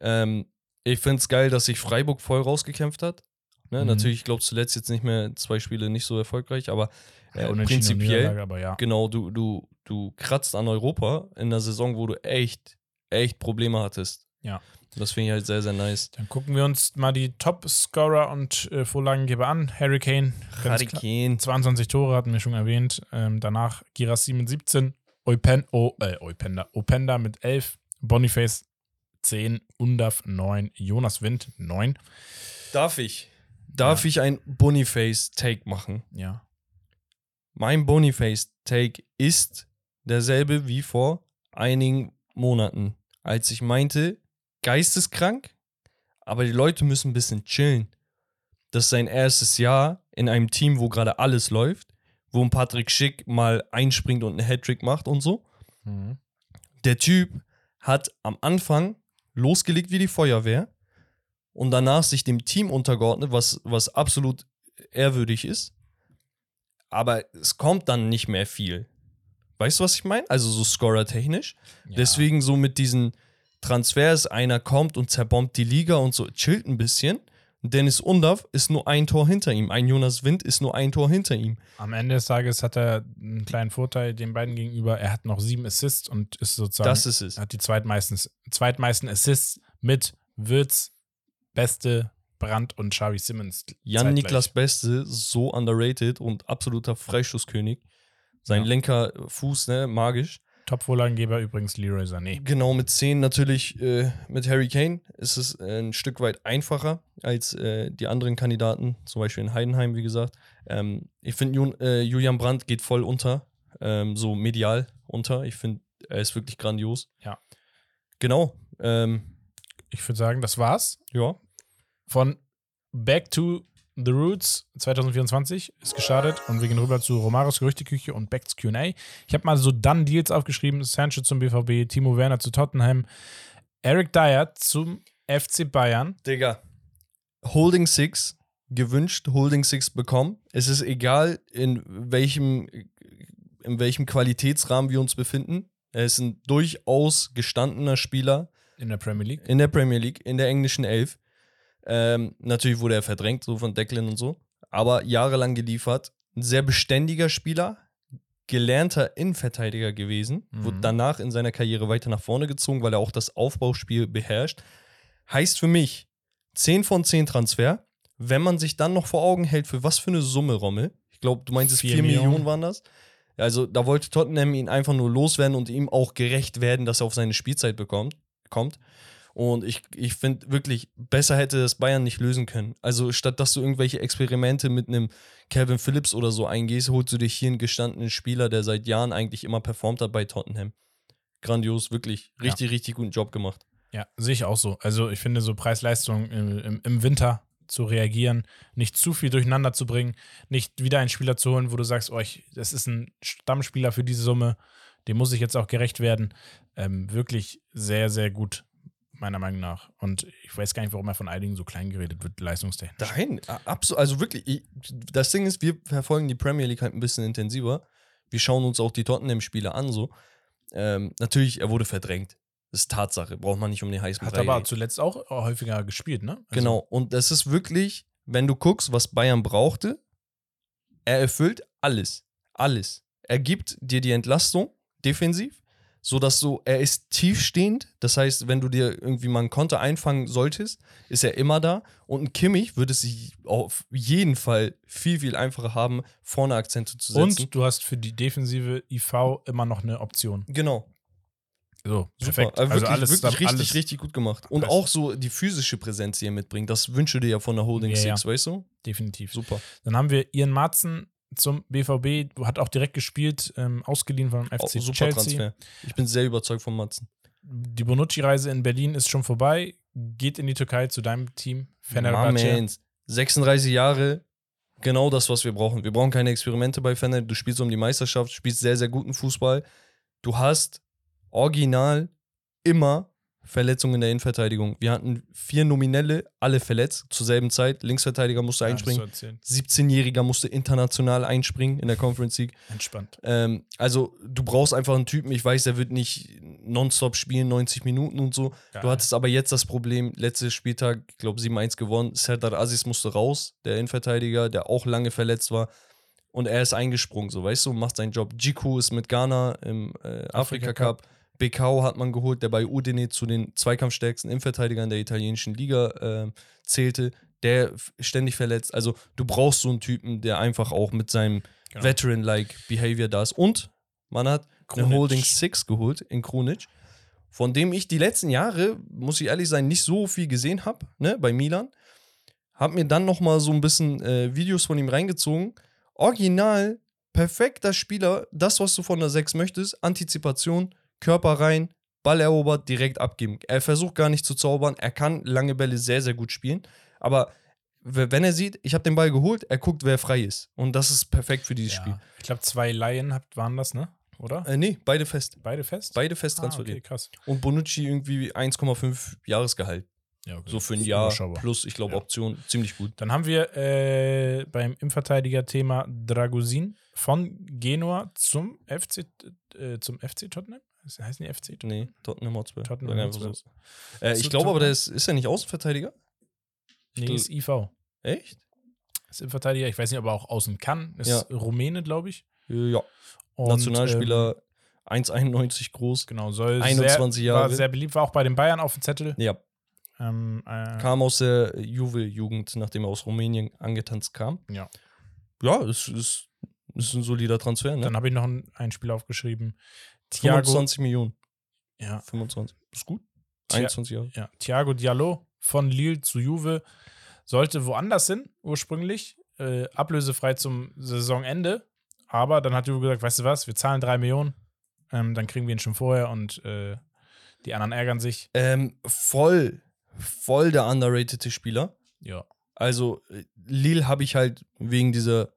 Ähm, ich finde es geil, dass sich Freiburg voll rausgekämpft hat. Ne? Mhm. Natürlich, ich glaube, zuletzt jetzt nicht mehr zwei Spiele nicht so erfolgreich, aber äh, ja prinzipiell, aber ja. genau, du, du, du kratzt an Europa in einer Saison, wo du echt, echt Probleme hattest. Ja. Das finde ich halt sehr, sehr nice. Dann gucken wir uns mal die Top-Scorer und äh, Vorlagengeber an. Harry Kane, klar. Hurricane. 22 Tore hatten wir schon erwähnt. Ähm, danach Girassi mit 17, Eupen, oh, äh, Eupenda, Openda mit 11, Boniface 10, Undaf 9, Jonas Wind 9. Darf ich? Darf Ja. ich ein Boniface-Take machen? Ja. Mein Boniface-Take ist derselbe wie vor einigen Monaten, als ich meinte, geisteskrank, aber die Leute müssen ein bisschen chillen. Das ist sein erstes Jahr in einem Team, wo gerade alles läuft, wo ein Patrick Schick mal einspringt und einen Hattrick macht und so. Mhm. Der Typ hat am Anfang losgelegt wie die Feuerwehr und danach sich dem Team untergeordnet, was, was absolut ehrwürdig ist. Aber es kommt dann nicht mehr viel. Weißt du, was ich meine? Also so scorer-technisch. Ja. Deswegen so mit diesen Transfers, einer kommt und zerbombt die Liga und so, chillt ein bisschen. Dennis Undav ist nur ein Tor hinter ihm. Ein Jonas Wind ist nur ein Tor hinter ihm. Am Ende des Tages hat er einen kleinen Vorteil den beiden gegenüber. Er hat noch sieben Assists und ist sozusagen Das ist es. hat die zweitmeisten, zweitmeisten Assists mit Würz, Beste, Brandt und Xavi Simmons. Jan zeitgleich. Niklas Beste, so underrated und absoluter Freistoßkönig. Sein Ja. linker Fuß, ne, magisch. Top-Vorlagengeber übrigens Leroy Sané. Genau, mit 10 natürlich äh, mit Harry Kane ist es äh, ein Stück weit einfacher als äh, die anderen Kandidaten, zum Beispiel in Heidenheim, wie gesagt. Ähm, ich finde, Jun- äh, Julian Brandt geht voll unter, ähm, so medial unter. Ich finde, er ist wirklich grandios. Ja. Genau. Ähm, Ich würde sagen, das war's. ja. Von Back to the Roots 2024 ist gestartet und wir gehen rüber zu Romaros Gerüchteküche und Backs Q&A. Ich habe mal so dann Deals aufgeschrieben, Sanchez zum BVB, Timo Werner zu Tottenham, Eric Dyer zum FC Bayern. Digga, Holding Six gewünscht, Holding Six bekommen. Es ist egal, in welchem, in welchem Qualitätsrahmen wir uns befinden. Er ist ein durchaus gestandener Spieler in der Premier League. in der Premier League, in der englischen Elf. Ähm, natürlich wurde er verdrängt, so von Declan und so. Aber jahrelang geliefert. Ein sehr beständiger Spieler, gelernter Innenverteidiger gewesen. Mhm. Wurde danach in seiner Karriere weiter nach vorne gezogen, weil er auch das Aufbauspiel beherrscht. Heißt für mich 10 von 10 Transfer. Wenn man sich dann noch vor Augen hält, für was für eine Summe, Rommel. Ich glaube, du meinst, es Vier 4 Millionen. Millionen waren das. Also da wollte Tottenham ihn einfach nur loswerden und ihm auch gerecht werden, dass er auf seine Spielzeit bekommt, kommt. Und ich, ich finde wirklich, besser hätte das Bayern nicht lösen können. Also statt dass du irgendwelche Experimente mit einem Kevin Phillips oder so eingehst, holst du dich hier einen gestandenen Spieler, der seit Jahren eigentlich immer performt hat bei Tottenham. Grandios, wirklich. Ja. Richtig, richtig guten Job gemacht. Ja, sehe ich auch so. Also ich finde so Preis-Leistung im, im, im Winter zu reagieren, nicht zu viel durcheinander zu bringen, nicht wieder einen Spieler zu holen, wo du sagst, oh, ich, das ist ein Stammspieler für diese Summe, dem muss ich jetzt auch gerecht werden. Ähm, wirklich sehr, sehr gut, meiner Meinung nach. Und ich weiß gar nicht, warum er von einigen so klein geredet wird, leistungstechnisch. Nein, absolut. Also wirklich, ich, das Ding ist, wir verfolgen die Premier League halt ein bisschen intensiver. Wir schauen uns auch die Tottenham-Spiele an, so. Ähm, natürlich, er wurde verdrängt. Das ist Tatsache, braucht man nicht um den heißen Hat aber reden. zuletzt auch häufiger gespielt, ne? Also, Genau, und das ist wirklich, wenn du guckst, was Bayern brauchte, er erfüllt alles. Alles. Er gibt dir die Entlastung defensiv. So dass so, er ist tiefstehend. Das heißt, wenn du dir irgendwie mal einen Konter einfangen solltest, ist er immer da. Und ein Kimmich würde es auf jeden Fall viel, viel einfacher haben, vorne Akzente zu setzen. Und du hast für die defensive IV immer noch eine Option. Genau. So, Super. perfekt. Also wirklich, alles, wirklich richtig, alles, richtig gut gemacht. Und auch so die physische Präsenz, die er mitbringt, das wünsche dir ja von der Holding Ja, ja. Six, weißt du? definitiv. Super. Dann haben wir Ian Marzen zum BVB, hat auch direkt gespielt, ähm, ausgeliehen vom FC Auch super Chelsea. Transfer. Ich bin sehr überzeugt von Matzen. Die Bonucci-Reise in Berlin ist schon vorbei. Geht in die Türkei zu deinem Team. Fenerbahce. Mans. 36 Jahre, genau das, was wir brauchen. Wir brauchen keine Experimente bei Fener. Du spielst um die Meisterschaft, spielst sehr, sehr guten Fußball. Du hast original immer Verletzungen in der Innenverteidigung. Wir hatten vier Nominelle, alle verletzt zur selben Zeit. Linksverteidiger musste Ja, einspringen. musst du erzählen. 17-Jähriger musste international einspringen in der Conference League. Entspannt. Ähm, also du brauchst einfach einen Typen, ich weiß, der wird nicht nonstop spielen, 90 Minuten und so. Geil. Du hattest aber jetzt das Problem, letzter Spieltag, ich glaube 7-1 gewonnen, Serdar Aziz musste raus, der Innenverteidiger, der auch lange verletzt war. Und er ist eingesprungen, so weißt du, macht seinen Job. Jiku ist mit Ghana im äh, Afrika Cup. Bekau hat man geholt, der bei Udine zu den zweikampfstärksten Innenverteidigern der italienischen Liga äh, zählte. Der ständig verletzt. Also du brauchst so einen Typen, der einfach auch mit seinem Genau. Veteran-like Behavior da ist. Und man hat eine Krunic. Holding Six geholt in Krunic, von dem ich die letzten Jahre, muss ich ehrlich sein, nicht so viel gesehen habe, ne, bei Milan. Hab mir dann noch mal so ein bisschen äh, Videos von ihm reingezogen. Original, perfekter Spieler, das, was du von der 6 möchtest, Antizipation, Körper rein, Ball erobert, direkt abgeben. Er versucht gar nicht zu zaubern, er kann lange Bälle sehr, sehr gut spielen, aber wenn er sieht, ich habe den Ball geholt, er guckt, wer frei ist. Und das ist perfekt für dieses Spiel. Ja. Ich glaube, zwei Laien waren das, ne? Oder? Äh, nee, beide fest. Beide fest? Beide fest ah, transferiert. okay, krass. Und Bonucci irgendwie 1,5 Jahresgehalt. Ja, okay. So für ein Jahr plus, ich glaube, Ja. Option. Ziemlich gut. Dann haben wir äh, beim Innenverteidiger-Thema Dragusin von Genua zum FC, äh, zum FC Tottenham. Das heißen die FC Tottenham? Nee, Tottenham Hotspur. Tottenham Hotspur. so. Äh, ich glaube aber, der ist, ist er nicht Außenverteidiger? Nee, gl- ist IV. Echt? Ist Innenverteidiger. Ich weiß nicht, ob er auch außen kann. Ist Ja. Rumäne, glaube ich. Ja. Und, Nationalspieler, Ähm, 1,91 groß. genau, soll 21 sehr, war Jahre. sehr beliebt, war auch bei den Bayern auf dem Zettel. Ja, Ähm, äh, kam aus der Juve-Jugend, nachdem er aus Rumänien angetanzt kam. Ja. Ja, es ist, ist ein solider Transfer, ne? Dann habe ich noch ein, ein Spiel aufgeschrieben. Thiago, 25 Millionen. ja, 25. Ist gut. Tja- 21 Jahre. ja, Thiago Diallo von Lille zu Juve sollte woanders hin, ursprünglich. Äh, ablösefrei zum Saisonende. Aber dann hat Juve gesagt: Weißt du was, wir zahlen drei Millionen. Ähm, dann kriegen wir ihn schon vorher und äh, die anderen ärgern sich. Ähm, voll, voll der underratede Spieler. Ja. Also, Lille habe ich halt wegen dieser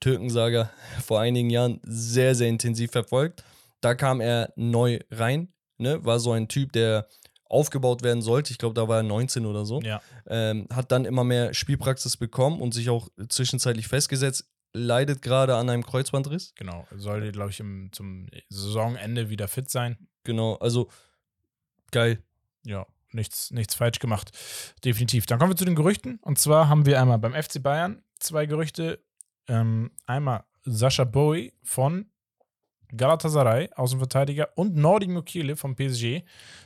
Türkensaga vor einigen Jahren sehr, sehr intensiv verfolgt. Da kam er neu rein, ne? war so ein Typ, der aufgebaut werden sollte. Ich glaube, da war er 19 oder so. Ja. Ähm, hat dann immer mehr Spielpraxis bekommen und sich auch zwischenzeitlich festgesetzt. Leidet gerade an einem Kreuzbandriss. Genau. Sollte, glaube ich, im, zum Saisonende wieder fit sein. Genau, also geil. Ja, nichts, nichts falsch gemacht. Definitiv. Dann kommen wir zu den Gerüchten. Und zwar haben wir einmal beim FC Bayern zwei Gerüchte. Ähm, einmal Sascha Bowie von Galatasaray, Außenverteidiger, und Nordi Mukiele vom PSG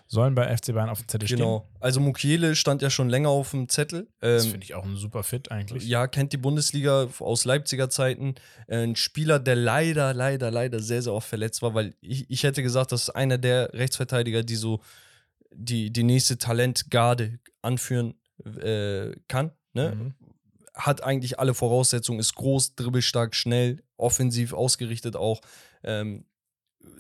sollen bei FC Bayern auf dem Zettel Genau. Also Mukiele stand ja schon länger auf dem Zettel. stehen. Das Ähm, finde ich auch ein super Fit eigentlich. ja, kennt die Bundesliga aus Leipziger Zeiten. Ein Spieler, der leider, leider, leider sehr, sehr oft verletzt war, weil ich, ich hätte gesagt, das ist einer der Rechtsverteidiger, die so die, die nächste Talentgarde anführen äh, kann. Ne? Mhm. Hat eigentlich alle Voraussetzungen, ist groß, dribbelstark, schnell, offensiv ausgerichtet auch. Ähm,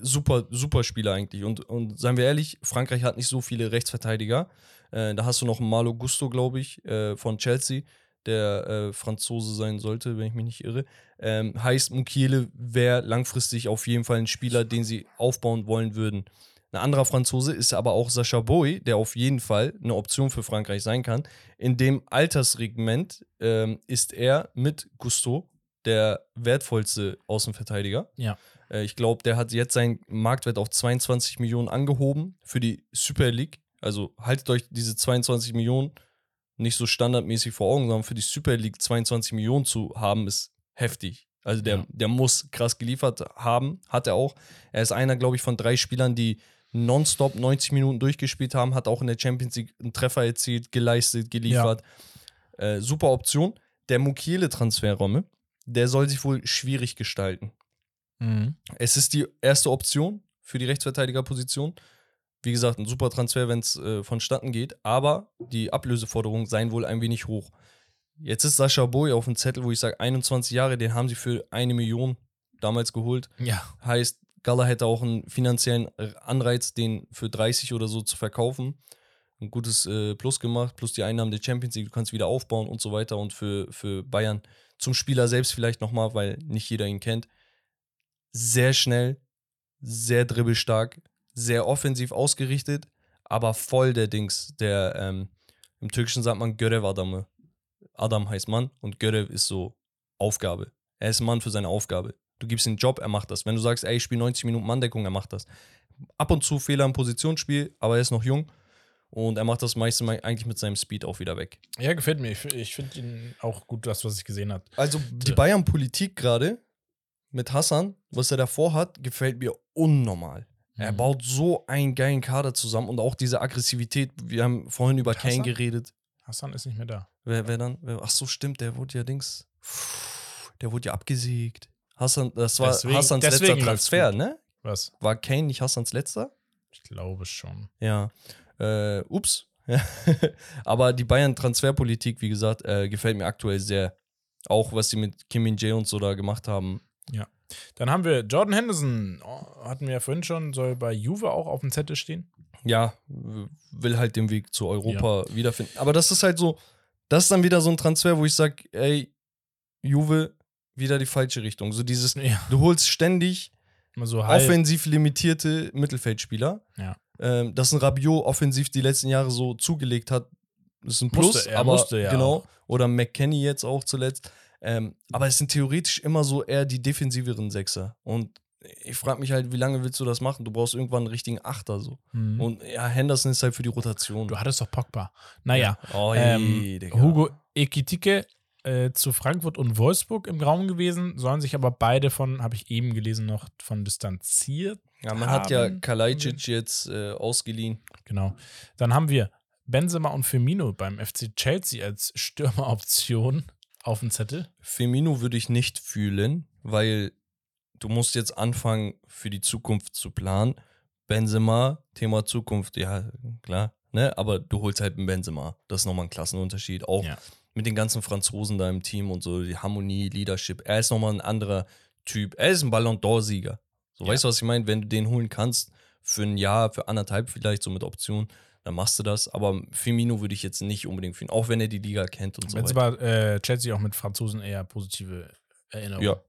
super, super Spieler eigentlich. Und, und seien wir ehrlich, Frankreich hat nicht so viele Rechtsverteidiger. Äh, da hast du noch Malo Gusto, glaube ich, äh, von Chelsea, der äh, Franzose sein sollte, wenn ich mich nicht irre. Ähm, heißt, Mukiele wäre langfristig auf jeden Fall ein Spieler, den sie aufbauen wollen würden. Ein anderer Franzose ist aber auch Sacha Boey, der auf jeden Fall eine Option für Frankreich sein kann. In dem Alterssegment ähm, ist er mit Gusto der wertvollste Außenverteidiger. Ja. Äh, ich glaube, der hat jetzt seinen Marktwert auf 22 Millionen angehoben für die Super League. Also haltet euch diese 22 Millionen nicht so standardmäßig vor Augen, sondern für die Super League 22 Millionen zu haben, ist heftig. Also der, Ja. der muss krass geliefert haben, hat er auch. Er ist einer, glaube ich, von drei Spielern, die nonstop 90 Minuten durchgespielt haben, hat auch in der Champions League einen Treffer erzielt, geleistet, geliefert. Äh, super Option. Der Mukiele-Transferromme, der soll sich wohl schwierig gestalten. Mhm. Es ist die erste Option für die Rechtsverteidigerposition. Wie gesagt, ein super Transfer, wenn es äh, vonstatten geht, aber die Ablöseforderungen seien wohl ein wenig hoch. Jetzt ist Sascha Boy auf dem Zettel, wo ich sage, 21 Jahre, den haben sie für eine Million damals geholt. Ja. Heißt, Gala hätte auch einen finanziellen Anreiz, den für 30 oder so zu verkaufen. Ein gutes äh, Plus gemacht, plus die Einnahmen der Champions League, du kannst wieder aufbauen und so weiter. Und für, für Bayern zum Spieler selbst vielleicht nochmal, weil nicht jeder ihn kennt. Sehr schnell, sehr dribbelstark, sehr offensiv ausgerichtet, aber voll der Dings. Der, ähm, im Türkischen sagt man Görev Adamı. Adam heißt Mann und Görev ist so Aufgabe. Er ist Mann für seine Aufgabe. Du gibst ihm einen Job, er macht das. Wenn du sagst, ey, ich spiele 90 Minuten Manndeckung, er macht das. Ab und zu Fehler im Positionsspiel, aber er ist noch jung und er macht das meiste Mal eigentlich mit seinem Speed auch wieder weg. Ja, gefällt mir. Ich, ich finde ihn auch gut, das, was ich gesehen habe. Also die Bayern-Politik gerade mit Hassan, was er davor hat, gefällt mir unnormal. Er Mhm. baut so einen geilen Kader zusammen und auch diese Aggressivität. Wir haben vorhin über Kane Hassan? geredet. Hassan ist nicht mehr da. Wer, wer dann? Wer, ach so, stimmt, der wurde ja Dings. Der wurde ja abgesägt. Hassan, das war Deswegen- Hassans deswegen letzter Transfer, ne? Was? War Kane nicht Hassans letzter? Ich glaube schon. Ja. Äh, ups. Aber die Bayern-Transferpolitik, wie gesagt, äh, gefällt mir aktuell sehr. Auch was sie mit Kim Min-jae und so da gemacht haben. Dann haben wir Jordan Henderson. Oh, hatten wir ja vorhin schon, soll bei Juve auch auf dem Zettel stehen. Ja, will halt den Weg zu Europa wiederfinden. Aber das ist halt so, das ist dann wieder so ein Transfer, wo ich sage, ey, Juve, wieder die falsche Richtung. So dieses, Ja. du holst ständig so offensiv limitierte Mittelfeldspieler. Ja. Ähm, dass ein Rabiot offensiv die letzten Jahre so zugelegt hat, ist ein Plus. Musste, er aber musste ja genau. auch. Oder McKenny jetzt auch zuletzt. Ähm, aber es sind theoretisch immer so eher die defensiveren Sechser. Und ich frage mich halt, wie lange willst du das machen? Du brauchst irgendwann einen richtigen Achter so. Mhm. Und ja, Henderson ist halt für die Rotation. Du hattest doch Pogba. Naja, Oh, ähm. Hugo Ekitike äh, zu Frankfurt und Wolfsburg im Raum gewesen, sollen sich aber beide von, habe ich eben gelesen, noch von distanziert. Ja, man hat ja haben- Kalajdzic jetzt äh, ausgeliehen. Genau. Dann haben wir Benzema und Firmino beim FC Chelsea als Stürmeroption auf dem Zettel. Firmino würde ich nicht fühlen, weil du musst jetzt anfangen, für die Zukunft zu planen. Benzema, Thema Zukunft, ja, klar, ne? Aber du holst halt einen Benzema. Das ist nochmal ein Klassenunterschied. Auch Ja. mit den ganzen Franzosen da im Team und so, die Harmonie, Leadership. Er ist nochmal ein anderer Typ. Er ist ein Ballon d'Or-Sieger. So, Ja. weißt du, was ich meine? Wenn du den holen kannst, für ein Jahr, für anderthalb vielleicht, so mit Option, dann machst du das. Aber Firmino würde ich jetzt nicht unbedingt fühlen, auch wenn er die Liga kennt und so Jetzt weiter. war äh, Chelsea auch mit Franzosen eher positive Erinnerungen. Ja.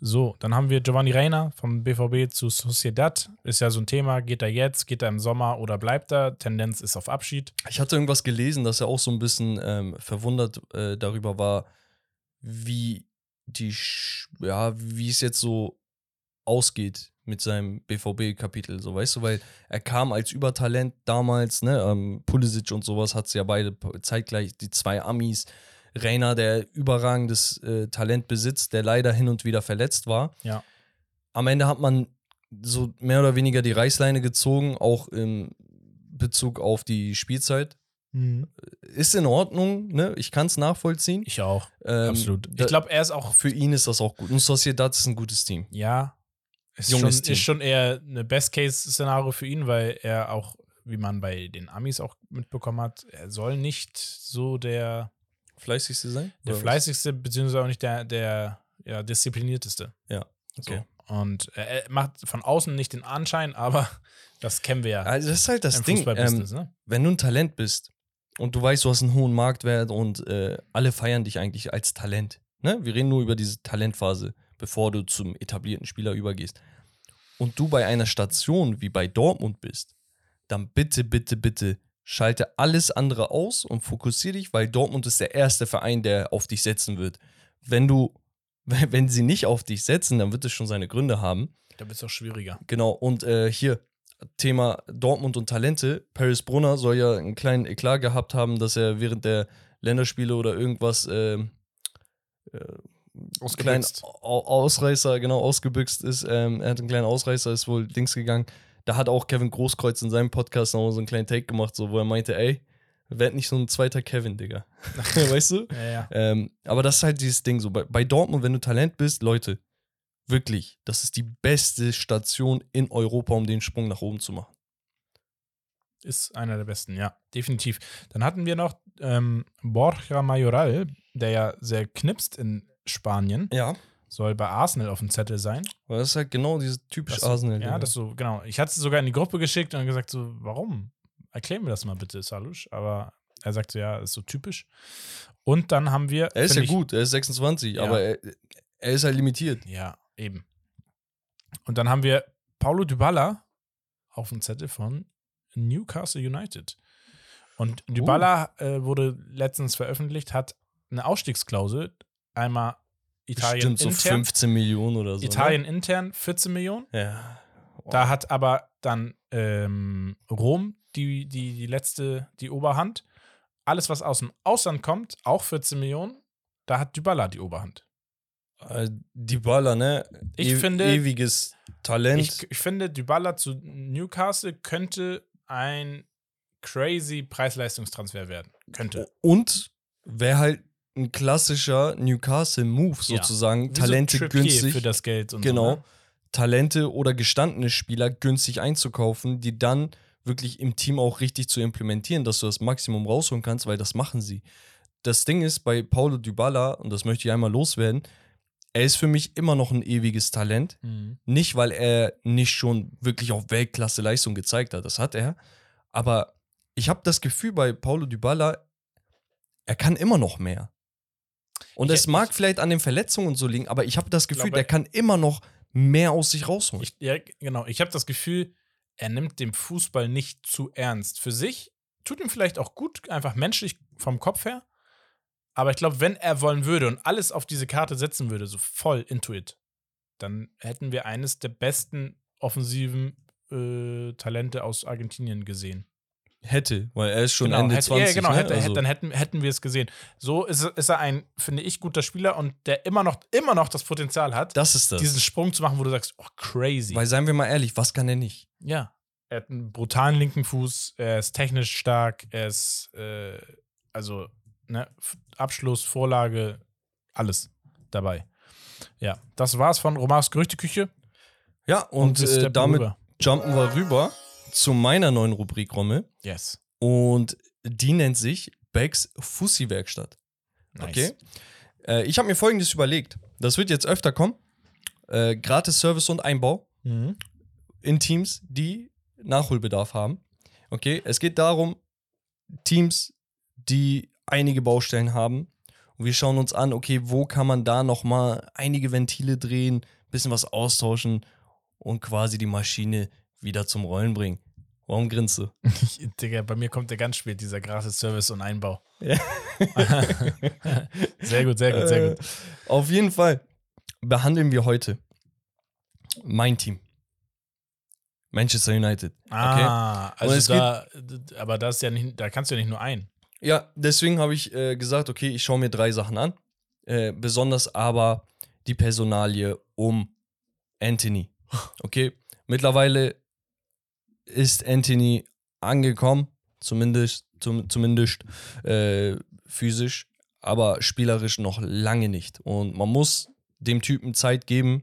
So, dann haben wir Giovanni Reina vom BVB zu Sociedad. Ist ja so ein Thema. Geht er jetzt, geht er im Sommer oder bleibt er? Tendenz ist auf Abschied. Ich hatte irgendwas gelesen, dass er auch so ein bisschen ähm, verwundert äh, darüber war, wie die, Sch- ja, wie es jetzt so ausgeht mit seinem BVB-Kapitel, so weißt du, weil er kam als Übertalent damals, ne, ähm, Pulisic und sowas hat es ja beide zeitgleich, die zwei Amis, Reiner, der überragendes äh, Talent besitzt, der leider hin und wieder verletzt war. Ja. Am Ende hat man so mehr oder weniger die Reißleine gezogen, auch im Bezug auf die Spielzeit ist in Ordnung, ne? Ich kann es nachvollziehen. Ich auch. Ähm, Absolut. Ich glaube, er ist auch für ihn ist das auch gut. Und Sociedad ist ein gutes Team. Ja, ist schon, Team. ist schon eher eine Best-Case-Szenario für ihn, weil er auch, wie man bei den Amis auch mitbekommen hat, er soll nicht so der, Fleißigste sein? der fleißigste, beziehungsweise auch nicht der, der ja, disziplinierteste. Ja, okay. So. Und er macht von außen nicht den Anschein, aber das kennen wir ja Also das ist halt das Ding. Ähm, ne? wenn du ein Talent bist und du weißt, du hast einen hohen Marktwert und äh, alle feiern dich eigentlich als Talent. Ne? Wir reden nur über diese Talentphase, bevor du zum etablierten Spieler übergehst. Und du bei einer Station wie bei Dortmund bist, dann bitte, bitte, bitte schalte alles andere aus und fokussiere dich, weil Dortmund ist der erste Verein, der auf dich setzen wird. Wenn du, wenn sie nicht auf dich setzen, dann wird es schon seine Gründe haben. Da wird es auch schwieriger. Genau, und äh, hier, Thema Dortmund und Talente. Paris Brunner soll ja einen kleinen Eklat gehabt haben, dass er während der Länderspiele oder irgendwas ähm, äh, kleinen Ausgebüxt. Au- Ausreißer, genau, ausgebüxt ist. Ähm, er hat einen kleinen Ausreißer, ist wohl Dings gegangen. Da hat auch Kevin Großkreuz in seinem Podcast noch so einen kleinen Take gemacht, so, wo er meinte, ey, werd nicht so ein zweiter Kevin, Digga. weißt du? Ja, ja. Ähm, aber das ist halt dieses Ding so. Bei, bei Dortmund, wenn du Talent bist, Leute, wirklich, das ist die beste Station in Europa, um den Sprung nach oben zu machen. Ist einer der besten, ja, definitiv. Dann hatten wir noch ähm, Borja Mayoral, der ja sehr knipst in Spanien, Ja. soll bei Arsenal auf dem Zettel sein. Aber das ist halt genau dieses typisch Das- Arsenal. Ja, Digga. das so, genau. Ich hatte es sogar in die Gruppe geschickt und gesagt so, warum? Erklär mir das mal bitte, Salusch. Aber er sagte, ja, ist so typisch. Und dann haben wir. er ist ja ich- gut, er ist 26, Ja. aber er, er ist halt limitiert. Ja, eben. Und dann haben wir Paulo Dybala auf dem Zettel von Newcastle United. Und Dybala äh, wurde letztens veröffentlicht, hat eine Ausstiegsklausel. Einmal Italien Bestimmt so intern. 15 Millionen oder so. Italien intern 14 Millionen. Ne? Ja. Da hat aber dann ähm, Rom die, die, die letzte, die Oberhand. Alles, was aus dem Ausland kommt, auch 14 Millionen. Da hat Dybala die Oberhand. Äh, Baller, ne? Ich finde- Ewiges Talent. Ich, ich finde, Dybala zu Newcastle könnte ein crazy Preis-Leistungstransfer werden. Könnte. Und wäre halt ein klassischer Newcastle-Move Ja. sozusagen. So Talente Trippier günstig. für das Geld und genau. so. Ne? Talente oder gestandene Spieler günstig einzukaufen, die dann wirklich im Team auch richtig zu implementieren, dass du das Maximum rausholen kannst, weil das machen sie. Das Ding ist bei Paulo Dybala, und das möchte ich einmal loswerden, er ist für mich immer noch ein ewiges Talent. Mhm. Nicht, weil er nicht schon wirklich auf Weltklasse Leistung gezeigt hat, das hat er. Aber ich habe das Gefühl bei Paulo Dybala, er kann immer noch mehr. Und es mag ich- vielleicht an den Verletzungen und so liegen, aber ich habe das Gefühl, glaube- der kann immer noch mehr aus sich rausholen. Ich, ja, genau. Ich habe das Gefühl, er nimmt den Fußball nicht zu ernst. Für sich tut ihm vielleicht auch gut, einfach menschlich vom Kopf her. Aber ich glaube, wenn er wollen würde und alles auf diese Karte setzen würde, so voll into it, dann hätten wir eines der besten offensiven äh, Talente aus Argentinien gesehen. Hätte, weil er ist schon genau, Ende hätte, 20. ja, genau, ne? hätte, also, dann hätten, hätten wir es gesehen. So ist, ist er ein, finde ich, guter Spieler und der immer noch, immer noch das Potenzial hat, das ist das. diesen Sprung zu machen, wo du sagst, oh, crazy. weil, seien wir mal ehrlich, was kann er nicht? Ja. Er hat einen brutalen linken Fuß, er ist technisch stark, er ist, äh, also, ne, Abschluss, Vorlage, alles dabei. Ja, das war's von Romars Gerüchteküche. Ja, und, wir äh, damit rüber. jumpen wir rüber zu meiner neuen Rubrik, Rommel. Yes. Und die nennt sich Becks Fussi-Werkstatt. Nice. Okay. Äh, ich habe mir folgendes überlegt. Das wird jetzt öfter kommen. Äh, gratis Service und Einbau Mhm. in Teams, die Nachholbedarf haben. Okay. Es geht darum, Teams, die einige Baustellen haben. Und wir schauen uns an, okay, wo kann man da nochmal einige Ventile drehen, bisschen was austauschen und quasi die Maschine wieder zum Rollen bringen. Warum grinst du? Digga, bei mir kommt der ganz spät, dieser Gratis-Service und Einbau. Ja. sehr gut, sehr gut, sehr gut. Äh, Auf jeden Fall behandeln wir heute mein Team. Manchester United. Ah, es also da, d- aber das ist ja nicht, da kannst du ja nicht nur ein. Ja, deswegen habe ich äh, gesagt, okay, ich schaue mir drei Sachen an. Äh, besonders aber die Personalie um Anthony. Okay, mittlerweile ist Anthony angekommen, zumindest, zum, zumindest äh, physisch, aber spielerisch noch lange nicht. Und man muss dem Typen Zeit geben,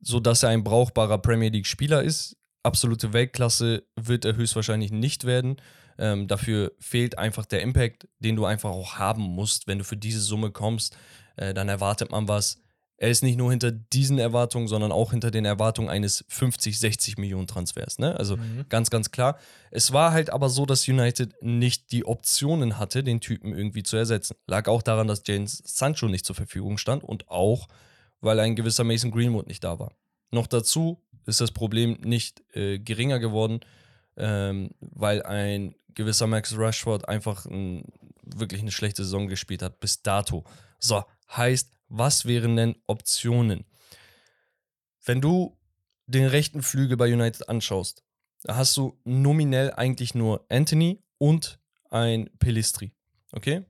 sodass er ein brauchbarer Premier League-Spieler ist. Absolute Weltklasse wird er höchstwahrscheinlich nicht werden. Ähm, dafür fehlt einfach der Impact, den du einfach auch haben musst. Wenn du für diese Summe kommst, äh, dann erwartet man was. Er ist nicht nur hinter diesen Erwartungen, sondern auch hinter den Erwartungen eines 50, 60 Millionen Transfers. Ne? Also Mhm. ganz, ganz klar. Es war halt aber so, dass United nicht die Optionen hatte, den Typen irgendwie zu ersetzen. Lag auch daran, dass James Sancho nicht zur Verfügung stand und auch, weil ein gewisser Mason Greenwood nicht da war. Noch dazu ist das Problem nicht äh, geringer geworden, ähm, weil ein gewisser Max Rashford einfach ein, wirklich eine schlechte Saison gespielt hat bis dato. So, heißt, was wären denn Optionen? Wenn du den rechten Flügel bei United anschaust, da hast du nominell eigentlich nur Anthony und ein Pelistri. Okay?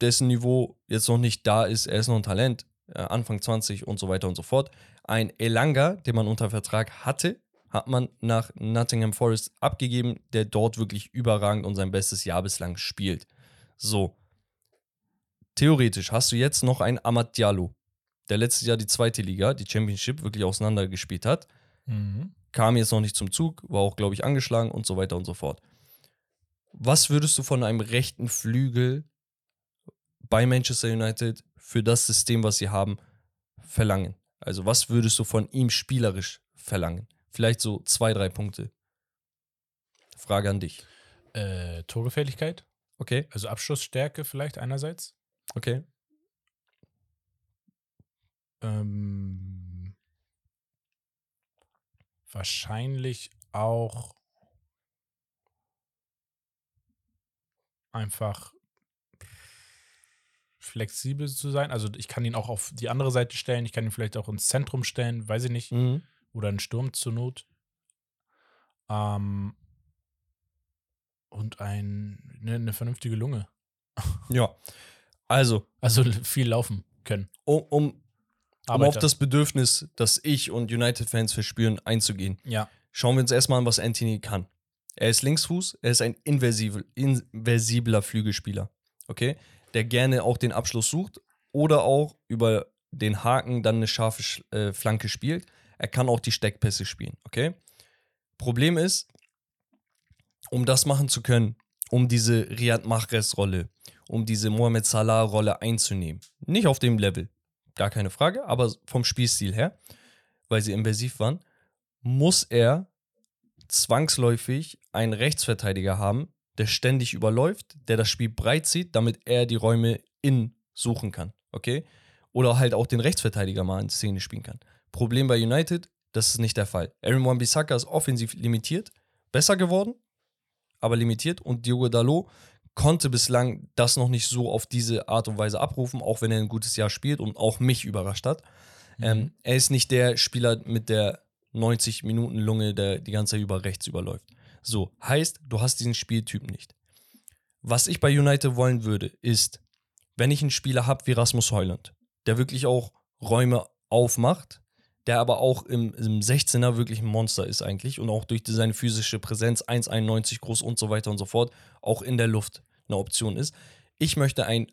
Dessen Niveau jetzt noch nicht da ist, er ist noch ein Talent, äh, Anfang 20 und so weiter und so fort. Ein Elanga, den man unter Vertrag hatte, hat man nach Nottingham Forest abgegeben, der dort wirklich überragend und sein bestes Jahr bislang spielt. So. Theoretisch hast du jetzt noch einen Amad Diallo, der letztes Jahr die zweite Liga, die Championship, wirklich auseinandergespielt hat. Mhm. Kam jetzt noch nicht zum Zug, war auch, glaube ich, angeschlagen und so weiter und so fort. Was würdest du von einem rechten Flügel bei Manchester United für das System, was sie haben, verlangen? Also, was würdest du von ihm spielerisch verlangen? Vielleicht so zwei, drei Punkte. Frage an dich. Äh, Torgefährlichkeit, Okay, also Abschlussstärke vielleicht einerseits. Okay. Ähm, wahrscheinlich auch einfach flexibel zu sein. Also ich kann ihn auch auf die andere Seite stellen, ich kann ihn vielleicht auch ins Zentrum stellen, weiß ich nicht. Mhm. Oder einen Sturm zur Not. Ähm, und ein, ne, eine vernünftige Lunge. Ja. Also, Also viel laufen können. um, um, um auf das Bedürfnis, das ich und United-Fans verspüren, einzugehen, ja, schauen wir uns erstmal an, was Anthony kann. Er ist Linksfuß, er ist ein inversibel, inversibler Flügelspieler, okay? Der gerne auch den Abschluss sucht oder auch über den Haken dann eine scharfe Sch- äh, Flanke spielt. Er kann auch die Steckpässe spielen, okay? Problem ist, um das machen zu können, um diese Riyad Mahrez-Rolle, um diese Mohamed Salah-Rolle einzunehmen, nicht auf dem Level, gar keine Frage, aber vom Spielstil her, weil sie inversiv waren, muss er zwangsläufig einen Rechtsverteidiger haben, der ständig überläuft, der das Spiel breit zieht, damit er die Räume innen suchen kann, okay? Oder halt auch den Rechtsverteidiger mal in Szene spielen kann. Problem bei United, das ist nicht der Fall. Aaron Wan-Bissaka ist offensiv limitiert, besser geworden, aber limitiert und Diogo Dalot konnte bislang das noch nicht so auf diese Art und Weise abrufen, auch wenn er ein gutes Jahr spielt und auch mich überrascht hat. Ähm, er ist nicht der Spieler mit der 90 Minuten Lunge, der die ganze Zeit über rechts überläuft. So, heißt, du hast diesen Spieltyp nicht. Was ich bei United wollen würde, ist, wenn ich einen Spieler habe wie Rasmus Heuland, der wirklich auch Räume aufmacht, der aber auch im, im 16er wirklich ein Monster ist eigentlich und auch durch seine physische Präsenz 1,91 groß und so weiter und so fort auch in der Luft eine Option ist. Ich möchte einen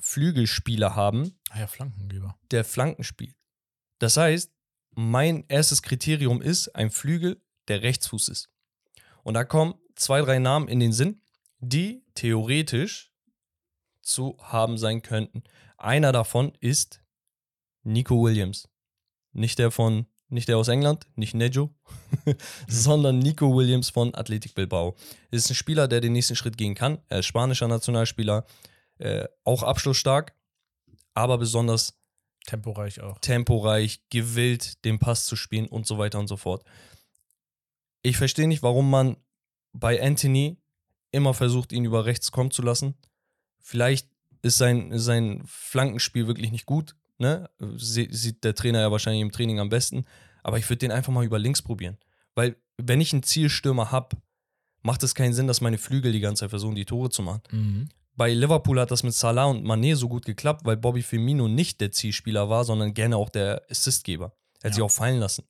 Flügelspieler haben, Ah ja, Flankengeber. der Flanken spielt. Das heißt, mein erstes Kriterium ist ein Flügel, der Rechtsfuß ist. Und da kommen zwei, drei Namen in den Sinn, die theoretisch zu haben sein könnten. Einer davon ist Nico Williams. Nicht der von, nicht der aus England, nicht Nejo, sondern Nico Williams von Athletic Bilbao. Ist ein Spieler, der den nächsten Schritt gehen kann. Er ist spanischer Nationalspieler, äh, auch abschlussstark, aber besonders Temporeich auch. temporeich, gewillt, den Pass zu spielen und so weiter und so fort. Ich verstehe nicht, warum man bei Anthony immer versucht, ihn über rechts kommen zu lassen. Vielleicht ist sein, sein Flankenspiel wirklich nicht gut. Ne? Sie, sieht der Trainer ja wahrscheinlich im Training am besten. Aber ich würde den einfach mal über links probieren. Weil, wenn ich einen Zielstürmer habe, macht es keinen Sinn, dass meine Flügel die ganze Zeit versuchen, die Tore zu machen. Mhm. Bei Liverpool hat das mit Salah und Mané so gut geklappt, weil Bobby Firmino nicht der Zielspieler war, sondern gerne auch der Assistgeber. Er hat Ja. sich auch fallen lassen.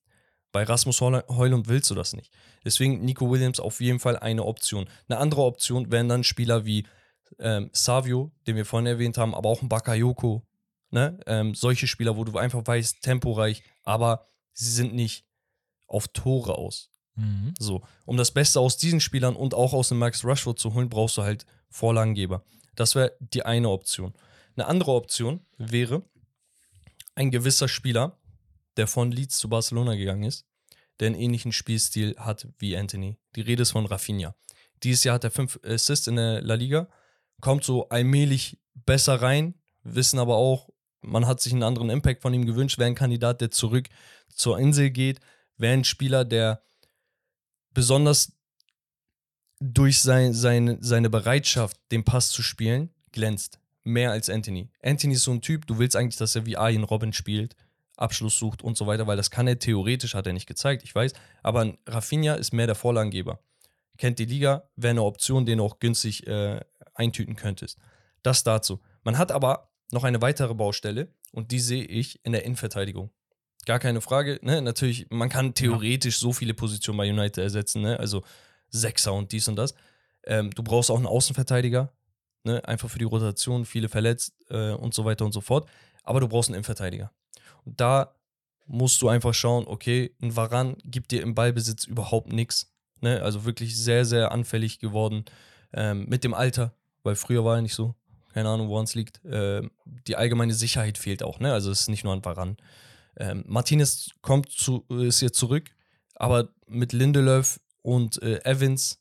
Bei Rasmus Heul- Heulund willst du das nicht. Deswegen Nico Williams auf jeden Fall eine Option. Eine andere Option wären dann Spieler wie ähm, Savio, den wir vorhin erwähnt haben, aber auch ein Bakayoko. Ne? Ähm, solche Spieler, wo du einfach weißt, temporeich, aber sie sind nicht auf Tore aus. Mhm. So, um das Beste aus diesen Spielern und auch aus dem Max Rushford zu holen, brauchst du halt Vorlagengeber. Das wäre die eine Option. Eine andere Option wäre ein gewisser Spieler, der von Leeds zu Barcelona gegangen ist, der einen ähnlichen Spielstil hat wie Anthony. Die Rede ist von Rafinha. Dieses Jahr hat er fünf Assists in der La Liga, kommt so allmählich besser rein, wissen aber auch, man hat sich einen anderen Impact von ihm gewünscht, wäre ein Kandidat, der zurück zur Insel geht, wäre ein Spieler, der besonders durch sein, seine, seine Bereitschaft, den Pass zu spielen, glänzt. Mehr als Anthony. Anthony ist so ein Typ, du willst eigentlich, dass er wie Arjen Robin spielt, Abschluss sucht und so weiter, weil das kann er theoretisch, hat er nicht gezeigt, ich weiß. Aber Rafinha ist mehr der Vorlagengeber. Kennt die Liga, wäre eine Option, den du auch günstig äh, eintüten könntest. Das dazu. Man hat aber noch eine weitere Baustelle und die sehe ich in der Innenverteidigung. Gar keine Frage. Ne? Natürlich, man kann theoretisch so viele Positionen bei United ersetzen, ne? also Sechser und dies und das. Ähm, du brauchst auch einen Außenverteidiger, ne? einfach für die Rotation, viele verletzt äh, und so weiter und so fort. Aber du brauchst einen Innenverteidiger. Und da musst du einfach schauen, okay, ein Varan gibt dir im Ballbesitz überhaupt nichts. Ne? Also wirklich sehr, sehr anfällig geworden ähm, mit dem Alter, weil früher war er nicht so. Keine Ahnung, woran es liegt. Ähm, die allgemeine Sicherheit fehlt auch. Ne? Also es ist nicht nur ein Varan. Ähm, Martinez kommt zu, ist jetzt zurück, aber mit Lindelöf und äh, Evans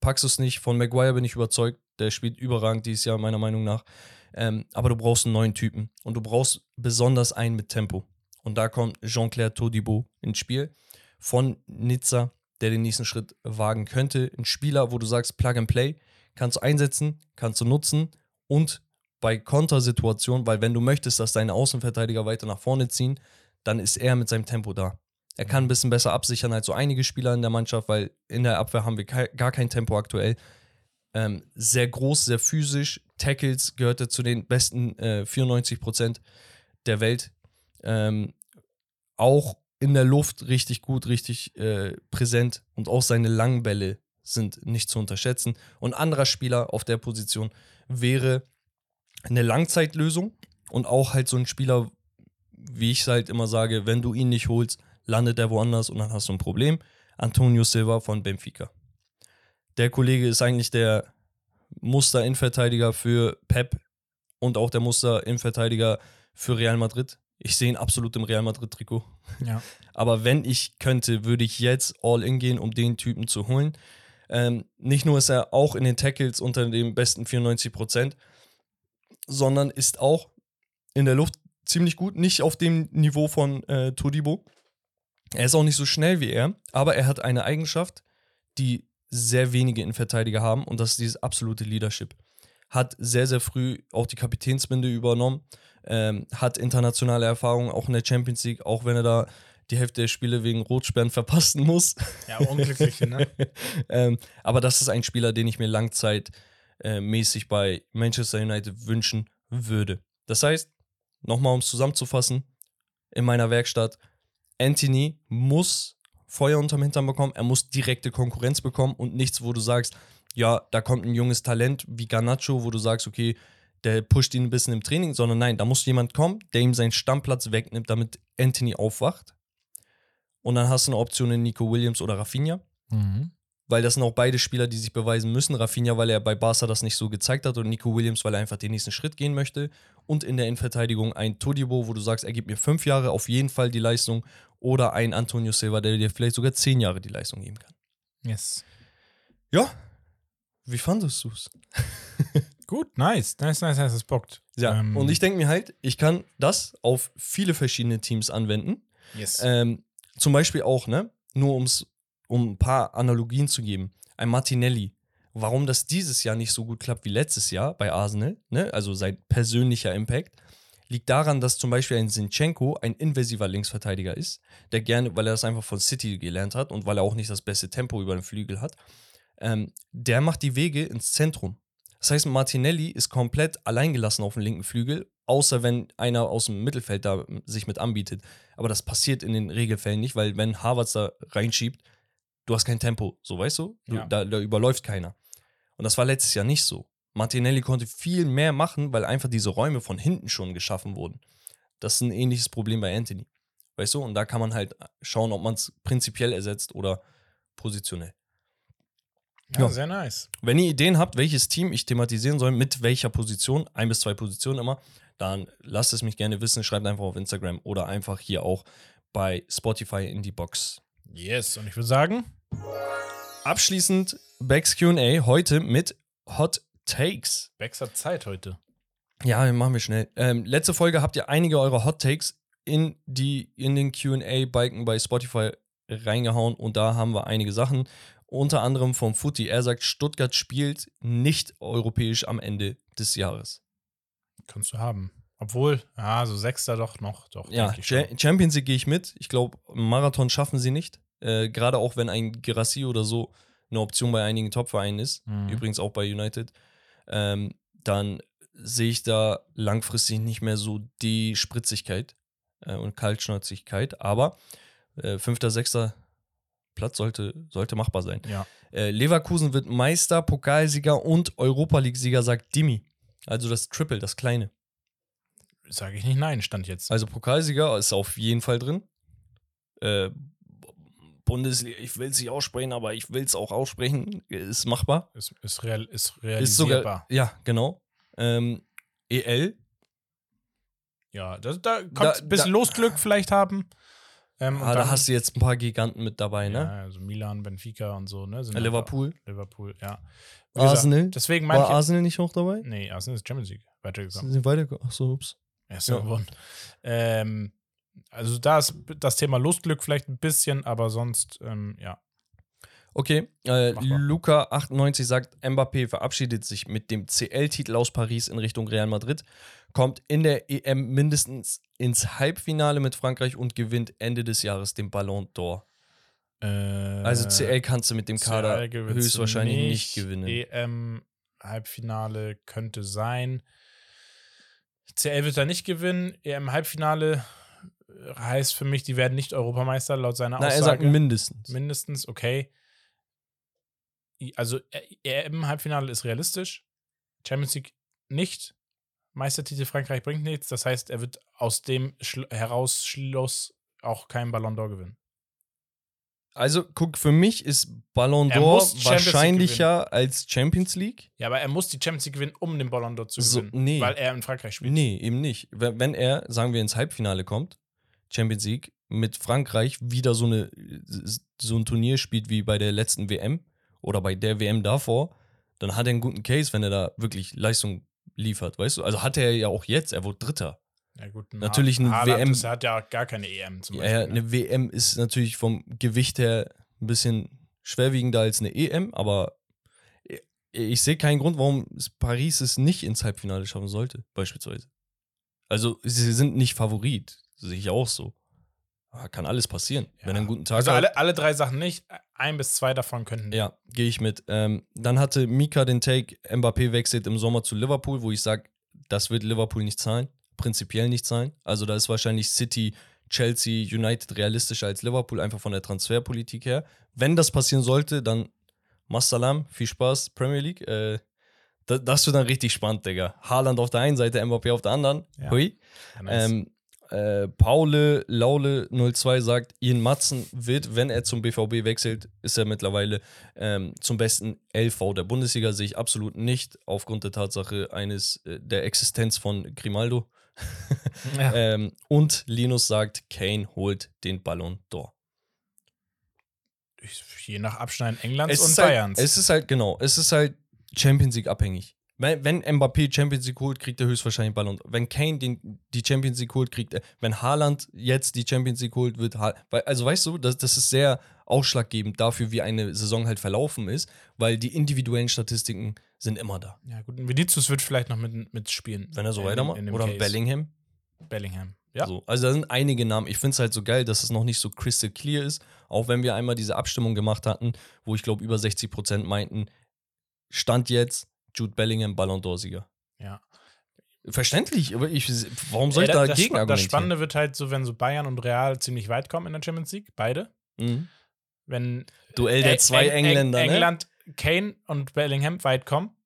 packst du es nicht. Von Maguire bin ich überzeugt. Der spielt überragend dieses Jahr, meiner Meinung nach. Ähm, aber du brauchst einen neuen Typen. Und du brauchst besonders einen mit Tempo. Und da kommt Jean-Claire Todibo ins Spiel von Nizza, der den nächsten Schritt wagen könnte. Ein Spieler, wo du sagst, Plug and Play, kannst du einsetzen, kannst du nutzen und bei Kontersituationen, weil wenn du möchtest, dass deine Außenverteidiger weiter nach vorne ziehen, dann ist er mit seinem Tempo da. Er kann ein bisschen besser absichern als so einige Spieler in der Mannschaft, weil in der Abwehr haben wir gar kein Tempo aktuell. Ähm, sehr groß, sehr physisch. Tackles gehörte zu den besten äh, 94 Prozent der Welt. Ähm, auch in der Luft richtig gut, richtig äh, präsent und auch seine langen Bälle sind nicht zu unterschätzen. Und anderer Spieler auf der Position wäre eine Langzeitlösung und auch halt so ein Spieler, wie ich es halt immer sage, wenn du ihn nicht holst, landet er woanders und dann hast du ein Problem. Antonio Silva von Benfica. Der Kollege ist eigentlich der Muster-Innenverteidiger für Pep und auch der Muster-Innenverteidiger für Real Madrid. Ich sehe ihn absolut im Real Madrid-Trikot. Ja. Aber wenn ich könnte, würde ich jetzt all in gehen, um den Typen zu holen. Ähm, nicht nur ist er auch in den Tackles unter den besten 94 Prozent, sondern ist auch in der Luft ziemlich gut. Nicht auf dem Niveau von äh, Todibo. Er ist auch nicht so schnell wie er, aber er hat eine Eigenschaft, die sehr wenige Innenverteidiger haben und das ist dieses absolute Leadership. Hat sehr, sehr früh auch die Kapitänsbinde übernommen, ähm, hat internationale Erfahrungen auch in der Champions League, auch wenn er da die Hälfte der Spiele wegen Rotsperren verpassen muss. Ja, unglücklich, ne? ähm, aber das ist ein Spieler, den ich mir langzeitmäßig äh, bei Manchester United wünschen würde. Das heißt, nochmal um es zusammenzufassen, in meiner Werkstatt, Anthony muss Feuer unterm Hintern bekommen, er muss direkte Konkurrenz bekommen und nichts, wo du sagst, ja, da kommt ein junges Talent wie Garnacho, wo du sagst, okay, der pusht ihn ein bisschen im Training, sondern nein, da muss jemand kommen, der ihm seinen Stammplatz wegnimmt, damit Anthony aufwacht. Und dann hast du eine Option in Nico Williams oder Rafinha. Mhm weil das sind auch beide Spieler, die sich beweisen müssen. Rafinha, weil er bei Barca das nicht so gezeigt hat und Nico Williams, weil er einfach den nächsten Schritt gehen möchte. Und in der Innenverteidigung ein Todibo, wo du sagst, er gibt mir fünf Jahre auf jeden Fall die Leistung. Oder ein Antonio Silva, der dir vielleicht sogar zehn Jahre die Leistung geben kann. Yes. Ja. Wie fandest du es? Gut, nice. Nice, nice, nice. Das bockt. Ja, ähm. und ich denke mir halt, ich kann das auf viele verschiedene Teams anwenden. Yes. Ähm, zum Beispiel auch, ne? Nur um es um ein paar Analogien zu geben. Ein Martinelli, warum das dieses Jahr nicht so gut klappt wie letztes Jahr bei Arsenal, ne? also sein persönlicher Impact, liegt daran, dass zum Beispiel ein Sinchenko ein invasiver Linksverteidiger ist, der gerne, weil er das einfach von City gelernt hat und weil er auch nicht das beste Tempo über den Flügel hat, ähm, der macht die Wege ins Zentrum. Das heißt, Martinelli ist komplett alleingelassen auf dem linken Flügel, außer wenn einer aus dem Mittelfeld da sich mit anbietet. Aber das passiert in den Regelfällen nicht, weil wenn Harvards da reinschiebt, du hast kein Tempo, so weißt du? du ja. da, da überläuft keiner. Und das war letztes Jahr nicht so. Martinelli konnte viel mehr machen, weil einfach diese Räume von hinten schon geschaffen wurden. Das ist ein ähnliches Problem bei Anthony. Weißt du? Und da kann man halt schauen, ob man es prinzipiell ersetzt oder positionell. Ja, ja, sehr nice. Wenn ihr Ideen habt, welches Team ich thematisieren soll, mit welcher Position, ein bis zwei Positionen immer, dann lasst es mich gerne wissen. Schreibt einfach auf Instagram oder einfach hier auch bei Spotify in die Box. Yes, und ich würde sagen, abschließend Becks QA heute mit Hot Takes. Becks hat Zeit heute. Ja, machen wir schnell. Ähm, letzte Folge habt ihr einige eurer Hot Takes in, die, in den QA-Balken bei Spotify reingehauen und da haben wir einige Sachen. Unter anderem vom Footy. Er sagt, Stuttgart spielt nicht europäisch am Ende des Jahres. Kannst du haben. Obwohl, ja, so Sechster doch noch. Doch, ja, Champions League gehe ich mit. Ich glaube, Marathon schaffen sie nicht. Äh, Gerade auch wenn ein Gerassi oder so eine Option bei einigen Top-Vereinen ist. Mhm. Übrigens auch bei United. Ähm, dann sehe ich da langfristig nicht mehr so die Spritzigkeit äh, und Kaltschnäuzigkeit. Aber äh, fünfter, sechster Platz sollte, sollte machbar sein. Ja. Äh, Leverkusen wird Meister, Pokalsieger und Europa League-Sieger, sagt Dimi. Also das Triple, das kleine. Sage ich nicht nein, stand jetzt. Also Pokalsieger ist auf jeden Fall drin. Äh, Bundesliga, ich will es nicht aussprechen, aber ich will es auch aussprechen. Ist machbar. Ist, ist, real, ist Ist realisierbar. sogar, ja, genau. Ähm, EL, ja, das, da kommt ein bisschen da- Losglück vielleicht haben. Ähm, ah, da hast du jetzt ein paar Giganten mit dabei, ne? Ja, also Milan, Benfica und so, ne? Sind Liverpool. Liverpool, ja. Wie gesagt, Arsenal. Deswegen meine War ich. Arsenal nicht auch dabei? nee, Arsenal ist Champions League weitergekommen. Sind sie weitergekommen? Achso, ups. Erst Ja. gewonnen. Ähm, also da ist das Thema Losglück vielleicht ein bisschen, aber sonst, ähm, ja. Okay, äh, Machbar. Luca98 sagt, Mbappé verabschiedet sich mit dem CL-Titel aus Paris in Richtung Real Madrid, kommt in der EM mindestens ins Halbfinale mit Frankreich und gewinnt Ende des Jahres den Ballon d'Or. Äh, Also CL kannst du mit dem Kader höchstwahrscheinlich nicht, gewinnen. EM Halbfinale könnte sein. CL wird da nicht gewinnen. EM Halbfinale äh, heißt für mich, die werden nicht Europameister laut seiner Na, er Aussage. sagt mindestens. Mindestens, okay. Also äh, EM Halbfinale ist realistisch. Champions League nicht. Meistertitel Frankreich bringt nichts. Das heißt, er wird aus dem Schlu heraus Schluss auch keinen Ballon d'Or gewinnen. Also, guck, für mich ist Ballon d'Or Champions wahrscheinlicher als Champions League. Ja, aber er muss die Champions League gewinnen, um den Ballon d'Or zu So, gewinnen. nee. Weil er in Frankreich spielt. Nee, eben nicht. Wenn wenn er, sagen wir, ins Halbfinale kommt, Champions League, mit Frankreich wieder so, eine, so ein Turnier spielt wie bei der letzten WM oder bei der WM davor, dann hat er einen guten Case, wenn er da wirklich Leistung liefert, weißt du? Also hat er ja auch jetzt, er wurde Dritter. Ja, gut, ein Natürlich eine Haaland WM Ist, er hat ja gar keine EM zum Beispiel. ja, ne? eine WM ist natürlich vom Gewicht her ein bisschen schwerwiegender als eine EM, aber ich- sehe keinen Grund, warum Paris es nicht ins Halbfinale schaffen sollte, beispielsweise. Also, sie sind nicht Favorit, sehe ich auch so. Aber kann alles passieren. Ja. Wenn er einen guten Tag Also hat. alle, alle drei Sachen nicht. Ein bis zwei davon könnten. Ja, gehe ich mit. Ähm, dann hatte Mika den Take, Mbappé wechselt im Sommer zu Liverpool, wo ich sage, das wird Liverpool nicht zahlen, prinzipiell nicht zahlen. Also da ist wahrscheinlich City, Chelsea, United realistischer als Liverpool, einfach von der Transferpolitik her. Wenn das passieren sollte, dann Masalam, viel Spaß, Premier League. Äh, da, das wird dann richtig spannend, Digga. Haaland auf der einen Seite, Mbappé auf der anderen. Ja. Hui. Ja, nice. Ähm, äh, Paule Laule 02 sagt, Ian Matzen wird, wenn er zum BVB wechselt, ist er mittlerweile ähm, zum besten LV der Bundesliga. Sehe ich absolut nicht, aufgrund der Tatsache eines äh, der Existenz von Grimaldo. ja. ähm, und Linus sagt, Kane holt den Ballon d'Or. Je nach Abschneiden Englands und ist halt, Bayerns. es ist halt, genau, es ist halt Champions League abhängig. Wenn, wenn Mbappé Champions League holt, kriegt er höchstwahrscheinlich Ballon. Wenn Kane den, die Champions League holt, kriegt er. Wenn Haaland jetzt die Champions League holt, wird ha weil, Also weißt du, das, das ist sehr ausschlaggebend dafür, wie eine Saison halt verlaufen ist, weil die individuellen Statistiken sind immer da. ja, gut. ein Vinicius wird vielleicht noch mit, mitspielen. Wenn er so weitermacht. Oder Case. Bellingham. Bellingham. Ja. So. Also da sind einige Namen. Ich finde es halt so geil, dass es noch nicht so crystal clear ist. Auch wenn wir einmal diese Abstimmung gemacht hatten, wo ich glaube über 60 Prozent meinten, Stand jetzt Jude Bellingham Ballon d'Or-Sieger. Ja. Verständlich, aber ich, warum soll ich Ja, da das, dagegen das argumentieren? Spannende wird halt so, wenn so Bayern und Real ziemlich weit kommen in der Champions League, beide. Mhm. Wenn Duell der Eng- zwei Eng- Engländer, ne? England, Kane und Bellingham weit kommen,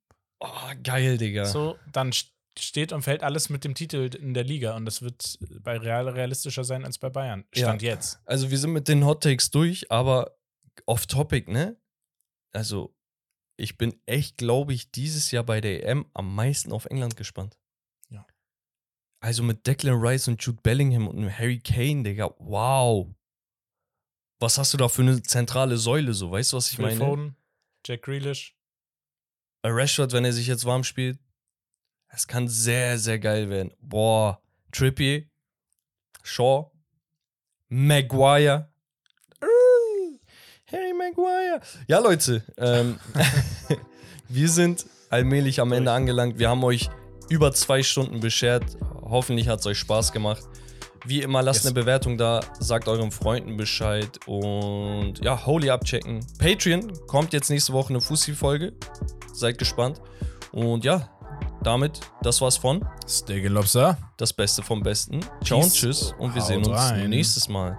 Oh, geil, Digga. so, dann st- steht und fällt alles mit dem Titel in der Liga und das wird bei Real realistischer sein als bei Bayern. Stand jetzt. Also wir sind mit den Hot Takes durch, aber off Topic, ne? Also ich bin echt, glaube ich, dieses Jahr bei der EM am meisten auf England gespannt. Ja. Also mit Declan Rice und Jude Bellingham und einem Harry Kane, Digga, wow. Was hast du da für eine zentrale Säule, so, weißt du, was ich Phil meine? Foden, Jack Grealish. Rashford, wenn er sich jetzt warm spielt, es kann sehr, sehr geil werden. Boah, Trippier, Shaw, Maguire. Maguire. Ja, Leute, ähm, wir sind allmählich am Ende angelangt. Wir haben euch über zwei Stunden beschert. Hoffentlich hat es euch Spaß gemacht. Wie immer, lasst Yes. eine Bewertung da, sagt euren Freunden Bescheid und ja, Holy abchecken. Patreon kommt jetzt nächste Woche eine Fussi-Folge. Seid gespannt. Und ja, damit, das war's von Steak and Lobster. Das Beste vom Besten. Ciao und tschüss und wir Haut sehen uns rein. nächstes Mal.